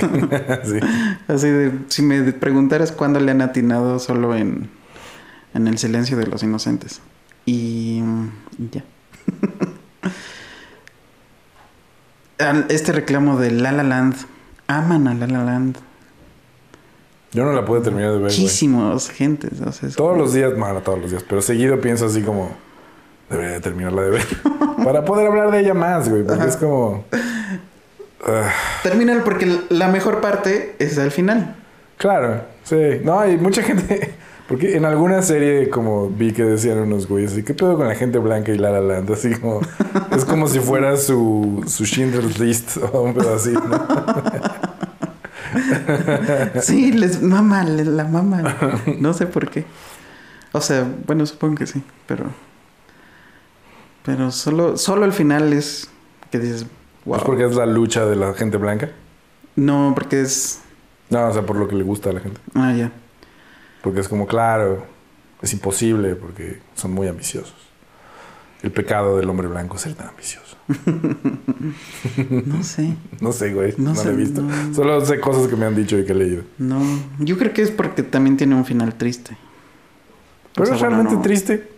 sí. así de si me preguntaras cuándo le han atinado solo en en El silencio de los inocentes y, y ya. Este reclamo de La La Land aman a La La Land Yo no la pude terminar de ver. muchísimos gentes, o sea, es Todos como- los días, bueno, todos los días, pero seguido pienso así como. Debería de terminarla de ver. *laughs* Para poder hablar de ella más, güey. Porque Ajá. es como. Termínalo porque la mejor parte es al final. claro, sí. No, hay mucha gente. Porque en alguna serie, como vi que decían unos güeyes, así, ¿qué pedo con la gente blanca y La La Land? Así como. es como si fuera su, su Schindler's List o un pedo así, ¿no? *laughs* Sí, les mama, les la mama. No sé por qué. O sea, bueno, supongo que sí, pero. Pero solo, solo al final es que dices, wow. ¿Es porque es la lucha de la gente blanca? No, porque es. No, o sea, por lo que le gusta a la gente. Ah, ya. Porque es como, claro, es imposible porque son muy ambiciosos. El pecado del hombre blanco es ser tan ambicioso. *laughs* No sé. *laughs* No sé, güey. No No, sé, lo he visto. no. Solo sé cosas que me han dicho y que he leído. No. Yo creo que es porque también tiene un final triste. Pero O sea, es bueno, realmente no. triste.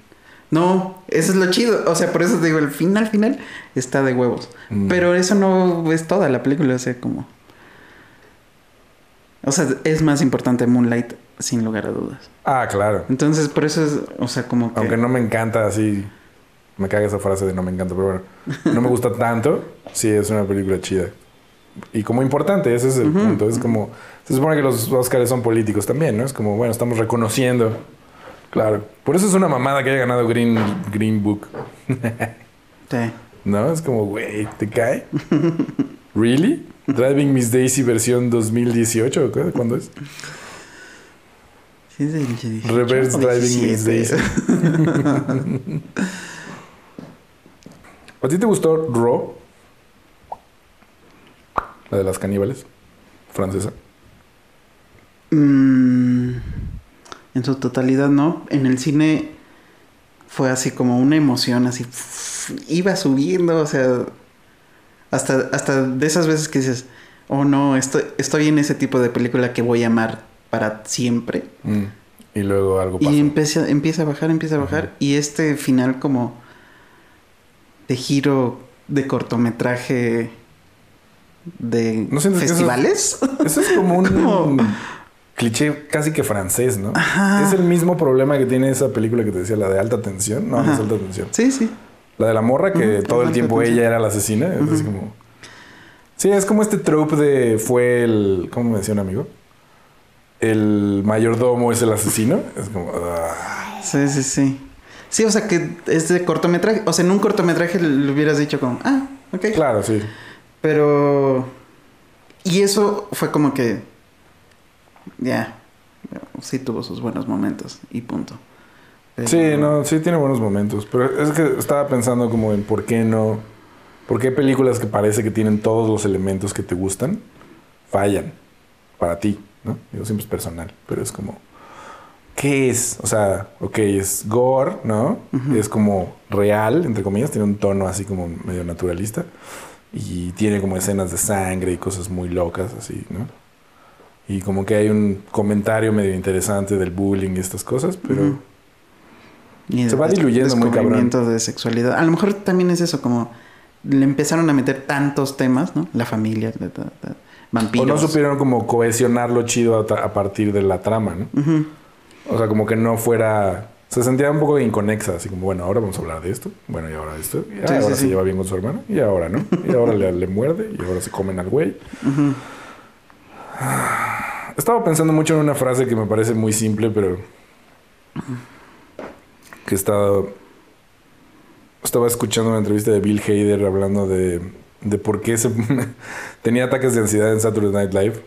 No, eso es lo chido. O sea, por eso te digo, el final, final está de huevos. Mm. Pero eso no es toda la película, o sea, como. O sea, es más importante Moonlight, sin lugar a dudas. Ah, claro. Entonces, por eso es, o sea, como que. Aunque no me encanta así. Me caga esa frase de no me encanta, pero bueno. No me gusta tanto. Sí, es una película chida. Y como importante, ese es el punto. Es como. Se supone que los Oscars son políticos también, ¿no? Es como, bueno, estamos reconociendo. Claro. Por eso es una mamada que haya ganado Green, Green Book. *laughs* Sí. ¿No? Es como, güey, ¿te cae? *laughs* ¿Really? ¿Driving Miss Daisy versión 2018 o qué? ¿Cuándo es? Sí, es del 18 Reverse Driving Miss 17. Daisy. ¿A ti te gustó Raw? La de las caníbales. Francesa. Mm, en su totalidad, no. En el cine fue así como una emoción, así. Iba subiendo, o sea. Hasta, hasta de esas veces que dices, oh no, estoy, estoy en ese tipo de película que voy a amar para siempre. Mm. Y luego algo pasa. Y empieza, empieza a bajar, empieza a bajar. Y este final como de giro de cortometraje de ¿No que eso- festivales. Eso es como *laughs* un Como- cliché casi que francés, ¿no? Ajá. Es el mismo problema que tiene esa película que te decía, la de alta tensión. No, no es Ajá. alta tensión. sí, sí. La de la morra que todo el tiempo tensión. ella era la asesina. Es como... Sí, es como este trope de fue el... ¿Cómo me decía un amigo? El mayordomo es el asesino. Es como... ah. Sí, sí, sí. Sí, o sea, que es de cortometraje. O sea, en un cortometraje le hubieras dicho como, ah, ok. Claro, sí. Pero. Y eso fue como que. Ya. Sí tuvo sus buenos momentos. Y punto. Pero- Sí, no, sí tiene buenos momentos. Pero es que estaba pensando como en por qué no. ¿Por qué películas que parece que tienen todos los elementos que te gustan fallan para ti? ¿No? Digo, siempre es personal, pero es como. ¿Qué es? O sea, ok, es gore, ¿no? Es como real, entre comillas, tiene un tono así como medio naturalista. Y tiene como escenas de sangre y cosas muy locas, así, ¿no? Y como que hay un comentario medio interesante del bullying y estas cosas, pero. Y Se va diluyendo muy cabrón. de sexualidad. A lo mejor también es eso, como le empezaron a meter tantos temas, ¿no? La familia, la- la- O no supieron como cohesionarlo chido a, a partir de la trama, ¿no? O sea, como que no fuera... Se sentía un poco inconexa, así como, bueno, ahora vamos a hablar de esto, bueno, y ahora de esto, y Sí, ahora sí, se sí. lleva bien con su hermano, y ahora no, y ahora le, le muerde, y ahora se comen al güey. Estaba pensando mucho en una frase que me parece muy simple, pero que estaba estaba escuchando una entrevista de Bill Hader hablando de, de por qué se *laughs* tenía ataques de ansiedad en Saturday Night Live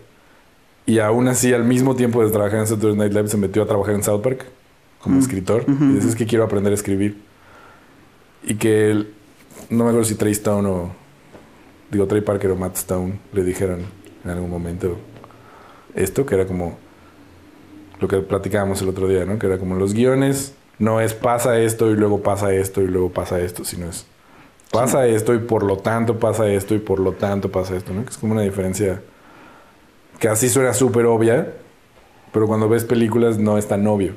y aún así al mismo tiempo de trabajar en Saturday Night Live se metió a trabajar en South Park como Mm. escritor y dice es que quiero aprender a escribir y que él- no me acuerdo si Trey Stone o digo Trey Parker o Matt Stone le dijeron en algún momento esto, que era como lo que platicábamos el otro día, ¿no? Que era como los guiones, no es pasa esto y luego pasa esto y luego pasa esto, sino es pasa esto y por lo tanto pasa esto y por lo tanto pasa esto, ¿no? Que es como una diferencia que así suena súper obvia, pero cuando ves películas no es tan obvio.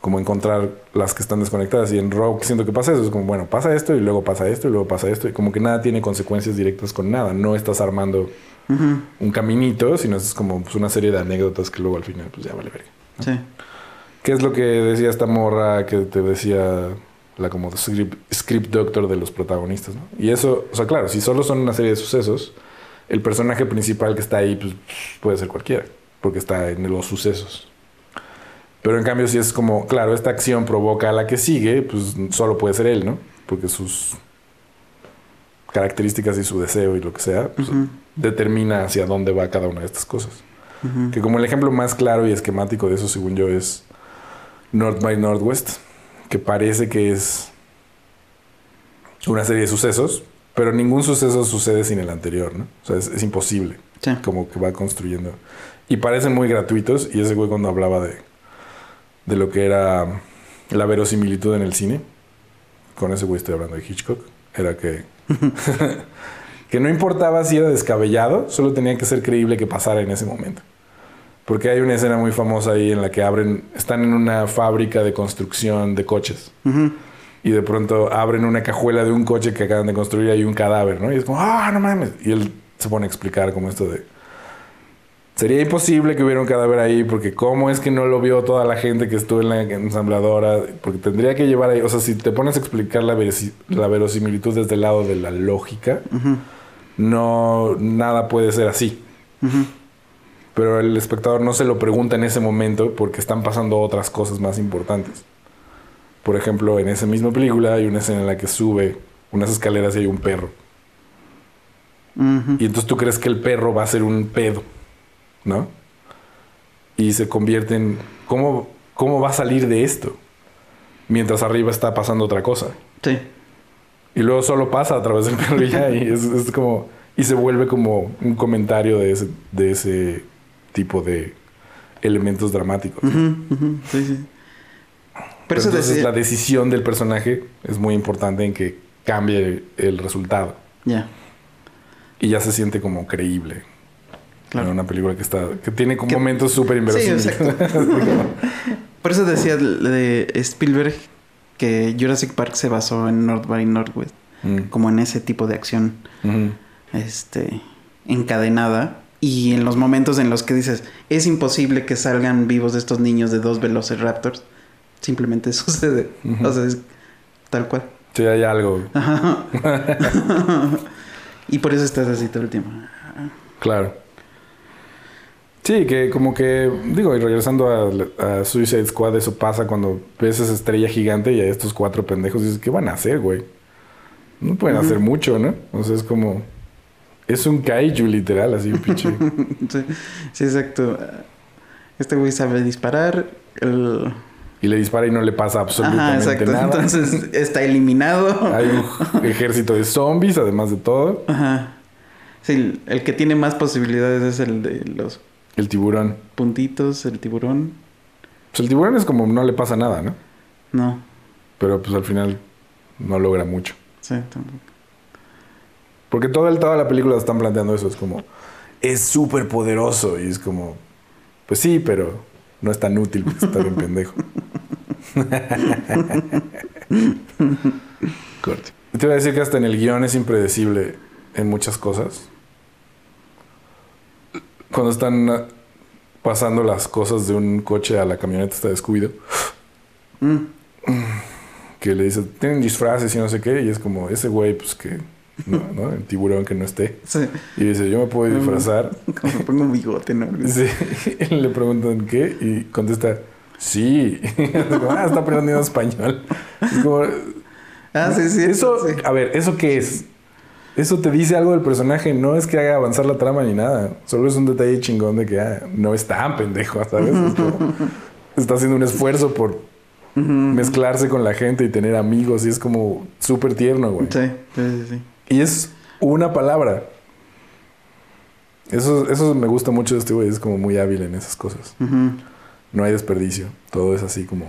Como encontrar las que están desconectadas. Y en Rock siento que pasa eso. Es como, bueno, pasa esto y luego pasa esto y luego pasa esto. Y como que nada tiene consecuencias directas con nada. No estás armando un caminito, sino es como pues, una serie de anécdotas que luego al final pues ya vale verga. Sí. ¿Qué es lo que decía esta morra que te decía la como script, script doctor de los protagonistas? ¿no? Y eso, o sea, claro, si solo son una serie de sucesos, el personaje principal que está ahí pues, puede ser cualquiera, porque está en los sucesos. Pero en cambio, si es como, claro, esta acción provoca a la que sigue, pues solo puede ser él, ¿no? Porque sus características y su deseo y lo que sea, pues, Ujú. determina hacia dónde va cada una de estas cosas. Ujú. Que como el ejemplo más claro y esquemático de eso, según yo, es North by Northwest, que parece que es una serie de sucesos, pero ningún suceso sucede sin el anterior, ¿no? O sea, es, es imposible, Sí. como que va construyendo. Y parecen muy gratuitos, y ese güey cuando hablaba de, de lo que era la verosimilitud en el cine, con ese güey estoy hablando de Hitchcock, era que... *laughs* *laughs* que no importaba si era descabellado, solo tenía que ser creíble que pasara en ese momento. Porque hay una escena muy famosa ahí en la que abren, están en una fábrica de construcción de coches Ujú. y de pronto abren una cajuela de un coche que acaban de construir y hay un cadáver, ¿no? Y es como, ah, no mames. Y él se pone a explicar como esto de, sería imposible que hubiera un cadáver ahí porque cómo es que no lo vio toda la gente que estuvo en la ensambladora, porque tendría que llevar ahí, o sea, si te pones a explicar la, la verosimilitud desde el lado de la lógica, Ujú. no, nada puede ser así. Ujú. Pero el espectador no se lo pregunta en ese momento porque están pasando otras cosas más importantes. Por ejemplo, en esa misma película hay una escena en la que sube unas escaleras y hay un perro. Y entonces tú crees que el perro va a ser un pedo, ¿no? Y se convierte en... ¿Cómo, cómo va a salir de esto? Mientras arriba está pasando otra cosa. Sí. Y luego solo pasa a través del perro y ya. Y es, es como... Y se vuelve como un comentario de ese, de ese tipo de elementos dramáticos. Sí, sí. Pero eso entonces decía... la decisión del personaje es muy importante en que cambie el resultado. Ya. Y ya se siente como creíble. Claro. En una película que está... Que tiene como Que- momentos súper Sí, inverosímiles. *laughs* Por eso decía de Spielberg que Jurassic Park se basó en North by Northwest, Mm. como en ese tipo de acción este, encadenada. Y en los momentos en los que dices, es imposible que salgan vivos estos niños de dos Velociraptors, simplemente *laughs* sucede. Ujú. O sea, es tal cual. Sí, hay algo. *laughs* Ajá. y por eso estás así todo el tiempo. Claro. Sí, que como que, digo, y regresando a, a Suicide Squad, eso pasa cuando ves esa estrella gigante y a estos cuatro pendejos dices, ¿qué van a hacer, güey? No pueden hacer mucho, ¿no? O sea, es como... Es un kaiju literal, así, *laughs* pinche. sí, sí, exacto. Este güey sabe disparar. El... Y le dispara y no le pasa absolutamente Ajá, nada. Entonces está eliminado. Hay un *laughs* ejército de zombies, además de todo. Ajá. Sí, el- el que tiene más posibilidades es el de los El tiburón. puntitos, el tiburón. Pues el tiburón es como no le pasa nada, ¿no? No, Pero pues al final no logra mucho. sí, tampoco. Porque toda la película están planteando eso. Es como, es súper poderoso. Y es como, pues sí, pero no es tan útil porque está bien pendejo. *laughs* Corte. Te iba a decir que hasta en el guion es impredecible en muchas cosas. Cuando están ah, pasando las cosas de un coche a la camioneta está descuido. Mm, que le dice, tienen disfraces y no sé qué, y es como ese güey, pues que, no, ¿no? El tiburón que no esté. sí, Y dice, yo me puedo disfrazar. *laughs* como me pongo un bigote, ¿no? *laughs* Sí. Y le preguntan qué, y contesta, sí. *laughs* Como, ah, está aprendiendo español. Es como, Ah, sí, sí. eso, sí. a ver, ¿eso qué es? Eso te dice algo del personaje, no es que haga avanzar la trama ni nada. Solo es un detalle chingón de que ah, no es tan pendejo, ¿sabes? Es como, está haciendo un esfuerzo por mezclarse con la gente y tener amigos, y es como súper tierno, güey. Sí, sí, sí. Y es una palabra. Eso, eso me gusta mucho de este güey, es como muy hábil en esas cosas. No hay desperdicio, todo es así como...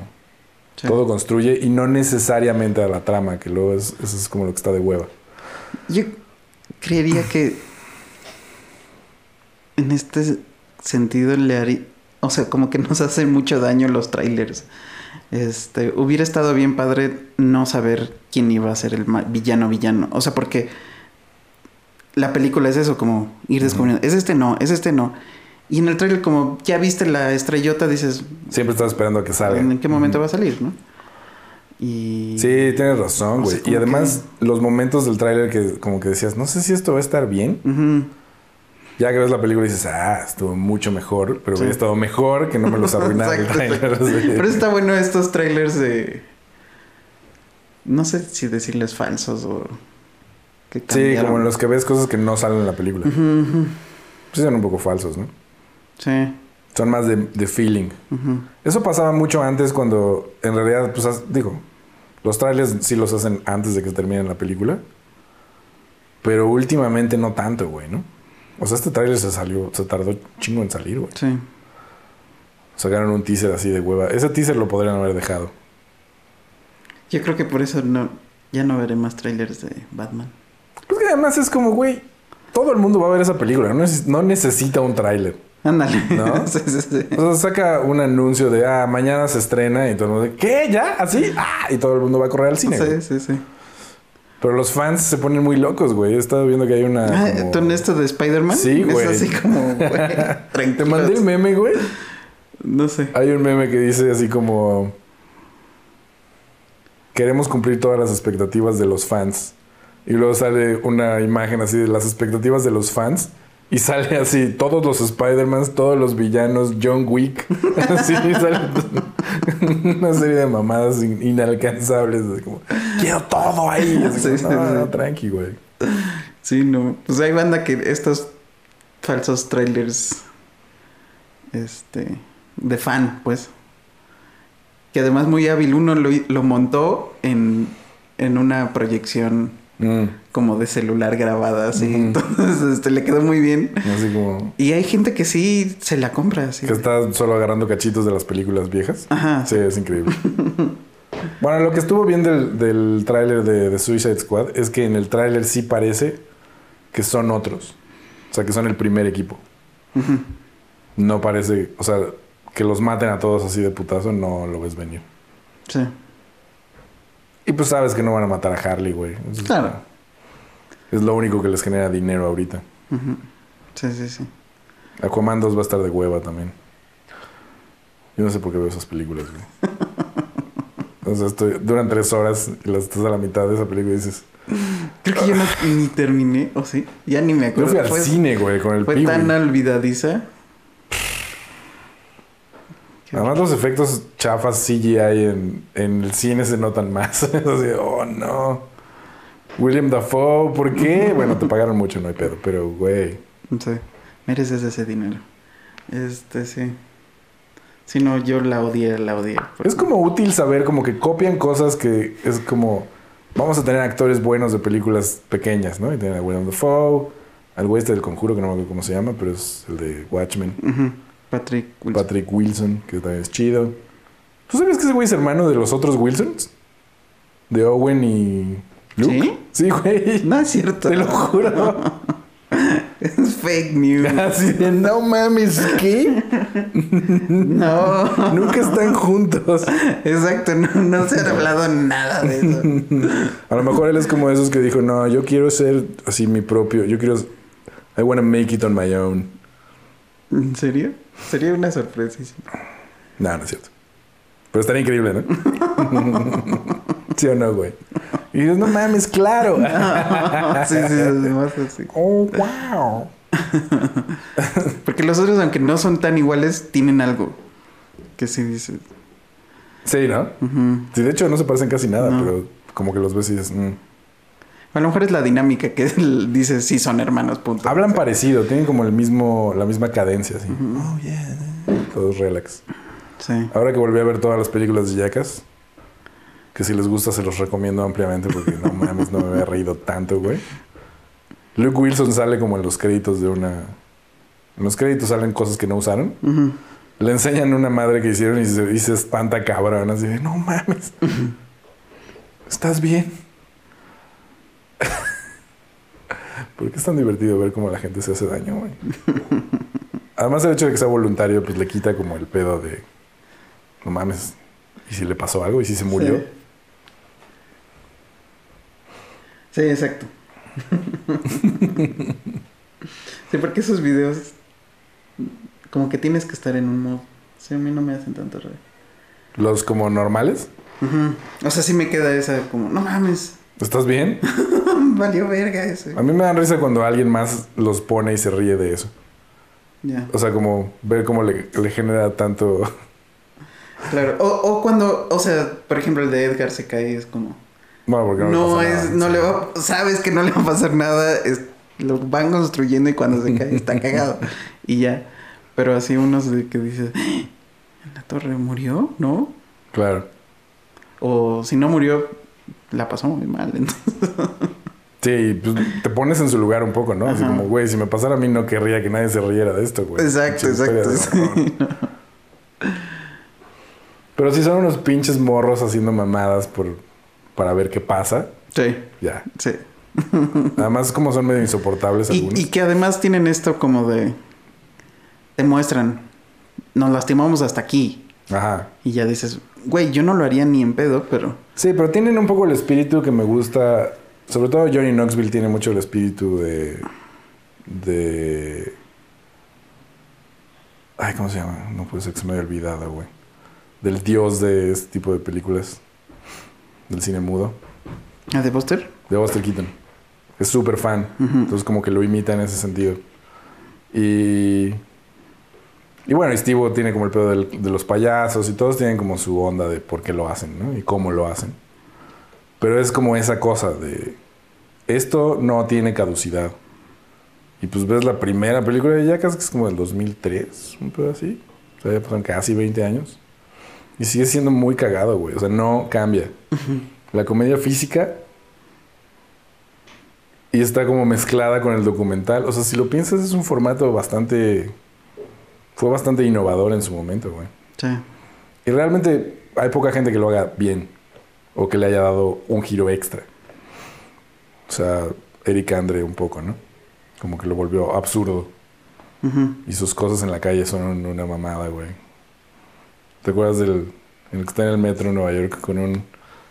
sí. Todo construye y no necesariamente a la trama, que luego es, eso es como lo que está de hueva. Yo creería que en este sentido le haría, *laughs* o sea, como que nos hace mucho daño los trailers. Este, hubiera estado bien padre no saber quién iba a ser el villano villano, o sea, porque la película es eso, como ir descubriendo, es este no, es este no. Y en el trailer como ya viste la estrellota dices, Siempre estás esperando a que salga. ¿en qué momento va a salir, no? Y Sí, tienes razón, O güey. sea, y además, los momentos del tráiler que como que decías, no sé si esto va a estar bien. Ya que ves la película y dices, ah, estuvo mucho mejor, pero Sí. hubiera estado mejor que no me los arruinara el. Sí. Pero está bueno estos trailers de. No sé si decirles falsos o. Que Sí, como en los que ves cosas que no salen en la película. Sí, son un poco falsos, ¿no? Sí. Son más de, de feeling. Eso pasaba mucho antes cuando, en realidad, pues, digo, los trailers sí los hacen antes de que termine la película. Pero últimamente no tanto, güey, ¿no? O sea, este trailer se salió, se tardó chingo en salir, güey. Sí. Sacaron un teaser así de hueva. Ese teaser lo podrían haber dejado. Yo creo que por eso no. Ya no veré más trailers de Batman. Pues que además es como, güey, todo el mundo va a ver esa película. No, neces- no necesita un tráiler. Ándale. ¿No? *laughs* sí, sí, sí. O sea, saca un anuncio de, ah, mañana se estrena y todo el mundo ¿qué? ¿Ya? ¿Así? Ah, y todo el mundo va a correr al cine. Sí, sí, sí. Pero los fans se ponen muy locos, güey. He estado viendo que hay una... Ah, como- ¿Tú en esto de Spider-Man? Sí, güey. Es así como, *laughs* güey. Te mandé el meme, güey. No sé. Hay un meme que dice así como... Queremos cumplir todas las expectativas de los fans. Y luego sale una imagen así de las expectativas de los fans. Y sale así, todos los Spider-Mans, todos los villanos, John Wick. *laughs* Así sale *laughs* una serie de mamadas in- inalcanzables. así como, quiero todo ahí. *laughs* Así Sí, como, sí, no, sí. no, tranqui, güey. Sí, no. Pues hay banda que estos falsos trailers. Este. De fan, pues. Que además muy hábil. Uno lo, lo montó en, en una proyección Mm, como de celular grabada, así. Entonces, este, le quedó muy bien. así como... Y hay gente que sí se la compra, así. Que está solo agarrando cachitos de las películas viejas. Ajá. Sí, es increíble. *laughs* bueno, lo que estuvo bien del, del tráiler de, de Suicide Squad es que en el tráiler sí parece que son otros. O sea, que son el primer equipo. No parece, o sea, que los maten a todos así de putazo, no lo ves venir. Sí. Y pues sabes que no van a matar a Harley, güey. Claro. Es lo único que les genera dinero ahorita. Sí, sí, sí. Aquaman 2 va a estar de hueva también. Yo no sé por qué veo esas películas, güey. *laughs* O sea, estoy, duran tres horas y las estás a la mitad de esa película y dices... Creo que yo no, ni terminé, ¿o sí? Ya ni me Yo acuerdo. fui al Fue- cine, güey, con el Fue tan olvidadiza. Además, los efectos chafas CGI en, en el cine se notan más. *laughs* Es así, oh no. William Dafoe, ¿por qué? *laughs* Bueno, te pagaron mucho, no hay pedo, pero güey. Sí, mereces ese dinero. Este, sí. Si no, yo la odié, la odié. Es como útil saber como que copian cosas que es como... Vamos a tener actores buenos de películas pequeñas, ¿no? Y tienen a William Dafoe, al güey este del Conjuro, que no me acuerdo cómo se llama, pero es el de Watchmen. Ujú. Patrick Wilson. Patrick Wilson, que también es chido. ¿Tú sabías que ese güey es hermano de los otros Wilsons? De Owen y Luke. ¿Sí? Sí, güey. No es cierto. Te lo juro. *laughs* es fake news. *laughs* Así de, no mames, ¿qué? *laughs* no. Nunca están juntos. Exacto, no, no se ha hablado nada de eso. A lo mejor él es como esos que dijo, no, yo quiero ser así mi propio, yo quiero, I want to make it on my own. ¿En serio? Sería una sorpresísima. No, no es cierto. Pero estaría increíble, ¿no? *laughs* ¿Sí o no, güey? Y dices, no mames, claro. *laughs* sí, sí, además así. oh, wow. *laughs* Porque los otros, aunque no son tan iguales, tienen algo. Que sí dices. Sí, ¿no? ujú. Sí, de hecho no se parecen casi nada, No. pero como que los ves y dices, mm. A lo mejor es la dinámica que *laughs* él dice, sí, son hermanos, punto. Hablan parecido, tienen como el mismo, la misma cadencia, así. Oh, yeah. Todos relax. Sí. Ahora que volví a ver todas las películas de Jackass, que si les gusta se los recomiendo ampliamente porque no mames, no me había reído tanto, güey. Luke Wilson sale como en los créditos de una... En los créditos salen cosas que no usaron. Le enseñan una madre que hicieron y se, y se espanta cabrón. Así de, no mames. ¿Estás bien? *laughs* ¿Por qué es tan divertido ver cómo la gente se hace daño, güey? Además, el hecho de que sea voluntario, pues le quita como el pedo de, no mames, ¿y si le pasó algo? ¿Y si se murió? Sí. Sí, exacto. *laughs* sí, porque esos videos como que tienes que estar en un modo. Sí, a mí no me hacen tanto reír. Los como normales. Ujú. O sea, sí me queda esa como, no mames, ¿Estás bien? *laughs* valió verga ese. A mí me dan risa cuando alguien más los pone y se ríe de eso. Ya, O sea, como ver cómo le, le genera tanto... claro. O, o cuando, o sea, por ejemplo, el de Edgar se cae es como, Bueno, porque no, es, nada, no sí. le va, sabes que no le va a pasar nada, es, lo van construyendo y cuando se cae está *laughs* cagado y ya. Pero así unos que dices, "¡Ah! la torre murió, ¿no? Claro. O si no murió, la pasó muy mal. *laughs* Entonces, Sí, pues te pones en su lugar un poco, ¿no? Así como, güey, si me pasara a mí no querría que nadie se riera de esto, güey. exacto, exacto. sí. Pero si son unos pinches morros haciendo mamadas por, para ver qué pasa, Sí, ya. sí. Además, como son medio insoportables Y, algunos. y que además tienen esto como de... Te muestran, nos lastimamos hasta aquí. Ajá. Y ya dices, güey, yo no lo haría ni en pedo, pero... Sí, pero tienen un poco el espíritu que me gusta. Sobre todo Johnny Knoxville tiene mucho el espíritu de. de. Ay, ¿cómo se llama? No puede ser que se me haya olvidado, güey. Del dios de este tipo de películas. Del cine mudo. ¿A de Buster? De Buster Keaton. Es súper fan. Entonces, como que lo imita en ese sentido. Y. Y bueno, Steve tiene como el pedo del- de los payasos y todos tienen como su onda de por qué lo hacen, ¿no? Y cómo lo hacen. Pero es como esa cosa de. Esto no tiene caducidad. Y pues ves la primera película de Jackass, que es como del 2003, un pedo así. O sea, ya pasan casi 20 años. Y sigue siendo muy cagado, güey. O sea, no cambia. La comedia física y está como mezclada con el documental. O sea, si lo piensas, es un formato bastante. Fue bastante innovador en su momento, güey. Sí. Y realmente hay poca gente que lo haga bien. O que le haya dado un giro extra. O sea, Eric Andre un poco, ¿no? Como que lo volvió absurdo. Ujú. Y sus cosas en la calle son una mamada, güey. ¿Te acuerdas del en el que está en el metro en Nueva York con un,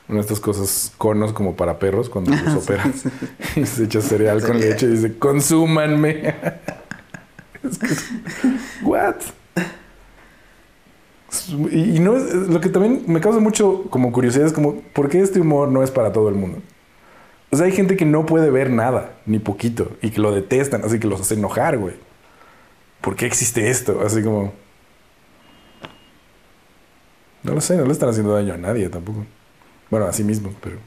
una de estas cosas, conos como para perros cuando los *laughs* opera? *laughs* y se echa cereal con leche y dice, consúmanme. *laughs* Es que es- ¿What? Y, no es, lo que también me causa mucho como curiosidad es como, ¿por qué este humor no es para todo el mundo? O sea, hay gente que no puede ver nada, ni poquito, y que lo detestan, así que los hace enojar, güey. ¿Por qué existe esto? Así como... No lo sé, no le están haciendo daño a nadie tampoco. Bueno, a sí mismos, pero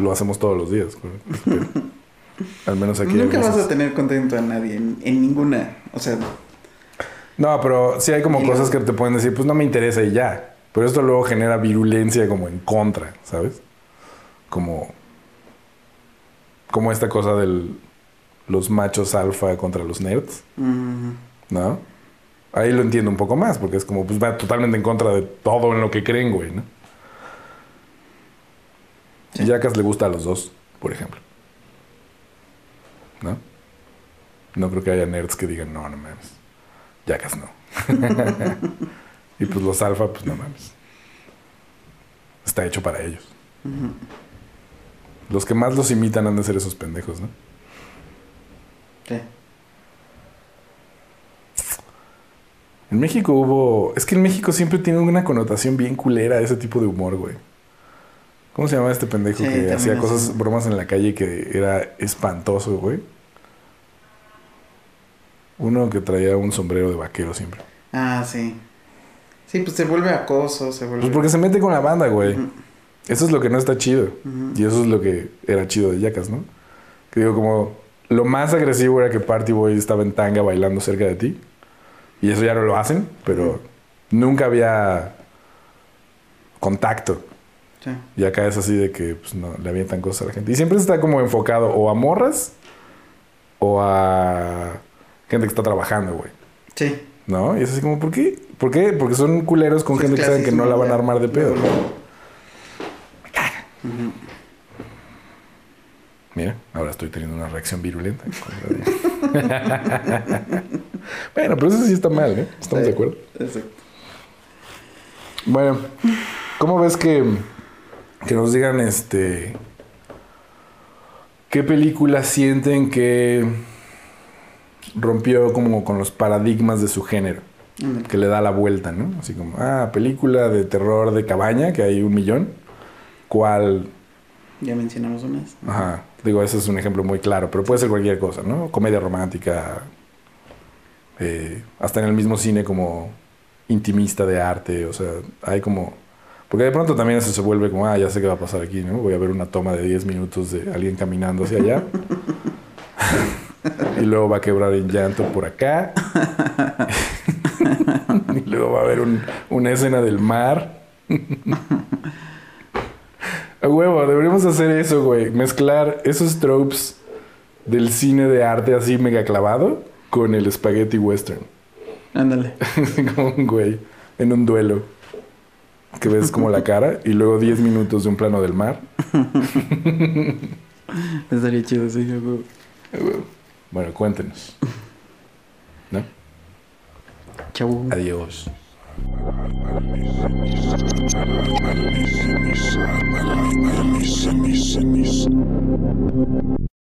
lo hacemos todos los días. pero *laughs* al menos aquí. Nunca vas veces- a tener contento a nadie en, en ninguna. O sea, No, pero sí hay como Y cosas que te pueden decir, pues no me interesa y ya. Pero esto luego genera virulencia como en contra, ¿sabes? Como. Como esta cosa del. Los machos alfa contra los nerds, mm, ¿no? Ahí lo entiendo un poco más, porque es como, pues va totalmente en contra de todo en lo que creen, güey, ¿no? Y Jackass le gusta a los dos, por ejemplo. ¿No? No creo que haya nerds que digan, no, no mames. Jackass no. *laughs* y pues los alfa, pues no mames. Está hecho para ellos. Los que más los imitan han de ser esos pendejos, ¿no? sí. En México hubo. Es que en México siempre tiene una connotación bien culera ese tipo de humor, güey. ¿Cómo se llama este pendejo Sí, que hacía cosas, bromas en la calle que era espantoso, güey? Uno que traía un sombrero de vaquero siempre. Ah, sí. Sí, pues se vuelve acoso, se vuelve. Pues porque se mete con la banda, güey. Eso es lo que no está chido. Y eso es lo que era chido de Yacas, ¿no? Que digo, como lo más agresivo era que Party Boy estaba en tanga bailando cerca de ti. Y eso ya no lo hacen, pero nunca había contacto. Sí. Y acá es así de que pues, no le avientan cosas a la gente. Y siempre está como enfocado o a morras o a gente que está trabajando, güey. Sí. ¿No? Y es así como, ¿por qué? ¿Por qué? Porque son culeros con gente que saben que no la van a armar de pedo. ya. Mira, ahora estoy teniendo una reacción virulenta. *laughs* bueno, pero eso sí está mal, ¿eh? ¿Estamos de acuerdo? Exacto. Bueno, ¿cómo ves que, que nos digan este... ¿Qué película sienten que rompió como con los paradigmas de su género? Que le da la vuelta, ¿no? Así como, ah, película de terror de cabaña, que hay un millón. ¿Cuál? Ya mencionamos unas. Ajá. Digo, ese es un ejemplo muy claro, pero puede ser cualquier cosa, ¿no? Comedia romántica, eh, hasta en el mismo cine como intimista de arte, o sea, hay como... Porque de pronto también eso se vuelve como, ah, ya sé qué va a pasar aquí, ¿no? Voy a ver una toma de 10 minutos de alguien caminando hacia allá. *laughs* *laughs* y luego va a quebrar en llanto por acá. *laughs* y luego va a haber un- una escena del mar. A huevo, deberíamos hacer eso, güey. Mezclar esos tropes del cine de arte así mega clavado con el spaghetti western. Ándale. *laughs* como un güey en un duelo. Que ves como la cara y luego 10 minutos de un plano del mar. Estaría chido, sí, yo creo. Bueno, cuéntenos. ¿No? Chau. Adiós.